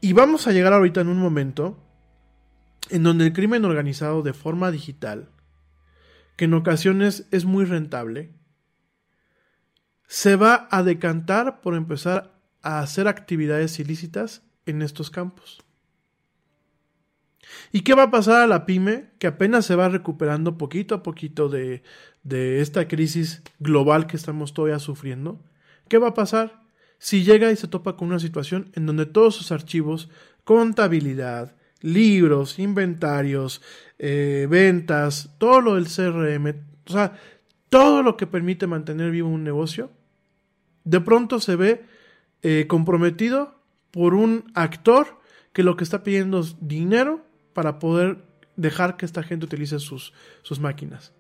[SPEAKER 1] Y vamos a llegar ahorita en un momento en donde el crimen organizado de forma digital, que en ocasiones es muy rentable, se va a decantar por empezar a hacer actividades ilícitas en estos campos. ¿Y qué va a pasar a la pyme que apenas se va recuperando poquito a poquito de, de esta crisis global que estamos todavía sufriendo? ¿Qué va a pasar si llega y se topa con una situación en donde todos sus archivos, contabilidad, libros, inventarios, eh, ventas, todo lo del CRM, o sea, todo lo que permite mantener vivo un negocio, de pronto se ve eh, comprometido por un actor que lo que está pidiendo es dinero para poder dejar que esta gente utilice sus, sus máquinas.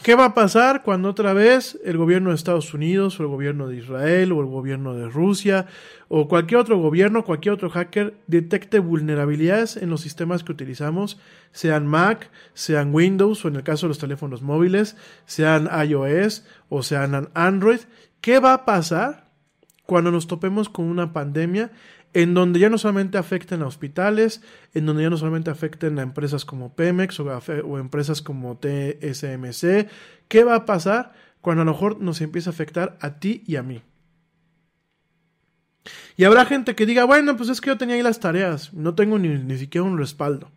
[SPEAKER 1] ¿Qué va a pasar cuando otra vez el gobierno de Estados Unidos o el gobierno de Israel o el gobierno de Rusia o cualquier otro gobierno, cualquier otro hacker detecte vulnerabilidades en los sistemas que utilizamos, sean Mac, sean Windows o en el caso de los teléfonos móviles, sean iOS o sean Android? ¿Qué va a pasar cuando nos topemos con una pandemia en donde ya no solamente afecten a hospitales, en donde ya no solamente afecten a empresas como Pemex o, empresas como TSMC. ¿Qué va a pasar cuando a lo mejor nos empieza a afectar a ti y a mí? Y habrá gente que diga, bueno, pues es que yo tenía ahí las tareas, no tengo ni, siquiera un respaldo.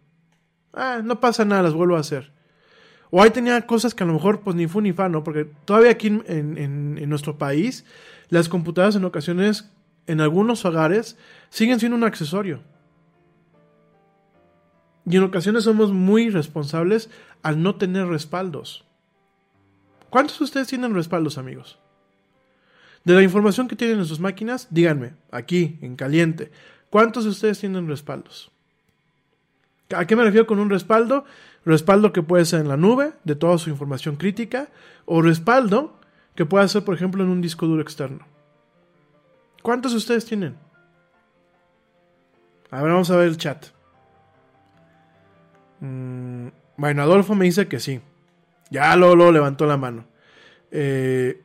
[SPEAKER 1] Ah, no pasa nada, las vuelvo a hacer. O ahí tenía cosas que a lo mejor pues ni fu ni fa, ¿no? Porque todavía aquí en, en nuestro país las computadoras en ocasiones en algunos hogares siguen siendo un accesorio. Y en ocasiones somos muy responsables al no tener respaldos. ¿Cuántos de ustedes tienen respaldos, amigos? De la información que tienen en sus máquinas, díganme, aquí, en caliente, ¿cuántos de ustedes tienen respaldos? ¿A qué me refiero con un respaldo? Respaldo que puede ser en la nube, de toda su información crítica, o respaldo que puede ser, por ejemplo, en un disco duro externo. ¿Cuántos de ustedes tienen? A ver, vamos a ver el chat. Mm, bueno, Adolfo me dice que sí. Ya lo, lo levantó la mano. Eh,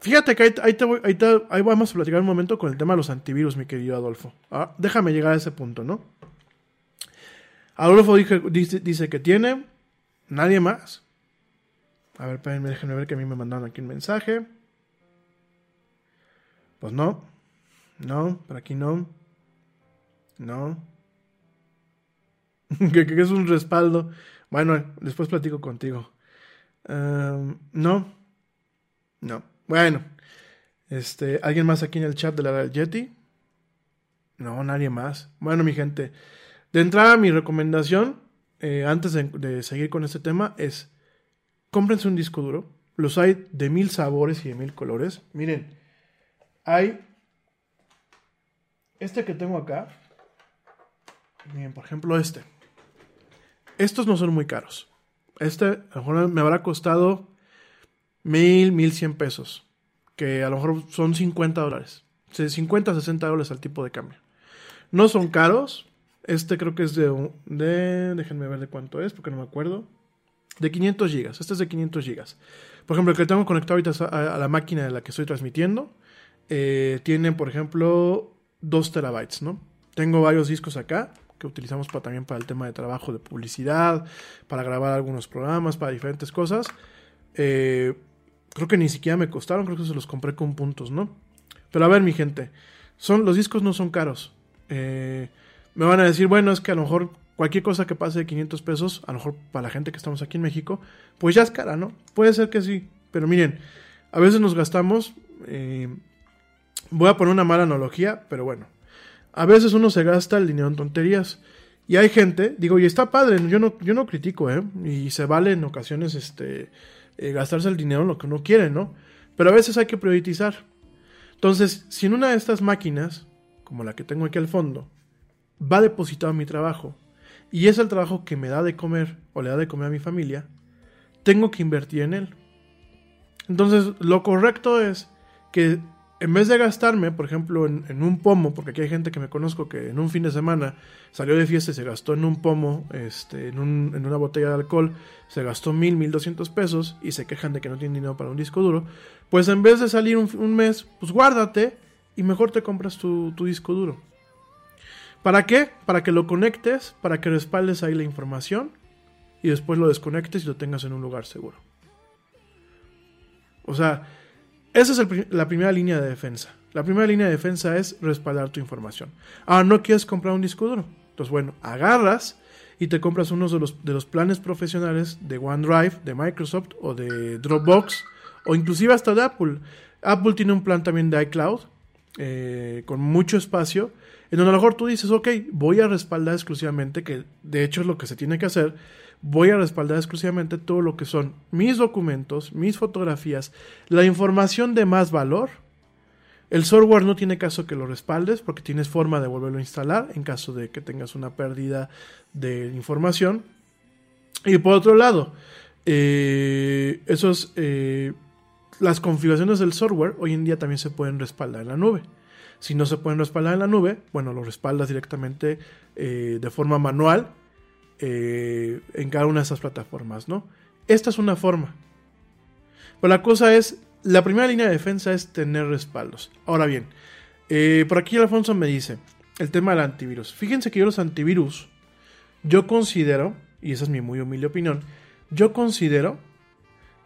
[SPEAKER 1] fíjate que ahí, vamos a platicar un momento con el tema de los antivirus, mi querido Adolfo. Ah, déjame llegar a ese punto, ¿no? Adolfo dice, dice, que tiene. Nadie más. A ver, déjenme ver que a mí me mandaron aquí un mensaje. Pues no. No, por aquí no. No. ¿Qué, es un respaldo? Bueno, después platico contigo. Em, no. No. Bueno. Este, ¿alguien más aquí en el chat de la Yeti? No, nadie más. Bueno, mi gente. De entrada, mi recomendación, eh, antes de, de, seguir con este tema, es cómprense un disco duro. Los hay de mil sabores y de mil colores. Miren, hay este que tengo acá, miren, por ejemplo este. Estos no son muy caros. Este a lo mejor me habrá costado mil, mil cien pesos. Que a lo mejor son 50 dólares. 50, 60 dólares al tipo de cambio. No son caros. Este creo que es de, de... Déjenme ver de cuánto es, porque no me acuerdo. De 500 gigas. Este es de 500 gigas. Por ejemplo, el que tengo conectado ahorita a, la máquina de la que estoy transmitiendo. Eh, tiene, por ejemplo, 2 terabytes, ¿no? Tengo varios discos acá que utilizamos también para el tema de trabajo de publicidad, para grabar algunos programas, para diferentes cosas. Eh, creo que ni siquiera me costaron, creo que se los compré con puntos, ¿no? Pero a ver, mi gente, son, los discos no son caros. Eh, me van a decir, bueno, es que a lo mejor cualquier cosa que pase de 500 pesos, a lo mejor para la gente que estamos aquí en México, pues ya es cara, ¿no? Puede ser que sí, pero miren, a veces nos gastamos, eh, voy a poner una mala analogía, pero bueno, a veces uno se gasta el dinero en tonterías. Y hay gente, digo, y está padre, yo no, yo no critico, ¿eh? Y se vale en ocasiones este, eh, gastarse el dinero en lo que uno quiere, ¿no? Pero a veces hay que priorizar. Entonces, si en una de estas máquinas, como la que tengo aquí al fondo, va depositado mi trabajo, y es el trabajo que me da de comer o le da de comer a mi familia, tengo que invertir en él. Entonces, lo correcto es que en vez de gastarme, por ejemplo, en, un pomo, porque aquí hay gente que me conozco que en un fin de semana salió de fiesta y se gastó en un pomo, este, en, una botella de alcohol, se gastó mil, mil doscientos pesos y se quejan de que no tienen dinero para un disco duro, pues en vez de salir un, mes, pues guárdate y mejor te compras tu, tu disco duro. ¿Para qué? Para que lo conectes, para que respaldes ahí la información y después lo desconectes y lo tengas en un lugar seguro. O sea, esa es la primera línea de defensa. La primera línea de defensa es respaldar tu información. Ah, no quieres comprar un disco duro. Entonces, bueno, agarras y te compras uno de los, de los planes profesionales de OneDrive, de Microsoft o de Dropbox o inclusive hasta de Apple. Apple tiene un plan también de iCloud eh, con mucho espacio en donde a lo mejor tú dices, ok, voy a respaldar exclusivamente, que de hecho es lo que se tiene que hacer, voy a respaldar exclusivamente todo lo que son mis documentos, mis fotografías, la información de más valor. El software no tiene caso que lo respaldes porque tienes forma de volverlo a instalar en caso de que tengas una pérdida de información. Y por otro lado, eh, esos, eh, las configuraciones del software hoy en día también se pueden respaldar en la nube. Si no se pueden respaldar en la nube, bueno, lo respaldas directamente eh, de forma manual eh, en cada una de esas plataformas, ¿no? Esta es una forma. Pero la cosa es, la primera línea de defensa es tener respaldos. Ahora bien, eh, por aquí Alfonso me dice, el tema del antivirus. Fíjense que yo los antivirus, yo considero, y esa es mi muy humilde opinión, yo considero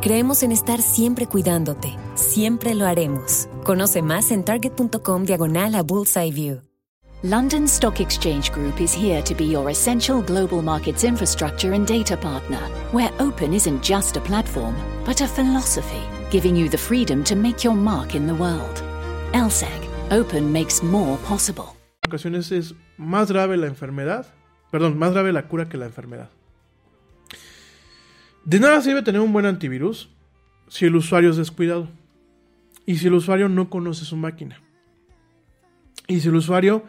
[SPEAKER 7] Creemos en estar siempre cuidándote. Siempre lo haremos. Conoce más en target.com diagonal a Bullseye View.
[SPEAKER 8] London Stock Exchange Group is here to be your essential global markets infrastructure and data partner, where open isn't just a platform, but a philosophy, giving you the freedom to make your mark in the world. LSEG, open makes more possible.
[SPEAKER 1] En ocasiones es más grave la enfermedad, perdón, más grave la cura que la enfermedad. De nada sirve tener un buen antivirus si el usuario es descuidado. Y si el usuario no conoce su máquina. Y si el usuario,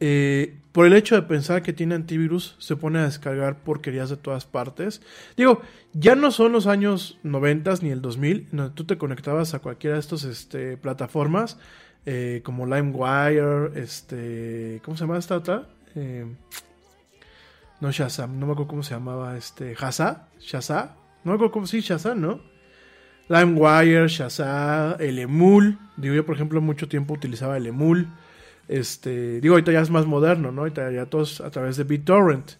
[SPEAKER 1] eh, por el hecho de pensar que tiene antivirus, se pone a descargar porquerías de todas partes. Digo, ya no son los años 90 ni el 2000, donde tú te conectabas a cualquiera de estas este, plataformas, eh, como LimeWire, este, ¿cómo se llama esta otra? Eh, no Shazam, no me acuerdo cómo se llamaba este. Shazam, Shazam, no me acuerdo cómo sí, Shazam, ¿no? LimeWire, Shazam, el Emul. Digo, yo por ejemplo mucho tiempo utilizaba el Emul. Este, digo, ahorita ya es más moderno, ¿no? Ahorita ya todos a través de BitTorrent.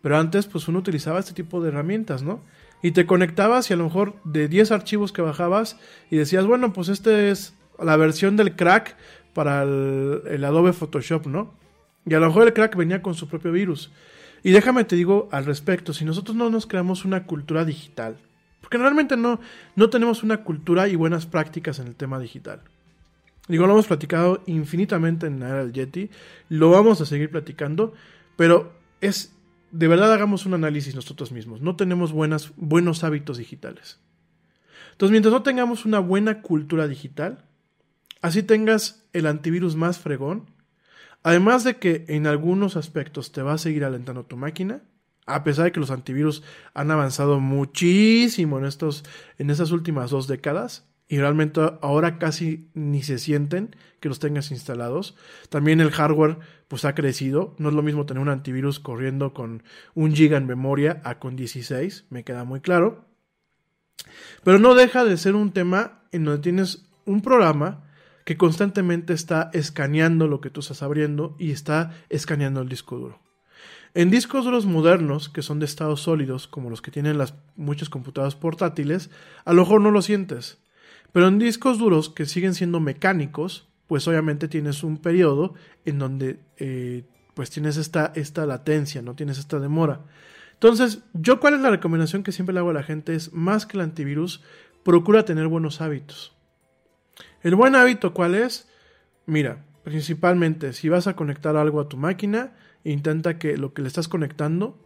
[SPEAKER 1] Pero antes, pues uno utilizaba este tipo de herramientas, ¿no? Y te conectabas y a lo mejor de 10 archivos que bajabas y decías, bueno, pues este es la versión del crack para el Adobe Photoshop, ¿no? Y a lo mejor el crack venía con su propio virus. Y déjame te digo al respecto, si nosotros no nos creamos una cultura digital, porque realmente no, no tenemos una cultura y buenas prácticas en el tema digital. Digo, lo hemos platicado infinitamente en la era del Yeti, lo vamos a seguir platicando, pero es, de verdad hagamos un análisis nosotros mismos, no tenemos buenas, buenos hábitos digitales. Entonces, mientras no tengamos una buena cultura digital, así tengas el antivirus más fregón, Además de que en algunos aspectos te va a seguir alentando tu máquina, a pesar de que los antivirus han avanzado muchísimo en estos en estas últimas dos décadas, y realmente ahora casi ni se sienten que los tengas instalados. También el hardware pues ha crecido, no es lo mismo tener un antivirus corriendo con un giga en memoria a con 16, me queda muy claro. Pero no deja de ser un tema en donde tienes un programa que constantemente está escaneando lo que tú estás abriendo y está escaneando el disco duro. En discos duros modernos, que son de estados sólidos, como los que tienen las muchas computadoras portátiles, a lo mejor no lo sientes. Pero en discos duros que siguen siendo mecánicos, pues obviamente tienes un periodo en donde eh, pues tienes esta, esta latencia, no tienes esta demora. Entonces, yo cuál es la recomendación que siempre le hago a la gente es, más que el antivirus, procura tener buenos hábitos. El buen hábito, ¿cuál es? Mira, principalmente, si vas a conectar algo a tu máquina, intenta que lo que le estás conectando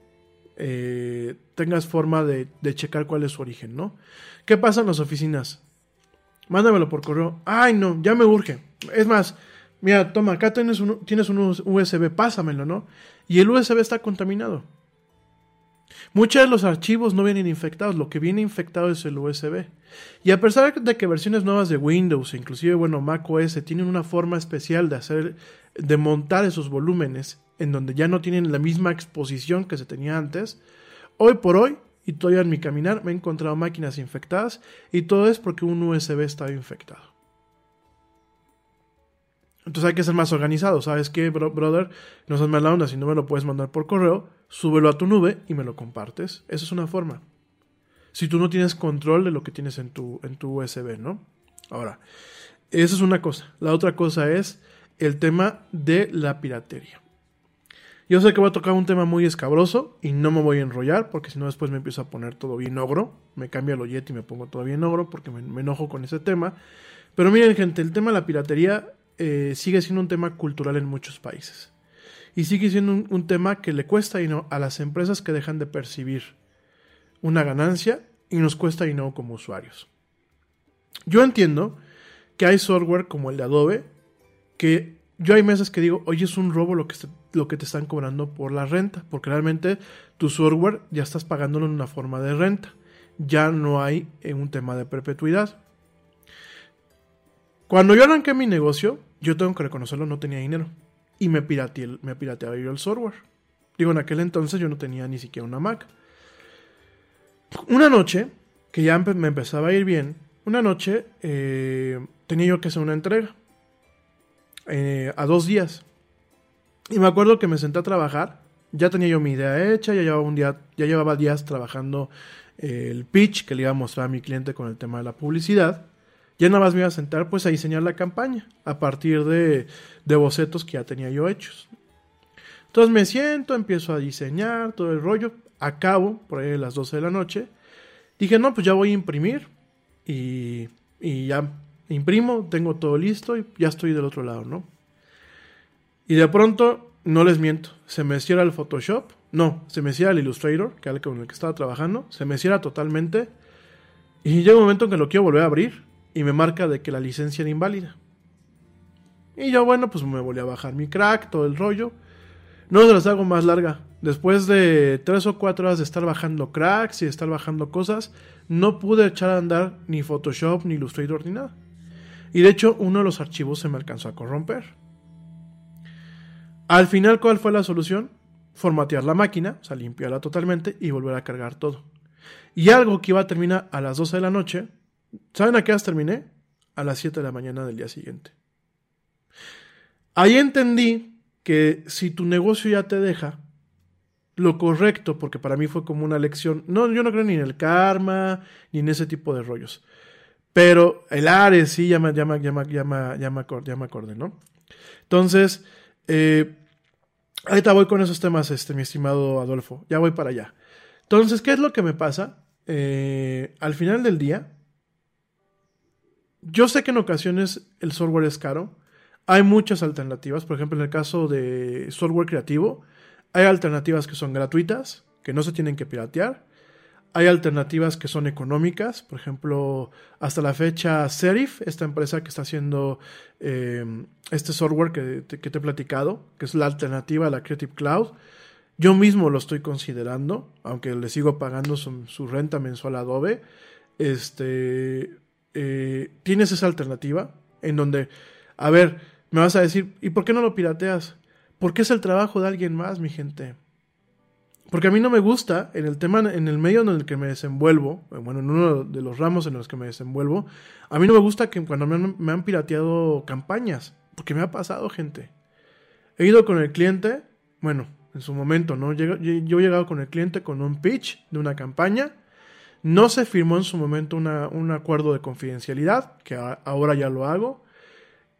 [SPEAKER 1] eh, tengas forma de, checar cuál es su origen, ¿no? ¿Qué pasa en las oficinas? Mándamelo por correo. Ay, no, ya me urge. Es más, mira, toma, acá un, tienes un USB, pásamelo, ¿no? Y el USB está contaminado. Muchos de los archivos no vienen infectados, lo que viene infectado es el USB. Y a pesar de que versiones nuevas de Windows, inclusive bueno, Mac OS, tienen una forma especial de hacer de montar esos volúmenes en donde ya no tienen la misma exposición que se tenía antes, hoy por hoy y todavía en mi caminar me he encontrado máquinas infectadas y todo es porque un USB estaba infectado. Entonces hay que ser más organizado. ¿Sabes qué, brother? No seas mala onda. Si no me lo puedes mandar por correo, súbelo a tu nube y me lo compartes. Esa es una forma. Si tú no tienes control de lo que tienes en tu, en tu USB, ¿no? Ahora, esa es una cosa. La otra cosa es el tema de la piratería. Yo sé que voy a tocar un tema muy escabroso y no me voy a enrollar porque si no después me empiezo a poner todo bien ogro. Me cambia el oyete y me pongo todo bien ogro porque me, me enojo con ese tema. Pero miren gente, el tema de la piratería eh, sigue siendo un tema cultural en muchos países. Y sigue siendo un, tema que le cuesta a las empresas que dejan de percibir una ganancia y nos cuesta no como usuarios. Yo entiendo que hay software como el de Adobe que yo hay meses que digo, oye, es un robo lo que, lo que te están cobrando por la renta, porque realmente tu software ya estás pagándolo en una forma de renta. Ya no hay en un tema de perpetuidad. Cuando yo arranqué mi negocio, yo tengo que reconocerlo, no tenía dinero. Y me pirateé, me pirateaba yo el software. Digo, en aquel entonces yo no tenía ni siquiera una Mac. Una noche, que ya me empezaba a ir bien, una noche eh, tenía yo que hacer una entrega. Eh, a dos días. Y me acuerdo que me senté a trabajar. Ya tenía yo mi idea hecha, ya llevaba un día, días trabajando eh, el pitch que le iba a mostrar a mi cliente con el tema de la publicidad. Ya nada más me iba a sentar pues a diseñar la campaña a partir de, de bocetos que ya tenía yo hechos. Entonces me siento, empiezo a diseñar todo el rollo, acabo por ahí a las 12 de la noche. Dije, no, pues ya voy a imprimir y, y ya imprimo, tengo todo listo y ya estoy del otro lado, ¿no? Y de pronto, no les miento, se me cierra el Photoshop, no, se me cierra el Illustrator, que era con el que estaba trabajando, se me cierra totalmente y llega un momento en que lo quiero volver a abrir y me marca de que la licencia era inválida. Y yo, bueno, pues me volví a bajar mi crack, todo el rollo. No se las hago más larga. Después de tres o cuatro horas de estar bajando cracks y de estar bajando cosas, no pude echar a andar ni Photoshop, ni Illustrator, ni nada. Y de hecho, uno de los archivos se me alcanzó a corromper. Al final, ¿cuál fue la solución? Formatear la máquina, o sea, limpiarla totalmente y volver a cargar todo. Y algo que iba a terminar a las 12 de la noche, ¿Saben a qué horas terminé? A las 7 de la mañana del día siguiente. Ahí entendí que si tu negocio ya te deja lo correcto, porque para mí fue como una lección, no, yo no creo ni en el karma, ni en ese tipo de rollos. Pero el Ares sí, ya me, ya me, ya me, acordé, ¿no? Entonces, eh, ahorita voy con esos temas, este, mi estimado Adolfo. Ya voy para allá. Entonces, ¿qué es lo que me pasa? Eh, al final del día, yo sé que en ocasiones el software es caro. Hay muchas alternativas. Por ejemplo, en el caso de software creativo, hay alternativas que son gratuitas, que no se tienen que piratear. Hay alternativas que son económicas. Por ejemplo, hasta la fecha, Serif, esta empresa que está haciendo eh, este software que te, he platicado, que es la alternativa a la Creative Cloud. Yo mismo lo estoy considerando, aunque le sigo pagando su, su renta mensual a Adobe. Este, eh, tienes esa alternativa en donde, a ver, me vas a decir, ¿y por qué no lo pirateas? Porque es el trabajo de alguien más, mi gente. Porque a mí no me gusta, en el tema, en el medio en el que me desenvuelvo, bueno, en uno de los ramos en los que me desenvuelvo, a mí no me gusta que cuando me han, me han pirateado campañas, porque me ha pasado, gente. He ido con el cliente, bueno, en su momento, ¿no? Yo, yo he llegado con el cliente con un pitch de una campaña, no se firmó en su momento una, un acuerdo de confidencialidad, que ahora ya lo hago.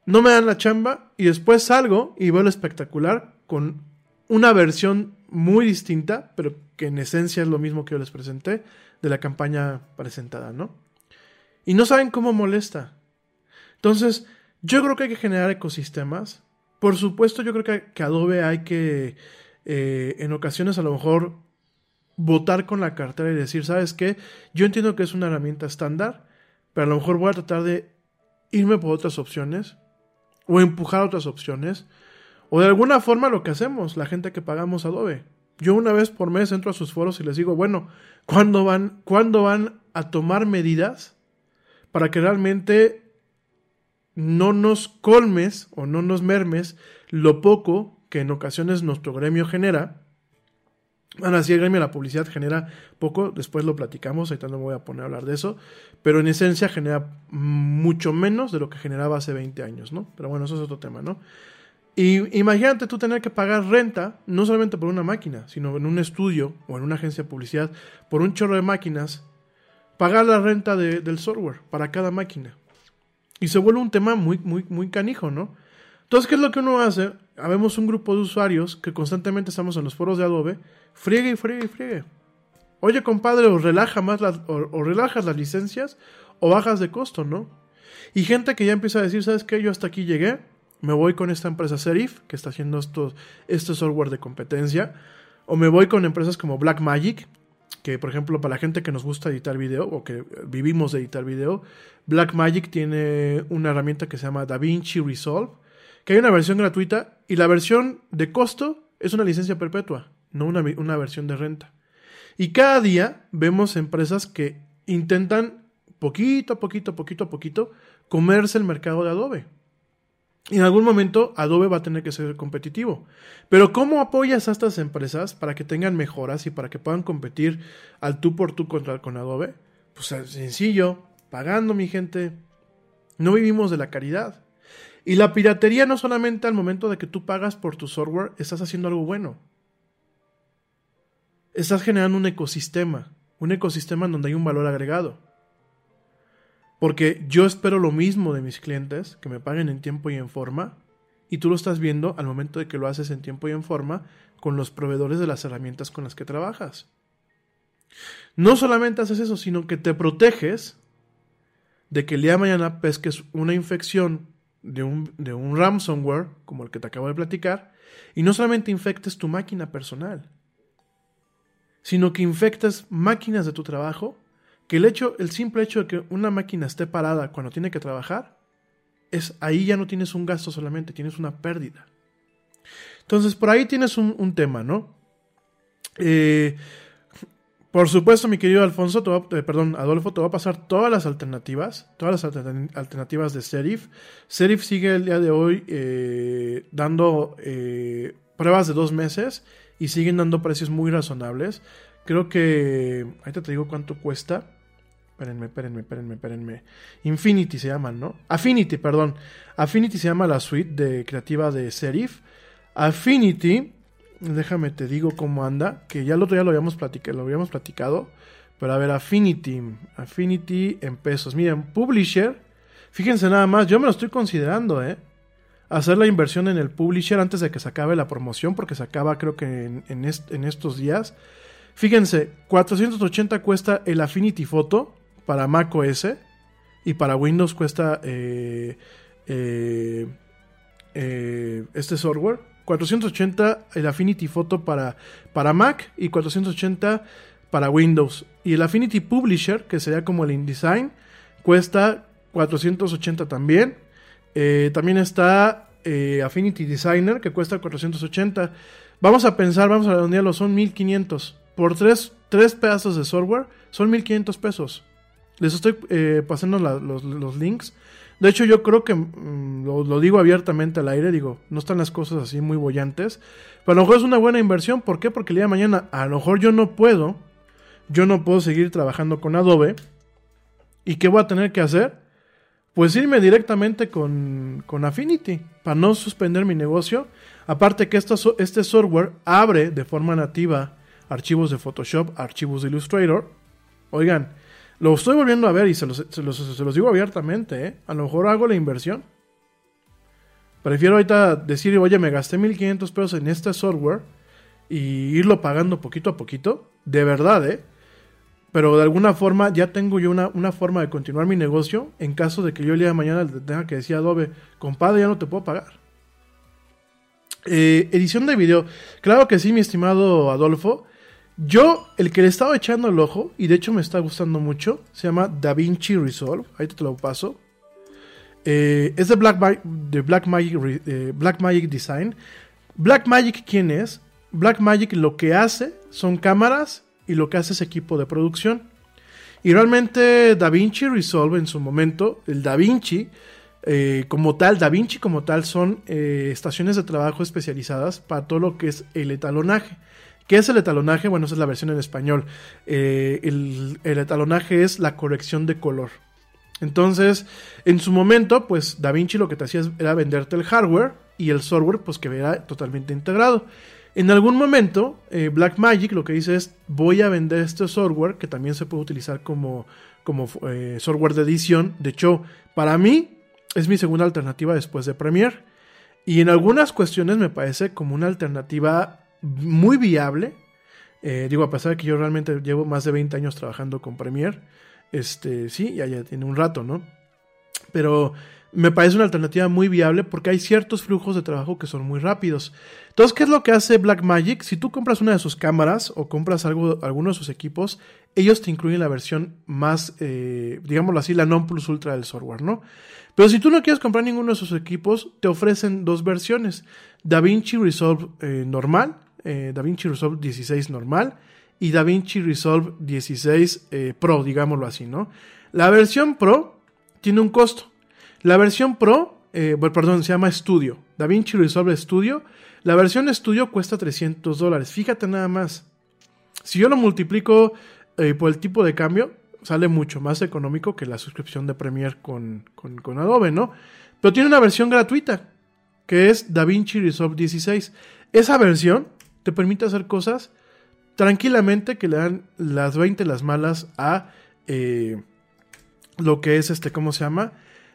[SPEAKER 1] No me dan la chamba y después salgo y veo el espectacular con una versión muy distinta, pero que en esencia es lo mismo que yo les presenté de la campaña presentada, ¿no? Y no saben cómo molesta. Entonces, yo creo que hay que generar ecosistemas. Por supuesto, yo creo que, Adobe hay que, eh, en ocasiones a lo mejor, votar con la cartera y decir, ¿sabes qué? Yo entiendo que es una herramienta estándar, pero a lo mejor voy a tratar de irme por otras opciones o empujar otras opciones. O de alguna forma lo que hacemos, la gente que pagamos Adobe. Yo una vez por mes entro a sus foros y les digo, bueno, ¿cuándo van, ¿cuándo van a tomar medidas para que realmente no nos colmes o no nos mermes lo poco que en ocasiones nuestro gremio genera? Ahora sí, el gremio de la publicidad genera poco, después lo platicamos, ahorita no me voy a poner a hablar de eso, pero en esencia genera mucho menos de lo que generaba hace 20 años, ¿no? Pero bueno, eso es otro tema, ¿no? Y imagínate tú tener que pagar renta, no solamente por una máquina, sino en un estudio o en una agencia de publicidad, por un chorro de máquinas, pagar la renta del software para cada máquina. Y se vuelve un tema muy, muy, muy canijo, ¿no? Entonces, ¿qué es lo que uno hace? Habemos un grupo de usuarios que constantemente estamos en los foros de Adobe, friegue y friegue y friegue. Oye, compadre, o, relaja más las, o, relajas las licencias o bajas de costo, ¿no? Y gente que ya empieza a decir, ¿sabes qué? Yo hasta aquí llegué, me voy con esta empresa Serif, que está haciendo estos, este software de competencia, o me voy con empresas como Blackmagic, que por ejemplo para la gente que nos gusta editar video o que vivimos de editar video, Blackmagic tiene una herramienta que se llama DaVinci Resolve, que hay una versión gratuita y la versión de costo es una licencia perpetua, no una, una versión de renta. Y cada día vemos empresas que intentan poquito a poquito, poquito a poquito, comerse el mercado de Adobe. Y en algún momento Adobe va a tener que ser competitivo. Pero ¿cómo apoyas a estas empresas para que tengan mejoras y para que puedan competir al tú por tú contra con Adobe? Pues sencillo, pagando mi gente. No vivimos de la caridad. Y la piratería no solamente al momento de que tú pagas por tu software, estás haciendo algo bueno. Estás generando un ecosistema, un ecosistema en donde hay un valor agregado. Porque yo espero lo mismo de mis clientes, que me paguen en tiempo y en forma, y tú lo estás viendo al momento de que lo haces en tiempo y en forma con los proveedores de las herramientas con las que trabajas. No solamente haces eso, sino que te proteges de que el día de mañana pesques una infección de un, de un ransomware, como el que te acabo de platicar, y no solamente infectes tu máquina personal, sino que infectes máquinas de tu trabajo que el hecho, el simple hecho de que una máquina esté parada cuando tiene que trabajar, es ahí ya no tienes un gasto solamente, tienes una pérdida. Entonces, por ahí tienes un, tema, ¿no? Eh, por supuesto, mi querido Alfonso, eh, perdón, Adolfo, te va a pasar todas las alternativas, todas las alternativas de Serif. Serif sigue el día de hoy eh, dando pruebas de dos meses y siguen dando precios muy razonables. Creo que, ahorita te digo cuánto cuesta. Espérenme, espérenme, espérenme, espérenme. Infinity se llama, ¿no? Affinity, perdón. Affinity se llama la suite de creativa de Serif. Affinity, déjame te digo cómo anda, que ya el otro día lo habíamos platicado, lo habíamos platicado. Pero a ver, Affinity, Affinity en pesos. Miren, Publisher, fíjense nada más, yo me lo estoy considerando, ¿eh? Hacer la inversión en el Publisher antes de que se acabe la promoción, porque se acaba creo que en, en estos días. Fíjense, 480 cuesta el Affinity Photo para Mac OS y para Windows cuesta eh, eh, eh, este software. 480 el Affinity Photo para, para Mac y 480 para Windows. Y el Affinity Publisher, que sería como el InDesign, cuesta 480 también. también está Affinity Designer, que cuesta 480. Vamos a pensar, vamos a redondearlo, son 1500. Por tres, tres pedazos de software son 1500 pesos. Les estoy eh, pasando los, los links. De hecho, yo creo que mm, lo, digo abiertamente al aire, digo, no están las cosas así muy bollantes. Pero a lo mejor es una buena inversión. ¿Por qué? Porque el día de mañana, a lo mejor yo no puedo, yo no puedo seguir trabajando con Adobe. ¿Y qué voy a tener que hacer? Pues irme directamente con, con Affinity para no suspender mi negocio. Aparte que esto este software abre de forma nativa archivos de Photoshop, archivos de Illustrator. Oigan, lo estoy volviendo a ver y se los, se los- digo abiertamente. ¿eh? A lo mejor hago la inversión. Prefiero ahorita decir, oye, me gasté 1500 pesos en este software y irlo pagando poquito a poquito. De verdad, ¿eh? Pero de alguna forma ya tengo yo una, una forma de continuar mi negocio en caso de que yo el día de mañana le tenga que decir Adobe, compadre, ya no te puedo pagar. Eh, edición de video. Claro que sí, mi estimado Adolfo. Yo, el que le estaba echando el ojo, y de hecho me está gustando mucho, se llama DaVinci Resolve. Ahí te lo paso. Eh, es de Black, de Black Magic, eh, Black Magic Design. Black Magic, ¿quién es? Black Magic lo que hace son cámaras y lo que hace es equipo de producción. Y realmente DaVinci Resolve en su momento, el DaVinci eh, como tal, DaVinci como tal son eh, estaciones de trabajo especializadas para todo lo que es el etalonaje. ¿Qué es el etalonaje? Bueno, esa es la versión en español. Eh, el, el etalonaje es la corrección de color. Entonces, en su momento, pues DaVinci lo que te hacía era venderte el hardware y el software, pues que era totalmente integrado. En algún momento, eh, Blackmagic lo que dice es, voy a vender este software que también se puede utilizar como, como eh, software de edición. De hecho, para mí es mi segunda alternativa después de Premiere. Y en algunas cuestiones me parece como una alternativa muy viable. Eh, digo, a pesar de que yo realmente llevo más de 20 años trabajando con Premiere. Este, sí, ya, tiene un rato, ¿no? Pero me parece una alternativa muy viable porque hay ciertos flujos de trabajo que son muy rápidos. Entonces, ¿qué es lo que hace Blackmagic? Si tú compras una de sus cámaras o compras algo, alguno de sus equipos, ellos te incluyen la versión más, eh, digámoslo así, la non plus ultra del software, ¿no? Pero si tú no quieres comprar ninguno de sus equipos, te ofrecen dos versiones. DaVinci Resolve eh, normal, eh, DaVinci Resolve 16 normal y DaVinci Resolve 16 eh, Pro, digámoslo así, ¿no? La versión Pro tiene un costo. La versión Pro, eh, bueno, perdón, se llama Studio. DaVinci Resolve Studio. La versión Studio cuesta 300 dólares. Fíjate nada más. Si yo lo multiplico eh, por el tipo de cambio, sale mucho más económico que la suscripción de Premiere con, con, Adobe, ¿no? Pero tiene una versión gratuita, que es DaVinci Resolve 16. Esa versión te permite hacer cosas tranquilamente que le dan las 20 las malas a eh, lo que es este, ¿cómo se llama?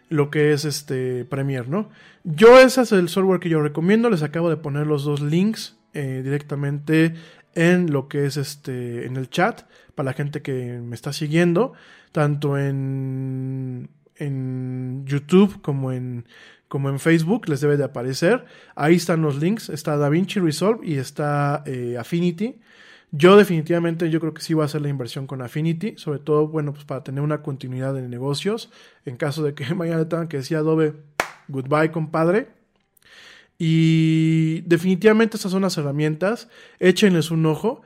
[SPEAKER 1] Lo que es este Premiere, ¿no? Yo ese es el software que yo recomiendo. Les acabo de poner los dos links eh, directamente en lo que es este en el chat para la gente que me está siguiendo tanto en en YouTube como en como en Facebook les debe de aparecer ahí están los links está DaVinci Resolve y está eh, Affinity yo definitivamente yo creo que sí voy a hacer la inversión con Affinity, sobre todo, bueno, pues para tener una continuidad de negocios, en caso de que mañana tengan que decir Adobe, goodbye compadre. Y definitivamente estas son las herramientas, échenles un ojo.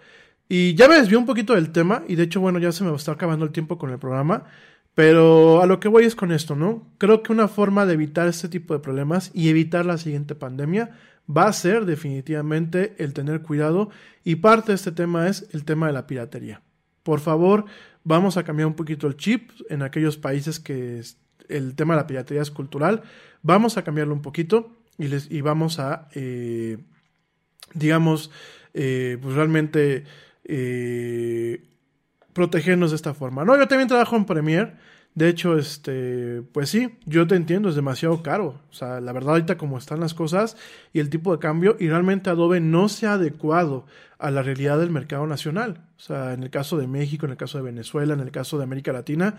[SPEAKER 1] Y ya me desvió un poquito del tema, y de hecho, bueno, ya se me está acabando el tiempo con el programa, pero a lo que voy es con esto, ¿no? Creo que una forma de evitar este tipo de problemas y evitar la siguiente pandemia va a ser definitivamente el tener cuidado y parte de este tema es el tema de la piratería. Por favor, vamos a cambiar un poquito el chip en aquellos países que el tema de la piratería es cultural. Vamos a cambiarlo un poquito y, les, y vamos a, eh, digamos, eh, pues realmente eh, protegernos de esta forma. No, yo también trabajo en Premiere. De hecho, este, pues sí, yo te entiendo, es demasiado caro. O sea, la verdad ahorita como están las cosas y el tipo de cambio, y realmente Adobe no se ha adecuado a la realidad del mercado nacional. O sea, en el caso de México, en el caso de Venezuela, en el caso de América Latina.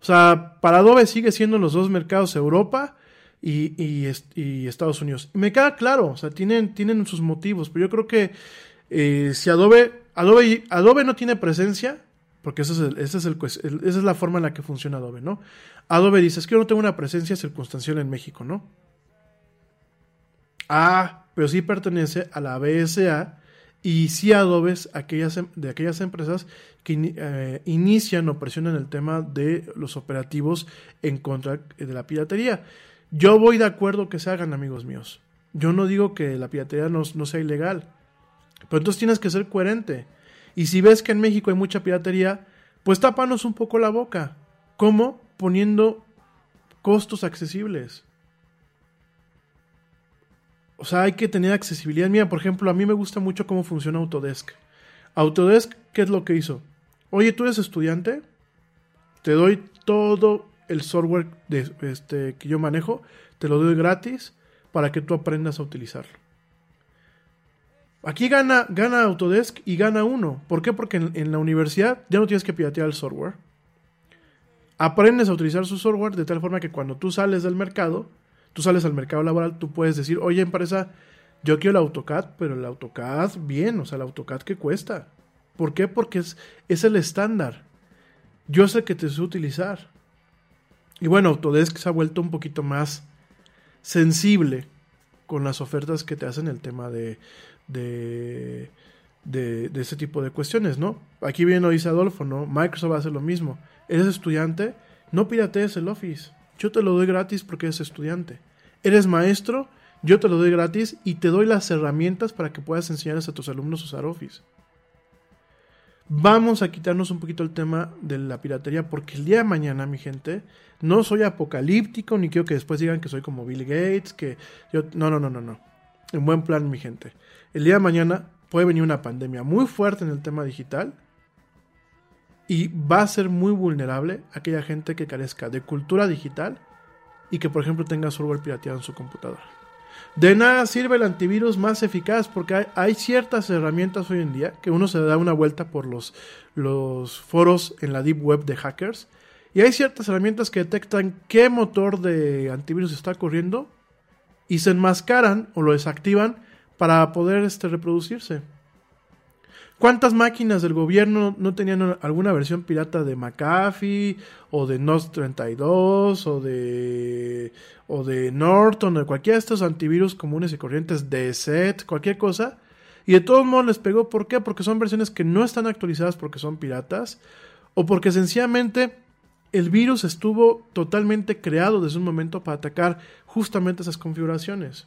[SPEAKER 1] O sea, para Adobe sigue siendo los dos mercados Europa y, y, est- y Estados Unidos. Me queda claro, o sea, tienen, tienen sus motivos, pero yo creo que eh, si Adobe, Adobe, Adobe no tiene presencia, porque ese es el- ese es el esa es la forma en la que funciona Adobe, ¿no? Adobe dice, es que yo no tengo una presencia circunstancial en México, ¿no? Ah, pero sí pertenece a la BSA y sí adobes aquellas, em, de aquellas empresas que eh, inician o presionan el tema de los operativos en contra de la piratería. Yo voy de acuerdo que se hagan, amigos míos. Yo no digo que la piratería no, no sea ilegal, pero entonces tienes que ser coherente. Y si ves que en México hay mucha piratería, pues tápanos un poco la boca. ¿Cómo? Poniendo costos accesibles. O sea, hay que tener accesibilidad. Mira, por ejemplo, a mí me gusta mucho cómo funciona Autodesk. Autodesk, ¿qué es lo que hizo? Oye, tú eres estudiante, te doy todo el software este, que yo manejo, te lo doy gratis para que tú aprendas a utilizarlo. Aquí gana, gana Autodesk y gana uno. ¿Por qué? Porque en, la universidad ya no tienes que piratear el software. Aprendes a utilizar su software de tal forma que cuando tú sales del mercado, tú sales al mercado laboral, tú puedes decir, oye empresa, yo quiero el AutoCAD, pero el AutoCAD bien, o sea, el AutoCAD que cuesta. ¿Por qué? Porque es, es el estándar. Yo sé que te sé utilizar. Y bueno, Autodesk se ha vuelto un poquito más sensible con las ofertas que te hacen el tema de, de, de, ese tipo de cuestiones, ¿no? Aquí viene, dice Adolfo, ¿no? Microsoft hace lo mismo. Eres estudiante, no piratees el Office yo te lo doy gratis porque eres estudiante. Eres maestro, yo te lo doy gratis y te doy las herramientas para que puedas enseñarles a tus alumnos a usar Office. Vamos a quitarnos un poquito el tema de la piratería porque el día de mañana, mi gente, no soy apocalíptico ni quiero que después digan que soy como Bill Gates, que yo no, no, no, no, no. En buen plan, mi gente. El día de mañana puede venir una pandemia muy fuerte en el tema digital y va a ser muy vulnerable aquella gente que carezca de cultura digital y que por ejemplo tenga software pirateado en su computadora. De nada sirve el antivirus más eficaz porque hay, ciertas herramientas hoy en día que uno se da una vuelta por los, los foros en la deep web de hackers y hay ciertas herramientas que detectan qué motor de antivirus está corriendo y se enmascaran o lo desactivan para poder este, reproducirse. ¿Cuántas máquinas del gobierno no tenían alguna versión pirata de McAfee o de NOS 32 o de o de Norton o de cualquiera de estos antivirus comunes y corrientes de SET, cualquier cosa? Y de todos modos les pegó, ¿por qué? Porque son versiones que no están actualizadas porque son piratas o porque sencillamente el virus estuvo totalmente creado desde un momento para atacar justamente esas configuraciones.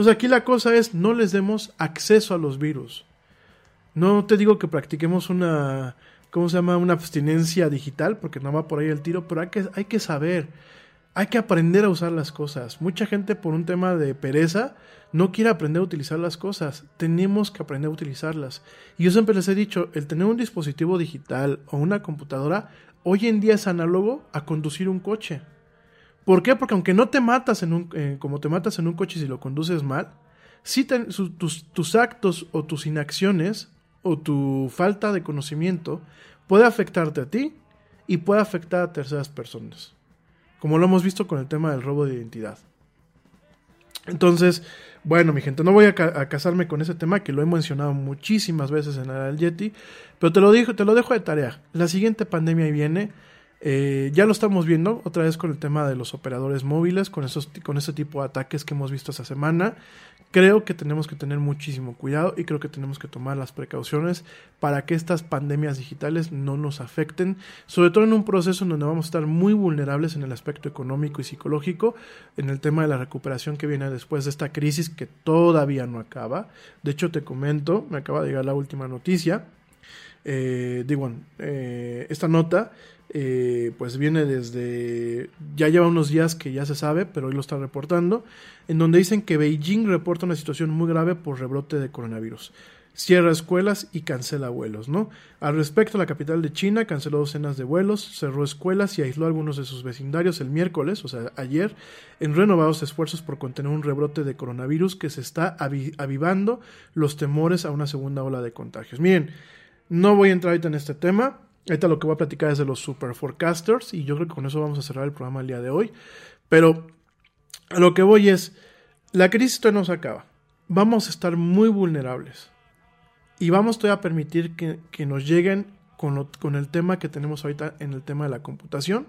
[SPEAKER 1] Entonces aquí la cosa es no les demos acceso a los virus. No te digo que practiquemos una, ¿cómo se llama? Una abstinencia digital, porque no va por ahí el tiro, pero hay que, hay que saber, hay que aprender a usar las cosas. Mucha gente por un tema de pereza no quiere aprender a utilizar las cosas. Tenemos que aprender a utilizarlas. Y yo siempre les he dicho, el tener un dispositivo digital o una computadora, hoy en día es análogo a conducir un coche. ¿Por qué? Porque aunque no te matas en un, eh, como te matas en un coche si lo conduces mal, si tus, tus actos o tus inacciones o tu falta de conocimiento puede afectarte a ti y puede afectar a terceras personas. Como lo hemos visto con el tema del robo de identidad. Entonces, bueno, mi gente, no voy a, casarme con ese tema que lo he mencionado muchísimas veces en el Yeti, pero te lo, digo, te lo dejo de tarea. La siguiente pandemia viene eh, ya lo estamos viendo otra vez con el tema de los operadores móviles, con, esos, con ese tipo de ataques que hemos visto esta semana. Creo que tenemos que tener muchísimo cuidado y creo que tenemos que tomar las precauciones para que estas pandemias digitales no nos afecten, sobre todo en un proceso en donde vamos a estar muy vulnerables en el aspecto económico y psicológico, en el tema de la recuperación que viene después de esta crisis que todavía no acaba. De hecho, te comento, me acaba de llegar la última noticia. Eh, digo, eh, esta nota eh, pues viene desde, ya lleva unos días que ya se sabe, pero hoy lo está reportando, en donde dicen que Beijing reporta una situación muy grave por rebrote de coronavirus. Cierra escuelas y cancela vuelos, ¿no? Al respecto, la capital de China canceló docenas de vuelos, cerró escuelas y aisló a algunos de sus vecindarios el miércoles, o sea, ayer, en renovados esfuerzos por contener un rebrote de coronavirus que se está avivando los temores a una segunda ola de contagios. Miren, no voy a entrar ahorita en este tema, Ahorita lo que voy a platicar es de los super forecasters y yo creo que con eso vamos a cerrar el programa el día de hoy. Pero a lo que voy es, la crisis todavía no se acaba. Vamos a estar muy vulnerables y vamos todavía a permitir que, nos lleguen con, con el tema que tenemos ahorita en el tema de la computación.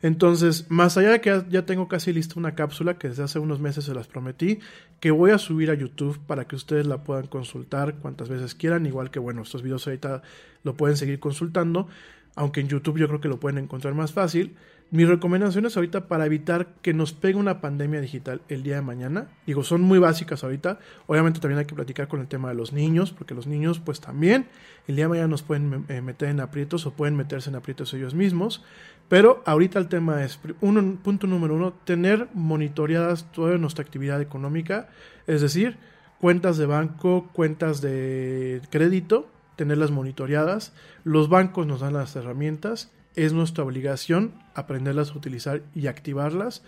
[SPEAKER 1] Entonces, más allá de que ya tengo casi lista una cápsula que desde hace unos meses se las prometí, que voy a subir a YouTube para que ustedes la puedan consultar cuantas veces quieran, igual que bueno, estos videos ahorita lo pueden seguir consultando, aunque en YouTube yo creo que lo pueden encontrar más fácil. Mis recomendaciones ahorita para evitar que nos pegue una pandemia digital el día de mañana, digo, son muy básicas ahorita. Obviamente también hay que platicar con el tema de los niños, porque los niños pues también el día de mañana nos pueden eh, meter en aprietos o pueden meterse en aprietos ellos mismos. Pero ahorita el tema es, uno, punto número uno, tener monitoreadas toda nuestra actividad económica, es decir, cuentas de banco, cuentas de crédito, tenerlas monitoreadas. Los bancos nos dan las herramientas es nuestra obligación aprenderlas a utilizar y activarlas.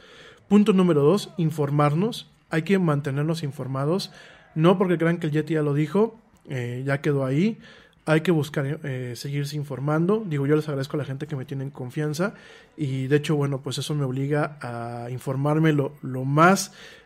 [SPEAKER 1] Punto número dos, informarnos. Hay que mantenernos informados. No porque crean que el Yeti ya lo dijo, eh, ya quedó ahí. Hay que buscar eh, seguirse informando. Digo, yo les agradezco a la gente que me tiene confianza. Y de hecho, bueno, pues eso me obliga a informarme lo, lo más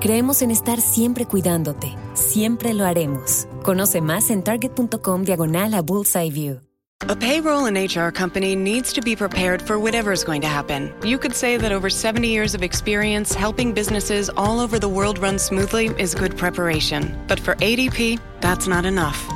[SPEAKER 7] Creemos en estar siempre cuidándote. Siempre lo haremos. Conoce más en target.com diagonal a Bullseye View.
[SPEAKER 9] A payroll and HR company needs to be prepared for whatever is going to happen. You could say that over 70 years of experience helping businesses all over the world run smoothly is good preparation. But for ADP, that's not enough.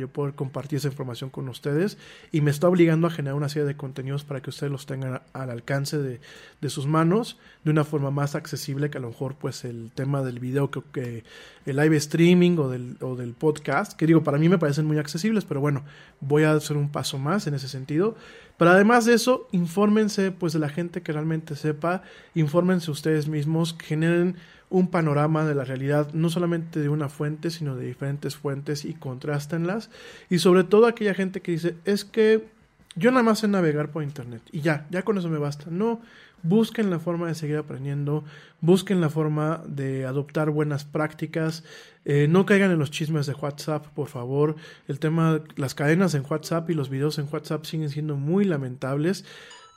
[SPEAKER 1] Yo poder compartir esa información con ustedes y me está obligando a generar una serie de contenidos para que ustedes los tengan al alcance de, de sus manos de una forma más accesible que a lo mejor pues el tema del video que, el live streaming o del, o del podcast que digo para mí me parecen muy accesibles pero bueno voy a hacer un paso más en ese sentido. Pero además de eso infórmense pues de la gente que realmente sepa infórmense ustedes mismos generen un panorama de la realidad, no solamente de una fuente, sino de diferentes fuentes y contrastenlas. Y sobre todo aquella gente que dice, es que yo nada más sé navegar por internet y ya, ya con eso me basta. No, busquen la forma de seguir aprendiendo, busquen la forma de adoptar buenas prácticas, eh, no caigan en los chismes de WhatsApp, por favor. El tema, las cadenas en WhatsApp y los videos en WhatsApp siguen siendo muy lamentables.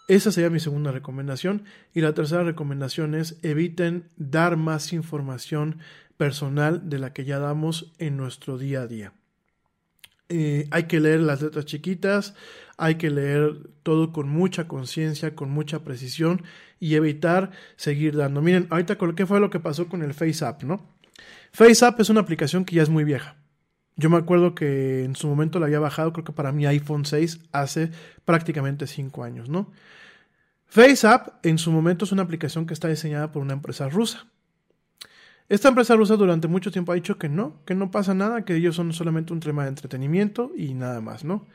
[SPEAKER 1] Esa sería mi segunda recomendación. Y la tercera recomendación es eviten dar más información personal de la que ya damos en nuestro día a día. Eh, hay que leer las letras chiquitas, hay que leer todo con mucha conciencia, con mucha precisión y evitar seguir dando. Miren, ahorita qué fue lo que pasó con el FaceApp, ¿no? FaceApp es una aplicación que ya es muy vieja. Yo me acuerdo que en su momento la había bajado, creo que para mi iPhone 6 hace prácticamente 5 años, ¿no? FaceApp en su momento es una aplicación que está diseñada por una empresa rusa. Esta empresa rusa durante mucho tiempo ha dicho que no, que no pasa nada, que ellos son solamente un tema de entretenimiento y nada más, ¿no?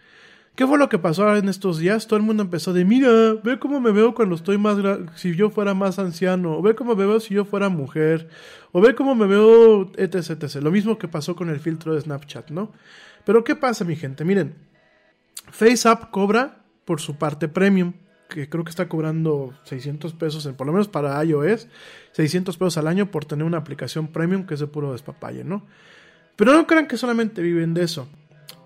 [SPEAKER 1] ¿Qué fue lo que pasó en estos días? Todo el mundo empezó de, mira, ve cómo me veo cuando estoy más, si yo fuera más anciano, o ve cómo me veo si yo fuera mujer, o ve cómo me veo, etc, etc. Lo mismo que pasó con el filtro de Snapchat, ¿no? Pero ¿qué pasa, mi gente? Miren, FaceApp cobra por su parte premium, que creo que está cobrando 600 pesos, en, por lo menos para iOS, 600 pesos al año por tener una aplicación premium que es de puro despapalle, ¿no? Pero no crean que solamente viven de eso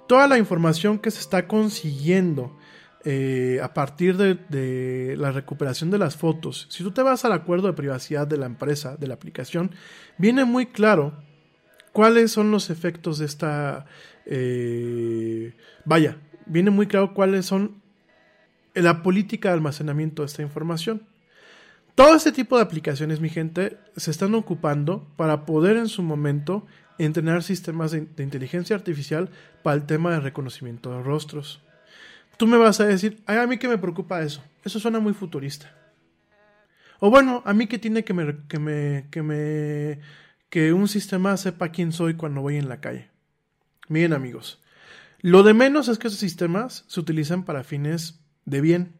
[SPEAKER 1] toda la información que se está consiguiendo eh, a partir de, la recuperación de las fotos, si tú te vas al acuerdo de privacidad de la empresa, de la aplicación, viene muy claro cuáles son los efectos de esta... Eh, vaya, viene muy claro cuáles son la política de almacenamiento de esta información. Todo este tipo de aplicaciones, mi gente, se están ocupando para poder en su momento entrenar sistemas de, inteligencia artificial para el tema de reconocimiento de rostros. Tú me vas a decir, a mí que me preocupa eso. Eso suena muy futurista. O bueno, a mí que tiene que me, que me, que me, que un sistema sepa quién soy cuando voy en la calle. Miren amigos, lo de menos es que esos sistemas se utilizan para fines de bien.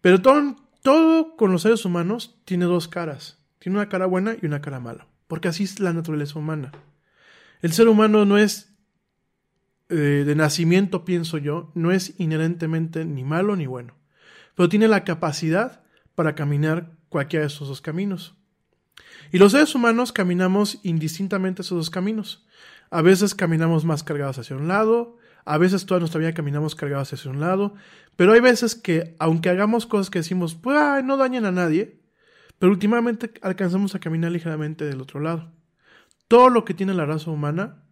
[SPEAKER 1] Pero todo, todo con los seres humanos tiene dos caras. Tiene una cara buena y una cara mala. Porque así es la naturaleza humana. El ser humano no es eh, de nacimiento, pienso yo, no es inherentemente ni malo ni bueno. Pero tiene la capacidad para caminar cualquiera de esos dos caminos. Y los seres humanos caminamos indistintamente esos dos caminos. A veces caminamos más cargados hacia un lado, a veces toda nuestra vida caminamos cargados hacia un lado, pero hay veces que, aunque hagamos cosas que decimos, pues no dañen a nadie, pero últimamente alcanzamos a caminar ligeramente del otro lado. Todo lo que tiene la raza humana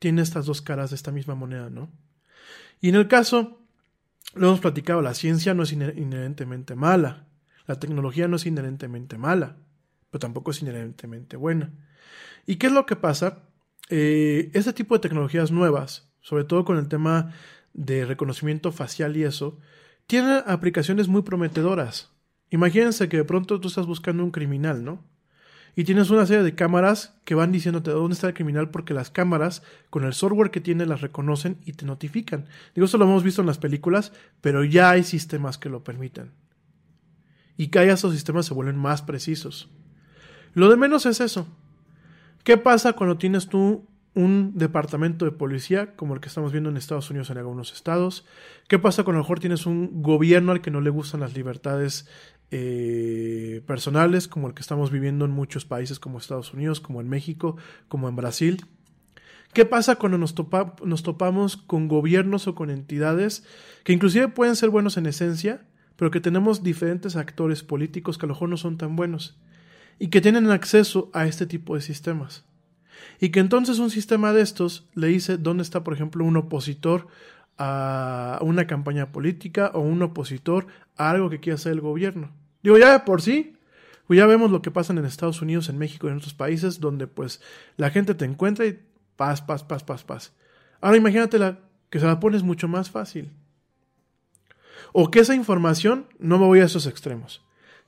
[SPEAKER 1] tiene estas dos caras de esta misma moneda, ¿no? Y en el caso, lo hemos platicado, la ciencia no es inherentemente mala, la tecnología no es inherentemente mala, pero tampoco es inherentemente buena. ¿Y qué es lo que pasa? Eh, este tipo de tecnologías nuevas, sobre todo con el tema de reconocimiento facial y eso, tienen aplicaciones muy prometedoras. Imagínense que de pronto tú estás buscando un criminal, ¿no? Y tienes una serie de cámaras que van diciéndote dónde está el criminal porque las cámaras, con el software que tiene, las reconocen y te notifican. Digo, esto lo hemos visto en las películas, pero ya hay sistemas que lo permiten. Y cada esos sistemas se vuelven más precisos. Lo de menos es eso. ¿Qué pasa cuando tienes tú un departamento de policía como el que estamos viendo en Estados Unidos en algunos estados? ¿Qué pasa cuando a lo mejor tienes un gobierno al que no le gustan las libertades eh, personales como el que estamos viviendo en muchos países como Estados Unidos, como en México, como en Brasil? ¿Qué pasa cuando nos, nos topamos con gobiernos o con entidades que inclusive pueden ser buenos en esencia, pero que tenemos diferentes actores políticos que a lo mejor no son tan buenos? y que tienen acceso a este tipo de sistemas. Y que entonces un sistema de estos le dice dónde está, por ejemplo, un opositor a una campaña política o un opositor a algo que quiera hacer el gobierno. Digo, ya por sí, pues ya vemos lo que pasa en Estados Unidos, en México y en otros países donde pues la gente te encuentra y paz, paz, paz, paz, paz. Ahora imagínate la, que se la pones mucho más fácil. O que esa información, no me voy a esos extremos,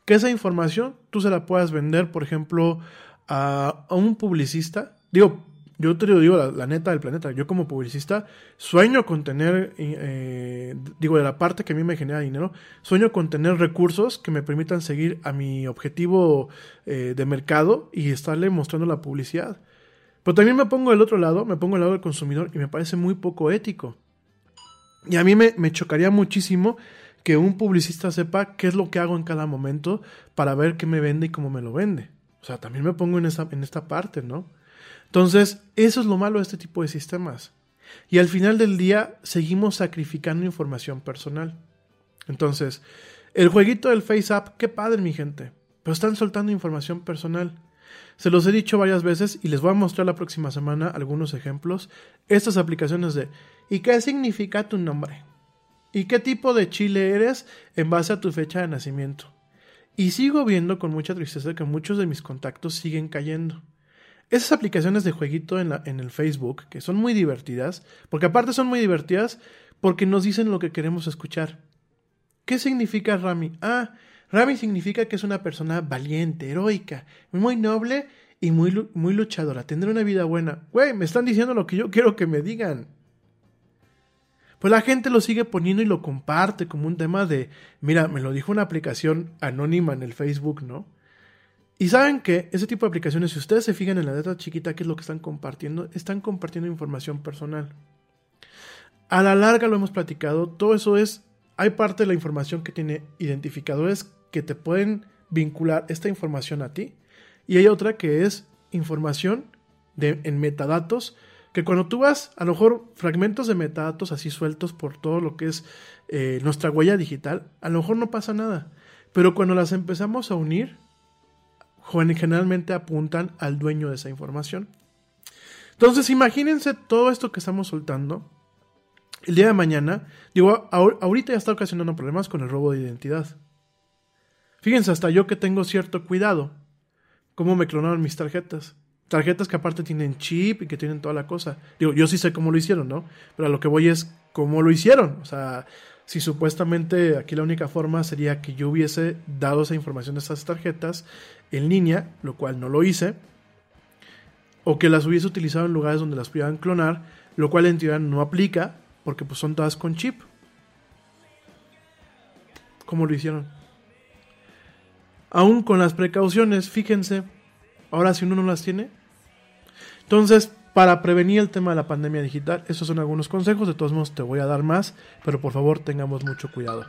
[SPEAKER 1] que esa información tú se la puedas vender, por ejemplo, a, un publicista. Digo, yo te digo la, neta del planeta, yo como publicista sueño con tener, eh, digo, de la parte que a mí me genera dinero, sueño con tener recursos que me permitan seguir a mi objetivo eh, de mercado y estarle mostrando la publicidad. Pero también me pongo del otro lado, me pongo del lado del consumidor y me parece muy poco ético. Y a mí me, chocaría muchísimo que un publicista sepa qué es lo que hago en cada momento para ver qué me vende y cómo me lo vende. O sea, también me pongo en esta, en esta parte, ¿no? Entonces, eso es lo malo de este tipo de sistemas. Y al final del día seguimos sacrificando información personal. Entonces, el jueguito del FaceApp, qué padre mi gente, pero están soltando información personal. Se los he dicho varias veces y les voy a mostrar la próxima semana algunos ejemplos. Estas aplicaciones de ¿y qué significa tu nombre? ¿Y qué tipo de chile eres en base a tu fecha de nacimiento? Y sigo viendo con mucha tristeza que muchos de mis contactos siguen cayendo. Esas aplicaciones de jueguito en, el Facebook, que son muy divertidas, porque aparte son muy divertidas porque nos dicen lo que queremos escuchar. ¿Qué significa Rami? Ah, Rami significa que es una persona valiente, heroica, muy noble y muy, muy luchadora. Tendrá una vida buena. Güey, me están diciendo lo que yo quiero que me digan. Pues la gente lo sigue poniendo y lo comparte como un tema de, mira, me lo dijo una aplicación anónima en el Facebook, ¿no? Y saben que ese tipo de aplicaciones, si ustedes se fijan en la letra chiquita, ¿qué es lo que están compartiendo? Están compartiendo información personal. A la larga lo hemos platicado, todo eso es, hay parte de la información que tiene identificadores que te pueden vincular esta información a ti y hay otra que es información de, en metadatos que cuando tú vas, a lo mejor fragmentos de metadatos así sueltos por todo lo que es eh, nuestra huella digital, a lo mejor no pasa nada. Pero cuando las empezamos a unir, generalmente apuntan al dueño de esa información. Entonces, imagínense todo esto que estamos soltando. El día de mañana, digo, ahorita ya está ocasionando problemas con el robo de identidad. Fíjense, hasta yo que tengo cierto cuidado, cómo me clonaron mis tarjetas. Tarjetas que aparte tienen chip y que tienen toda la cosa. Digo, yo sí sé cómo lo hicieron, ¿no? Pero a lo que voy es cómo lo hicieron. O sea, si supuestamente aquí la única forma sería que yo hubiese dado esa información de esas tarjetas en línea, lo cual no lo hice, o que las hubiese utilizado en lugares donde las pudieran clonar, lo cual en teoría no aplica, porque pues son todas con chip. ¿Cómo lo hicieron? aún con las precauciones, fíjense, ahora si uno no las tiene. Entonces, para prevenir el tema de la pandemia digital, esos son algunos consejos, de todos modos te voy a dar más, pero por favor tengamos mucho cuidado.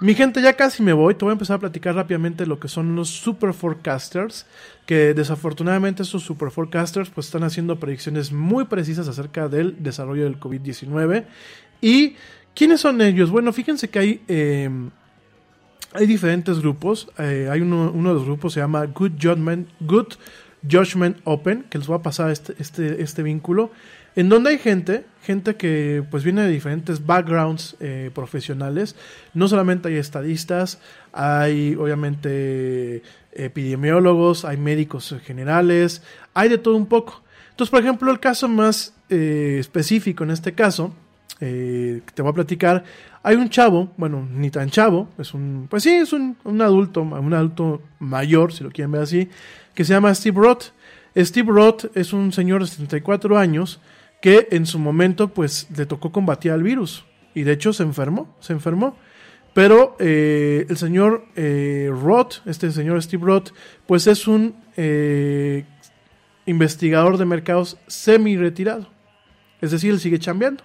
[SPEAKER 1] Mi gente, ya casi me voy, te voy a empezar a platicar rápidamente lo que son los super forecasters, que desafortunadamente estos super forecasters pues están haciendo predicciones muy precisas acerca del desarrollo del COVID-19. ¿Y quiénes son ellos? Bueno, fíjense que hay... Eh, hay diferentes grupos. Eh, hay uno, uno, de los grupos se llama Good Judgment, Good Judgment Open, que les voy a pasar este, este, este vínculo, en donde hay gente, gente que pues viene de diferentes backgrounds eh, profesionales. No solamente hay estadistas, hay obviamente epidemiólogos, hay médicos generales, hay de todo un poco. Entonces, por ejemplo, el caso más eh, específico en este caso, eh, que te voy a platicar, hay un chavo, bueno, ni tan chavo, es un, pues sí, es un, un, adulto, un adulto mayor, si lo quieren ver así, que se llama Steve Roth. Steve Roth es un señor de 74 años que en su momento, pues, le tocó combatir al virus y de hecho se enfermó, se enfermó. Pero eh, el señor eh, Roth, este señor Steve Roth, pues es un eh, investigador de mercados semi-retirado. Es decir, él sigue chambeando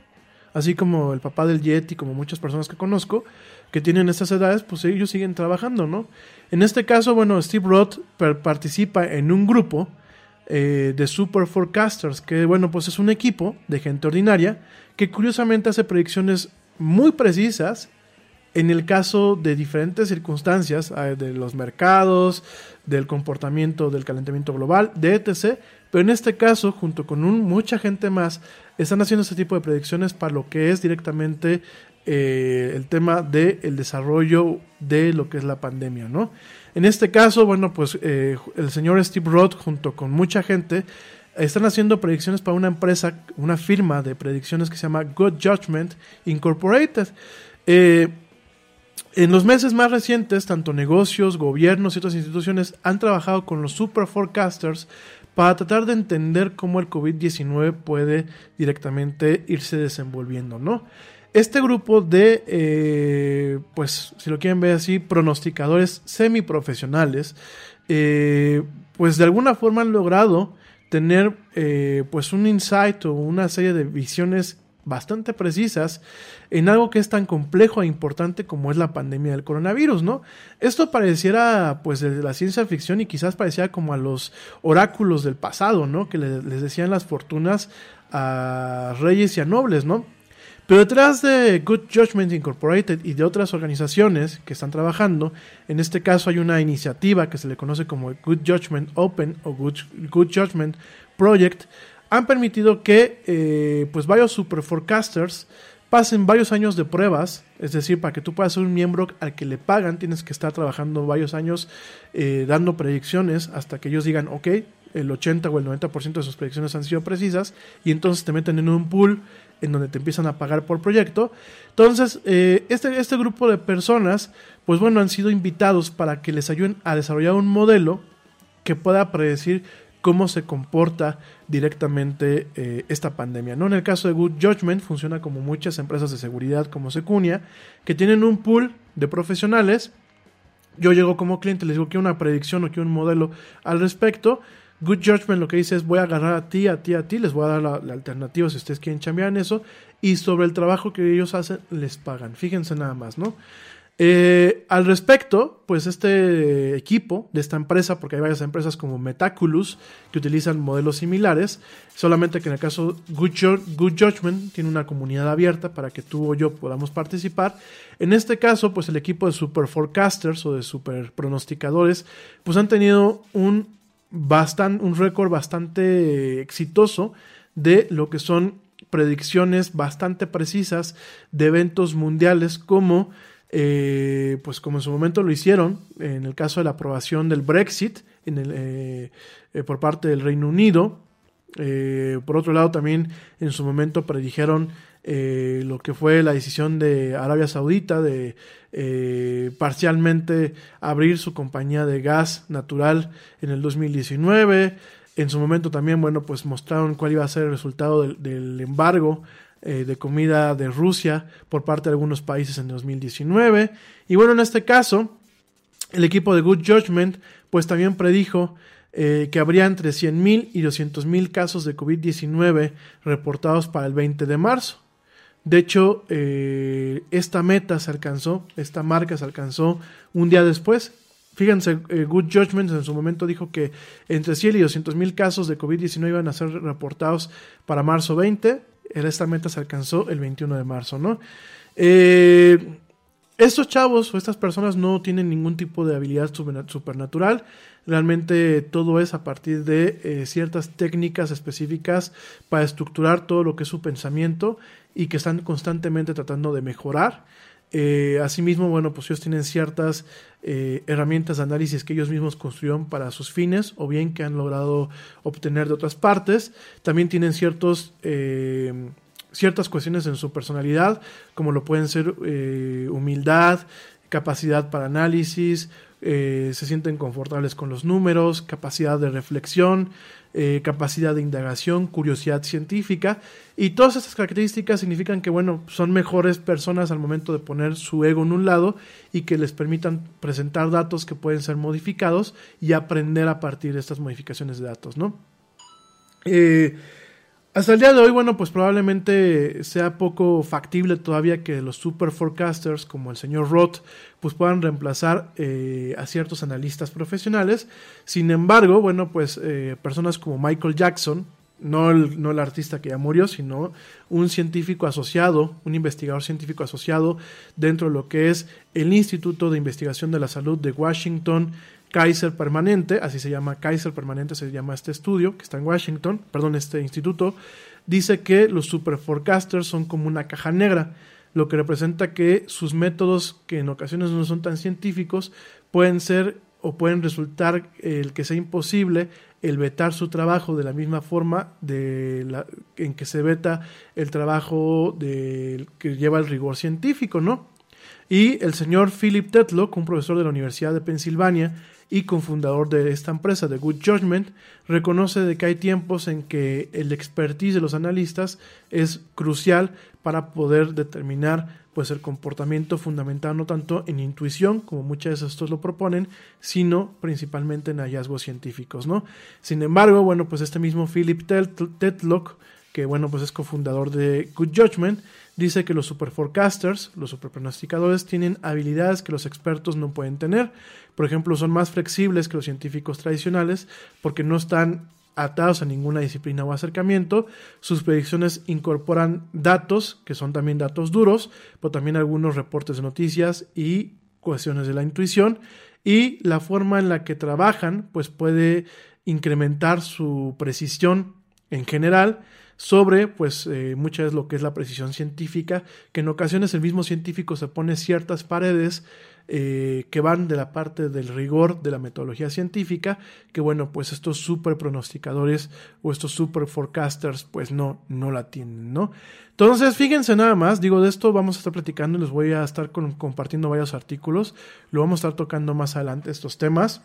[SPEAKER 1] así como el papá del Yeti, como muchas personas que conozco, que tienen estas edades, pues ellos siguen trabajando, ¿no? En este caso, bueno, Steve Roth participa en un grupo eh, de Super Forecasters, que bueno, pues es un equipo de gente ordinaria que curiosamente hace predicciones muy precisas en el caso de diferentes circunstancias, eh, de los mercados, del comportamiento del calentamiento global, de etc. Pero en este caso, junto con mucha gente más, están haciendo este tipo de predicciones para lo que es directamente eh, el tema del desarrollo de lo que es la pandemia, ¿no? En este caso, bueno, pues eh, el señor Steve Roth junto con mucha gente están haciendo predicciones para una empresa, una firma de predicciones que se llama Good Judgment Incorporated. Eh, en los meses más recientes, tanto negocios, gobiernos y otras instituciones han trabajado con los super forecasters para tratar de entender cómo el COVID-19 puede directamente irse desenvolviendo, ¿no? Este grupo de, eh, pues, si lo quieren ver así, pronosticadores semiprofesionales, eh, pues de alguna forma han logrado tener, eh, pues, un insight o una serie de visiones bastante precisas en algo que es tan complejo e importante como es la pandemia del coronavirus, ¿no? Esto pareciera pues de la ciencia ficción y quizás pareciera como a los oráculos del pasado, ¿no? Que les decían las fortunas a reyes y a nobles, ¿no? Pero detrás de Good Judgment Incorporated y de otras organizaciones que están trabajando, en este caso hay una iniciativa que se le conoce como Good Judgment Open o Good, Judgment Project, han permitido que eh, pues varios super forecasters pasen varios años de pruebas, es decir, para que tú puedas ser un miembro al que le pagan, tienes que estar trabajando varios años eh, dando predicciones hasta que ellos digan, ok, el 80 o el 90% de sus predicciones han sido precisas y entonces te meten en un pool en donde te empiezan a pagar por proyecto. Entonces, eh, este, este grupo de personas, pues bueno, han sido invitados para que les ayuden a desarrollar un modelo que pueda predecir cómo se comporta directamente eh, esta pandemia. ¿no? En el caso de Good Judgment funciona como muchas empresas de seguridad como Secunia, que tienen un pool de profesionales. Yo llego como cliente, les digo que una predicción o que un modelo al respecto. Good Judgment lo que dice es voy a agarrar a ti, a ti, a ti, les voy a dar la, alternativa si ustedes quieren cambiar en eso. Y sobre el trabajo que ellos hacen, les pagan. Fíjense nada más, ¿no? Eh, al respecto, pues este equipo de esta empresa, porque hay varias empresas como Metaculus que utilizan modelos similares, solamente que en el caso Good, Good Judgment tiene una comunidad abierta para que tú o yo podamos participar. En este caso, pues el equipo de super forecasters o de super pronosticadores, pues han tenido un, un récord bastante exitoso de lo que son predicciones bastante precisas de eventos mundiales como eh, pues como en su momento lo hicieron, en el caso de la aprobación del Brexit en el, eh, eh, por parte del Reino Unido. por otro lado, también en su momento predijeron lo que fue la decisión de Arabia Saudita de parcialmente abrir su compañía de gas natural en el 2019. En su momento también, bueno, pues mostraron cuál iba a ser el resultado del embargo eh, de comida de Rusia por parte de algunos países en 2019. Y bueno, en este caso, El equipo de Good Judgment pues también predijo eh, que habría entre 100.000 y 200.000 casos de COVID-19 reportados para el 20 de marzo. De hecho, eh, esta meta se alcanzó, esta marca se alcanzó un día después. Fíjense, eh, Good Judgment en su momento dijo que entre 100 y 200 mil casos de COVID-19 iban a ser reportados para marzo 20. Esta meta se alcanzó el 21 de marzo, ¿no? Eh, estos chavos o estas personas no tienen ningún tipo de habilidad supernatural. Realmente todo es a partir de eh, ciertas técnicas específicas para estructurar todo lo que es su pensamiento y que están constantemente tratando de mejorar. Eh, asimismo, bueno, pues ellos tienen ciertas eh, herramientas de análisis que ellos mismos construyeron para sus fines o bien que han logrado obtener de otras partes. También tienen ciertos ciertas cuestiones en su personalidad, como lo pueden ser eh, humildad, capacidad para análisis, eh, se sienten confortables con los números, capacidad de reflexión, eh, capacidad de indagación, curiosidad científica, y todas estas características significan que, bueno, son mejores personas al momento de poner su ego en un lado y que les permitan presentar datos que pueden ser modificados y aprender a partir de estas modificaciones de datos, ¿no? Hasta el día de hoy, bueno, pues probablemente sea poco factible todavía que los super forecasters como el señor Roth pues puedan reemplazar eh, a ciertos analistas profesionales. Sin embargo, bueno, pues eh, personas como Michael Jackson, no el, no el artista que ya murió, sino un científico asociado, un investigador científico asociado dentro de lo que es el Instituto de Investigación de la Salud de Washington, Kaiser Permanente, así se llama Kaiser Permanente, se llama este estudio que está en Washington, perdón, este instituto, dice que los super forecasters son como una caja negra, lo que representa que sus métodos, que en ocasiones no son tan científicos, pueden ser o pueden resultar el que sea imposible el vetar su trabajo de la misma forma de la, en que se veta el trabajo que lleva el rigor científico, ¿no? Y el señor Philip Tetlock, un profesor de la Universidad de Pensilvania, y cofundador de esta empresa, de Good Judgment, reconoce de que hay tiempos en que el expertise de los analistas es crucial para poder determinar pues el comportamiento fundamental no tanto en intuición como muchas veces estos lo proponen sino principalmente en hallazgos científicos no sin embargo bueno pues este mismo Philip Tetlock que bueno pues es cofundador de Good Judgment dice que los super forecasters, los super pronosticadores, tienen habilidades que los expertos no pueden tener. Por ejemplo, son más flexibles que los científicos tradicionales porque no están atados a ninguna disciplina o acercamiento. Sus predicciones incorporan datos, que son también datos duros, pero también algunos reportes de noticias y cuestiones de la intuición. Y la forma en la que trabajan, pues puede incrementar su precisión en general sobre pues eh, muchas veces lo que es la precisión científica, que en ocasiones el mismo científico se pone ciertas paredes eh, que van de la parte del rigor de la metodología científica, que bueno, pues estos super pronosticadores o estos super forecasters pues no, no la tienen, ¿no? Entonces, fíjense nada más, digo, de esto vamos a estar platicando y les voy a estar compartiendo varios artículos, lo vamos a estar tocando más adelante estos temas.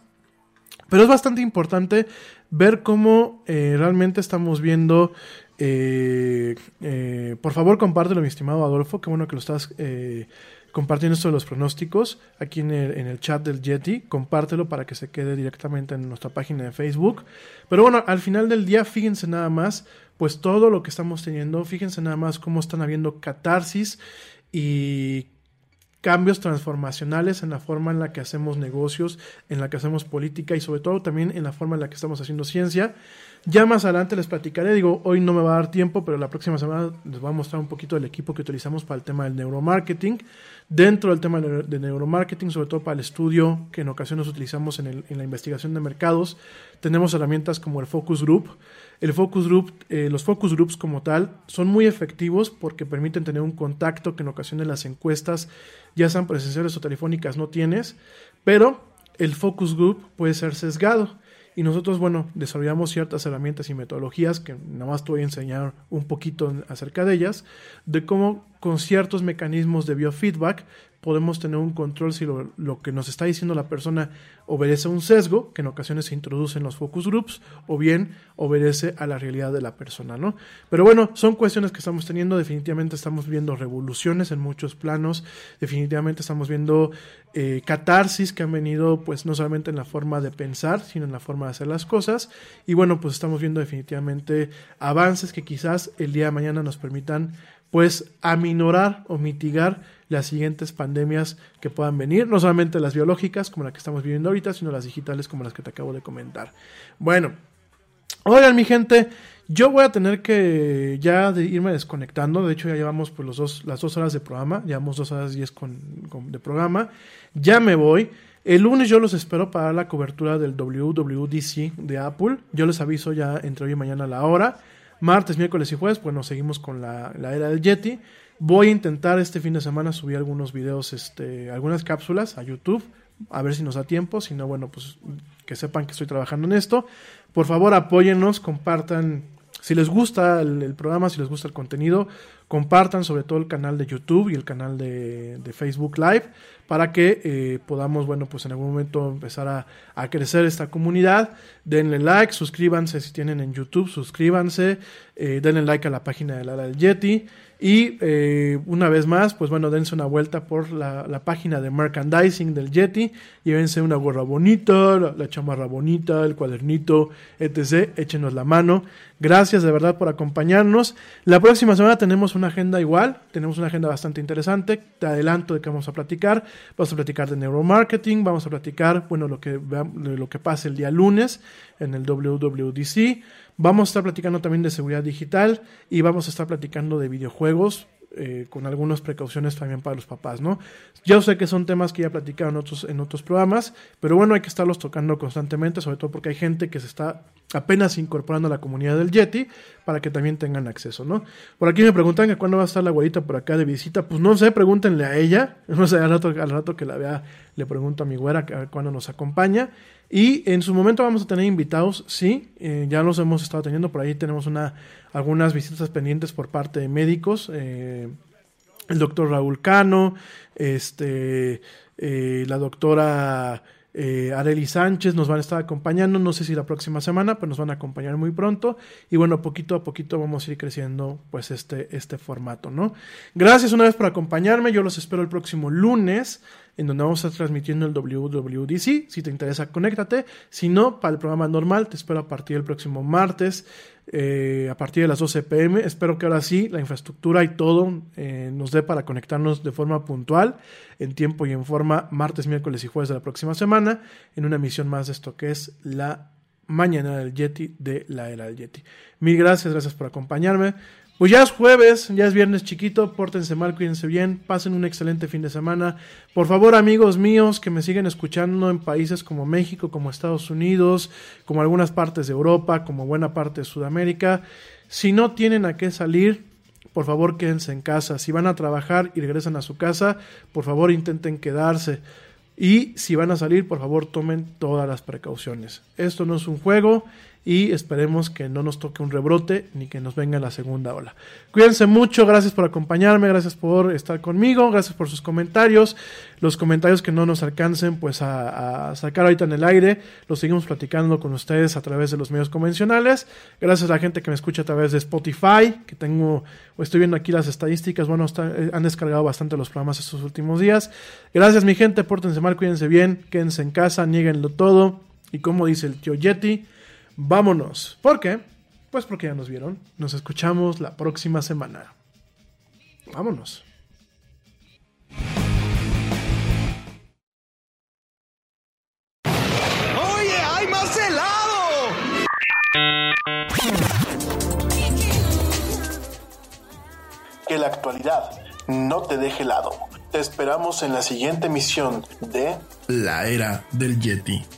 [SPEAKER 1] Pero es bastante importante ver cómo eh, realmente estamos viendo eh, eh, por favor, compártelo, mi estimado Adolfo. Qué bueno que lo estás eh, compartiendo esto de los pronósticos aquí en el, en el, chat del Yeti. Compártelo para que se quede directamente en nuestra página de Facebook. Pero bueno, al final del día, fíjense nada más, pues todo lo que estamos teniendo. Fíjense nada más cómo están habiendo catarsis y cambios transformacionales en la forma en la que hacemos negocios, en la que hacemos política y sobre todo también en la forma en la que estamos haciendo ciencia. Ya más adelante les platicaré, digo, hoy no me va a dar tiempo, pero la próxima semana les voy a mostrar un poquito del equipo que utilizamos para el tema del neuromarketing. Dentro del tema de neuromarketing, sobre todo para el estudio que en ocasiones utilizamos en, la investigación de mercados, tenemos herramientas como el Focus Group. El Focus Group, eh, los Focus Groups como tal, son muy efectivos porque permiten tener un contacto que en ocasiones las encuestas, ya sean presenciales o telefónicas, no tienes, pero el Focus Group puede ser sesgado. Y nosotros, bueno, desarrollamos ciertas herramientas y metodologías que nada más te voy a enseñar un poquito acerca de ellas, de cómo con ciertos mecanismos de biofeedback podemos tener un control si lo, que nos está diciendo la persona obedece a un sesgo, que en ocasiones se introduce en los focus groups, o bien obedece a la realidad de la persona, ¿no? Pero bueno, son cuestiones que estamos teniendo, definitivamente estamos viendo revoluciones en muchos planos, definitivamente estamos viendo eh, catarsis que han venido, pues no solamente en la forma de pensar, sino en la forma de hacer las cosas, y bueno, pues estamos viendo definitivamente avances que quizás el día de mañana nos permitan pues aminorar o mitigar las siguientes pandemias que puedan venir, no solamente las biológicas como la que estamos viviendo ahorita, sino las digitales como las que te acabo de comentar. Bueno, oigan mi gente, yo voy a tener que ya de irme desconectando, de hecho ya llevamos pues los dos, las dos horas de programa, llevamos dos horas diez con, de programa, ya me voy. El lunes yo los espero para la cobertura del WWDC de Apple. Yo les aviso ya entre hoy y mañana la hora. Martes, miércoles y jueves, pues nos seguimos con la, la era del Yeti. Voy a intentar este fin de semana subir algunos videos, este, algunas cápsulas a YouTube, a ver si nos da tiempo. Si no, bueno, pues que sepan que estoy trabajando en esto. Por favor, apóyennos, compartan. Si les gusta el, programa, si les gusta el contenido, compartan sobre todo el canal de YouTube y el canal de, de Facebook Live para que eh, podamos, bueno, pues en algún momento empezar a, a, crecer esta comunidad. Denle like, suscríbanse si tienen en YouTube, suscríbanse, eh, denle like a la página de Lara del Yeti. Y eh, una vez más, pues bueno, dense una vuelta por la, página de merchandising del Yeti. Llévense una gorra bonita, la, chamarra bonita, el cuadernito, etc. Échenos la mano. Gracias de verdad por acompañarnos. La próxima semana tenemos una agenda igual, tenemos una agenda bastante interesante. Te adelanto de que vamos a platicar. Vamos a platicar de neuromarketing, vamos a platicar, bueno, lo que, lo que pasa el día lunes en el WWDC. Vamos a estar platicando también de seguridad digital y vamos a estar platicando de videojuegos eh, con algunas precauciones también para los papás, ¿no? Yo sé que son temas que ya platicaron en otros, en otros programas, pero bueno, hay que estarlos tocando constantemente, sobre todo porque hay gente que se está apenas incorporando a la comunidad del Yeti para que también tengan acceso, ¿no? Por aquí me preguntan que cuándo va a estar la güerita por acá de visita, pues no sé, pregúntenle a ella, no sé, al rato, al rato que la vea le pregunto a mi güera cuándo nos acompaña. Y en su momento vamos a tener invitados, sí, eh, ya los hemos estado teniendo, por ahí tenemos una, algunas visitas pendientes por parte de médicos, eh, el doctor Raúl Cano, este, eh, la doctora Areli Sánchez nos van a estar acompañando, no sé si la próxima semana, pero nos van a acompañar muy pronto. Y bueno, poquito a poquito vamos a ir creciendo pues este, este formato, ¿no? Gracias una vez por acompañarme, yo los espero el próximo lunes en donde vamos a estar transmitiendo el WWDC. Si te interesa, conéctate. Si no, para el programa normal, te espero a partir del próximo martes, eh, a partir de las 12 pm. Espero que ahora sí la infraestructura y todo eh, nos dé para conectarnos de forma puntual, en tiempo y en forma, martes, miércoles y jueves de la próxima semana, en una emisión más de esto que es la mañana del Yeti de la era del Yeti. Mil gracias, gracias por acompañarme. Pues ya es jueves, ya es viernes chiquito, pórtense mal, cuídense bien, pasen un excelente fin de semana. Por favor, amigos míos que me siguen escuchando en países como México, como Estados Unidos, como algunas partes de Europa, como buena parte de Sudamérica, si no tienen a qué salir, por favor quédense en casa. Si van a trabajar y regresan a su casa, por favor intenten quedarse. Y si van a salir, por favor tomen todas las precauciones. Esto no es un juego y esperemos que no nos toque un rebrote ni que nos venga la segunda ola. Cuídense mucho, gracias por acompañarme, gracias por estar conmigo, gracias por sus comentarios, los comentarios que no nos alcancen pues a, sacar ahorita en el aire, los seguimos platicando con ustedes a través de los medios convencionales, gracias a la gente que me escucha a través de Spotify, que tengo, estoy viendo aquí las estadísticas, bueno, está, han descargado bastante los programas estos últimos días, gracias mi gente, pórtense mal, cuídense bien, quédense en casa, nieguenlo todo, y como dice el tío Yeti, vámonos. ¿Por qué? Pues porque ya nos vieron. Nos escuchamos la próxima semana. Vámonos.
[SPEAKER 2] ¡Oye, hay más helado!
[SPEAKER 3] Que la actualidad no te deje helado. Te esperamos en la siguiente emisión de La Era del Yeti.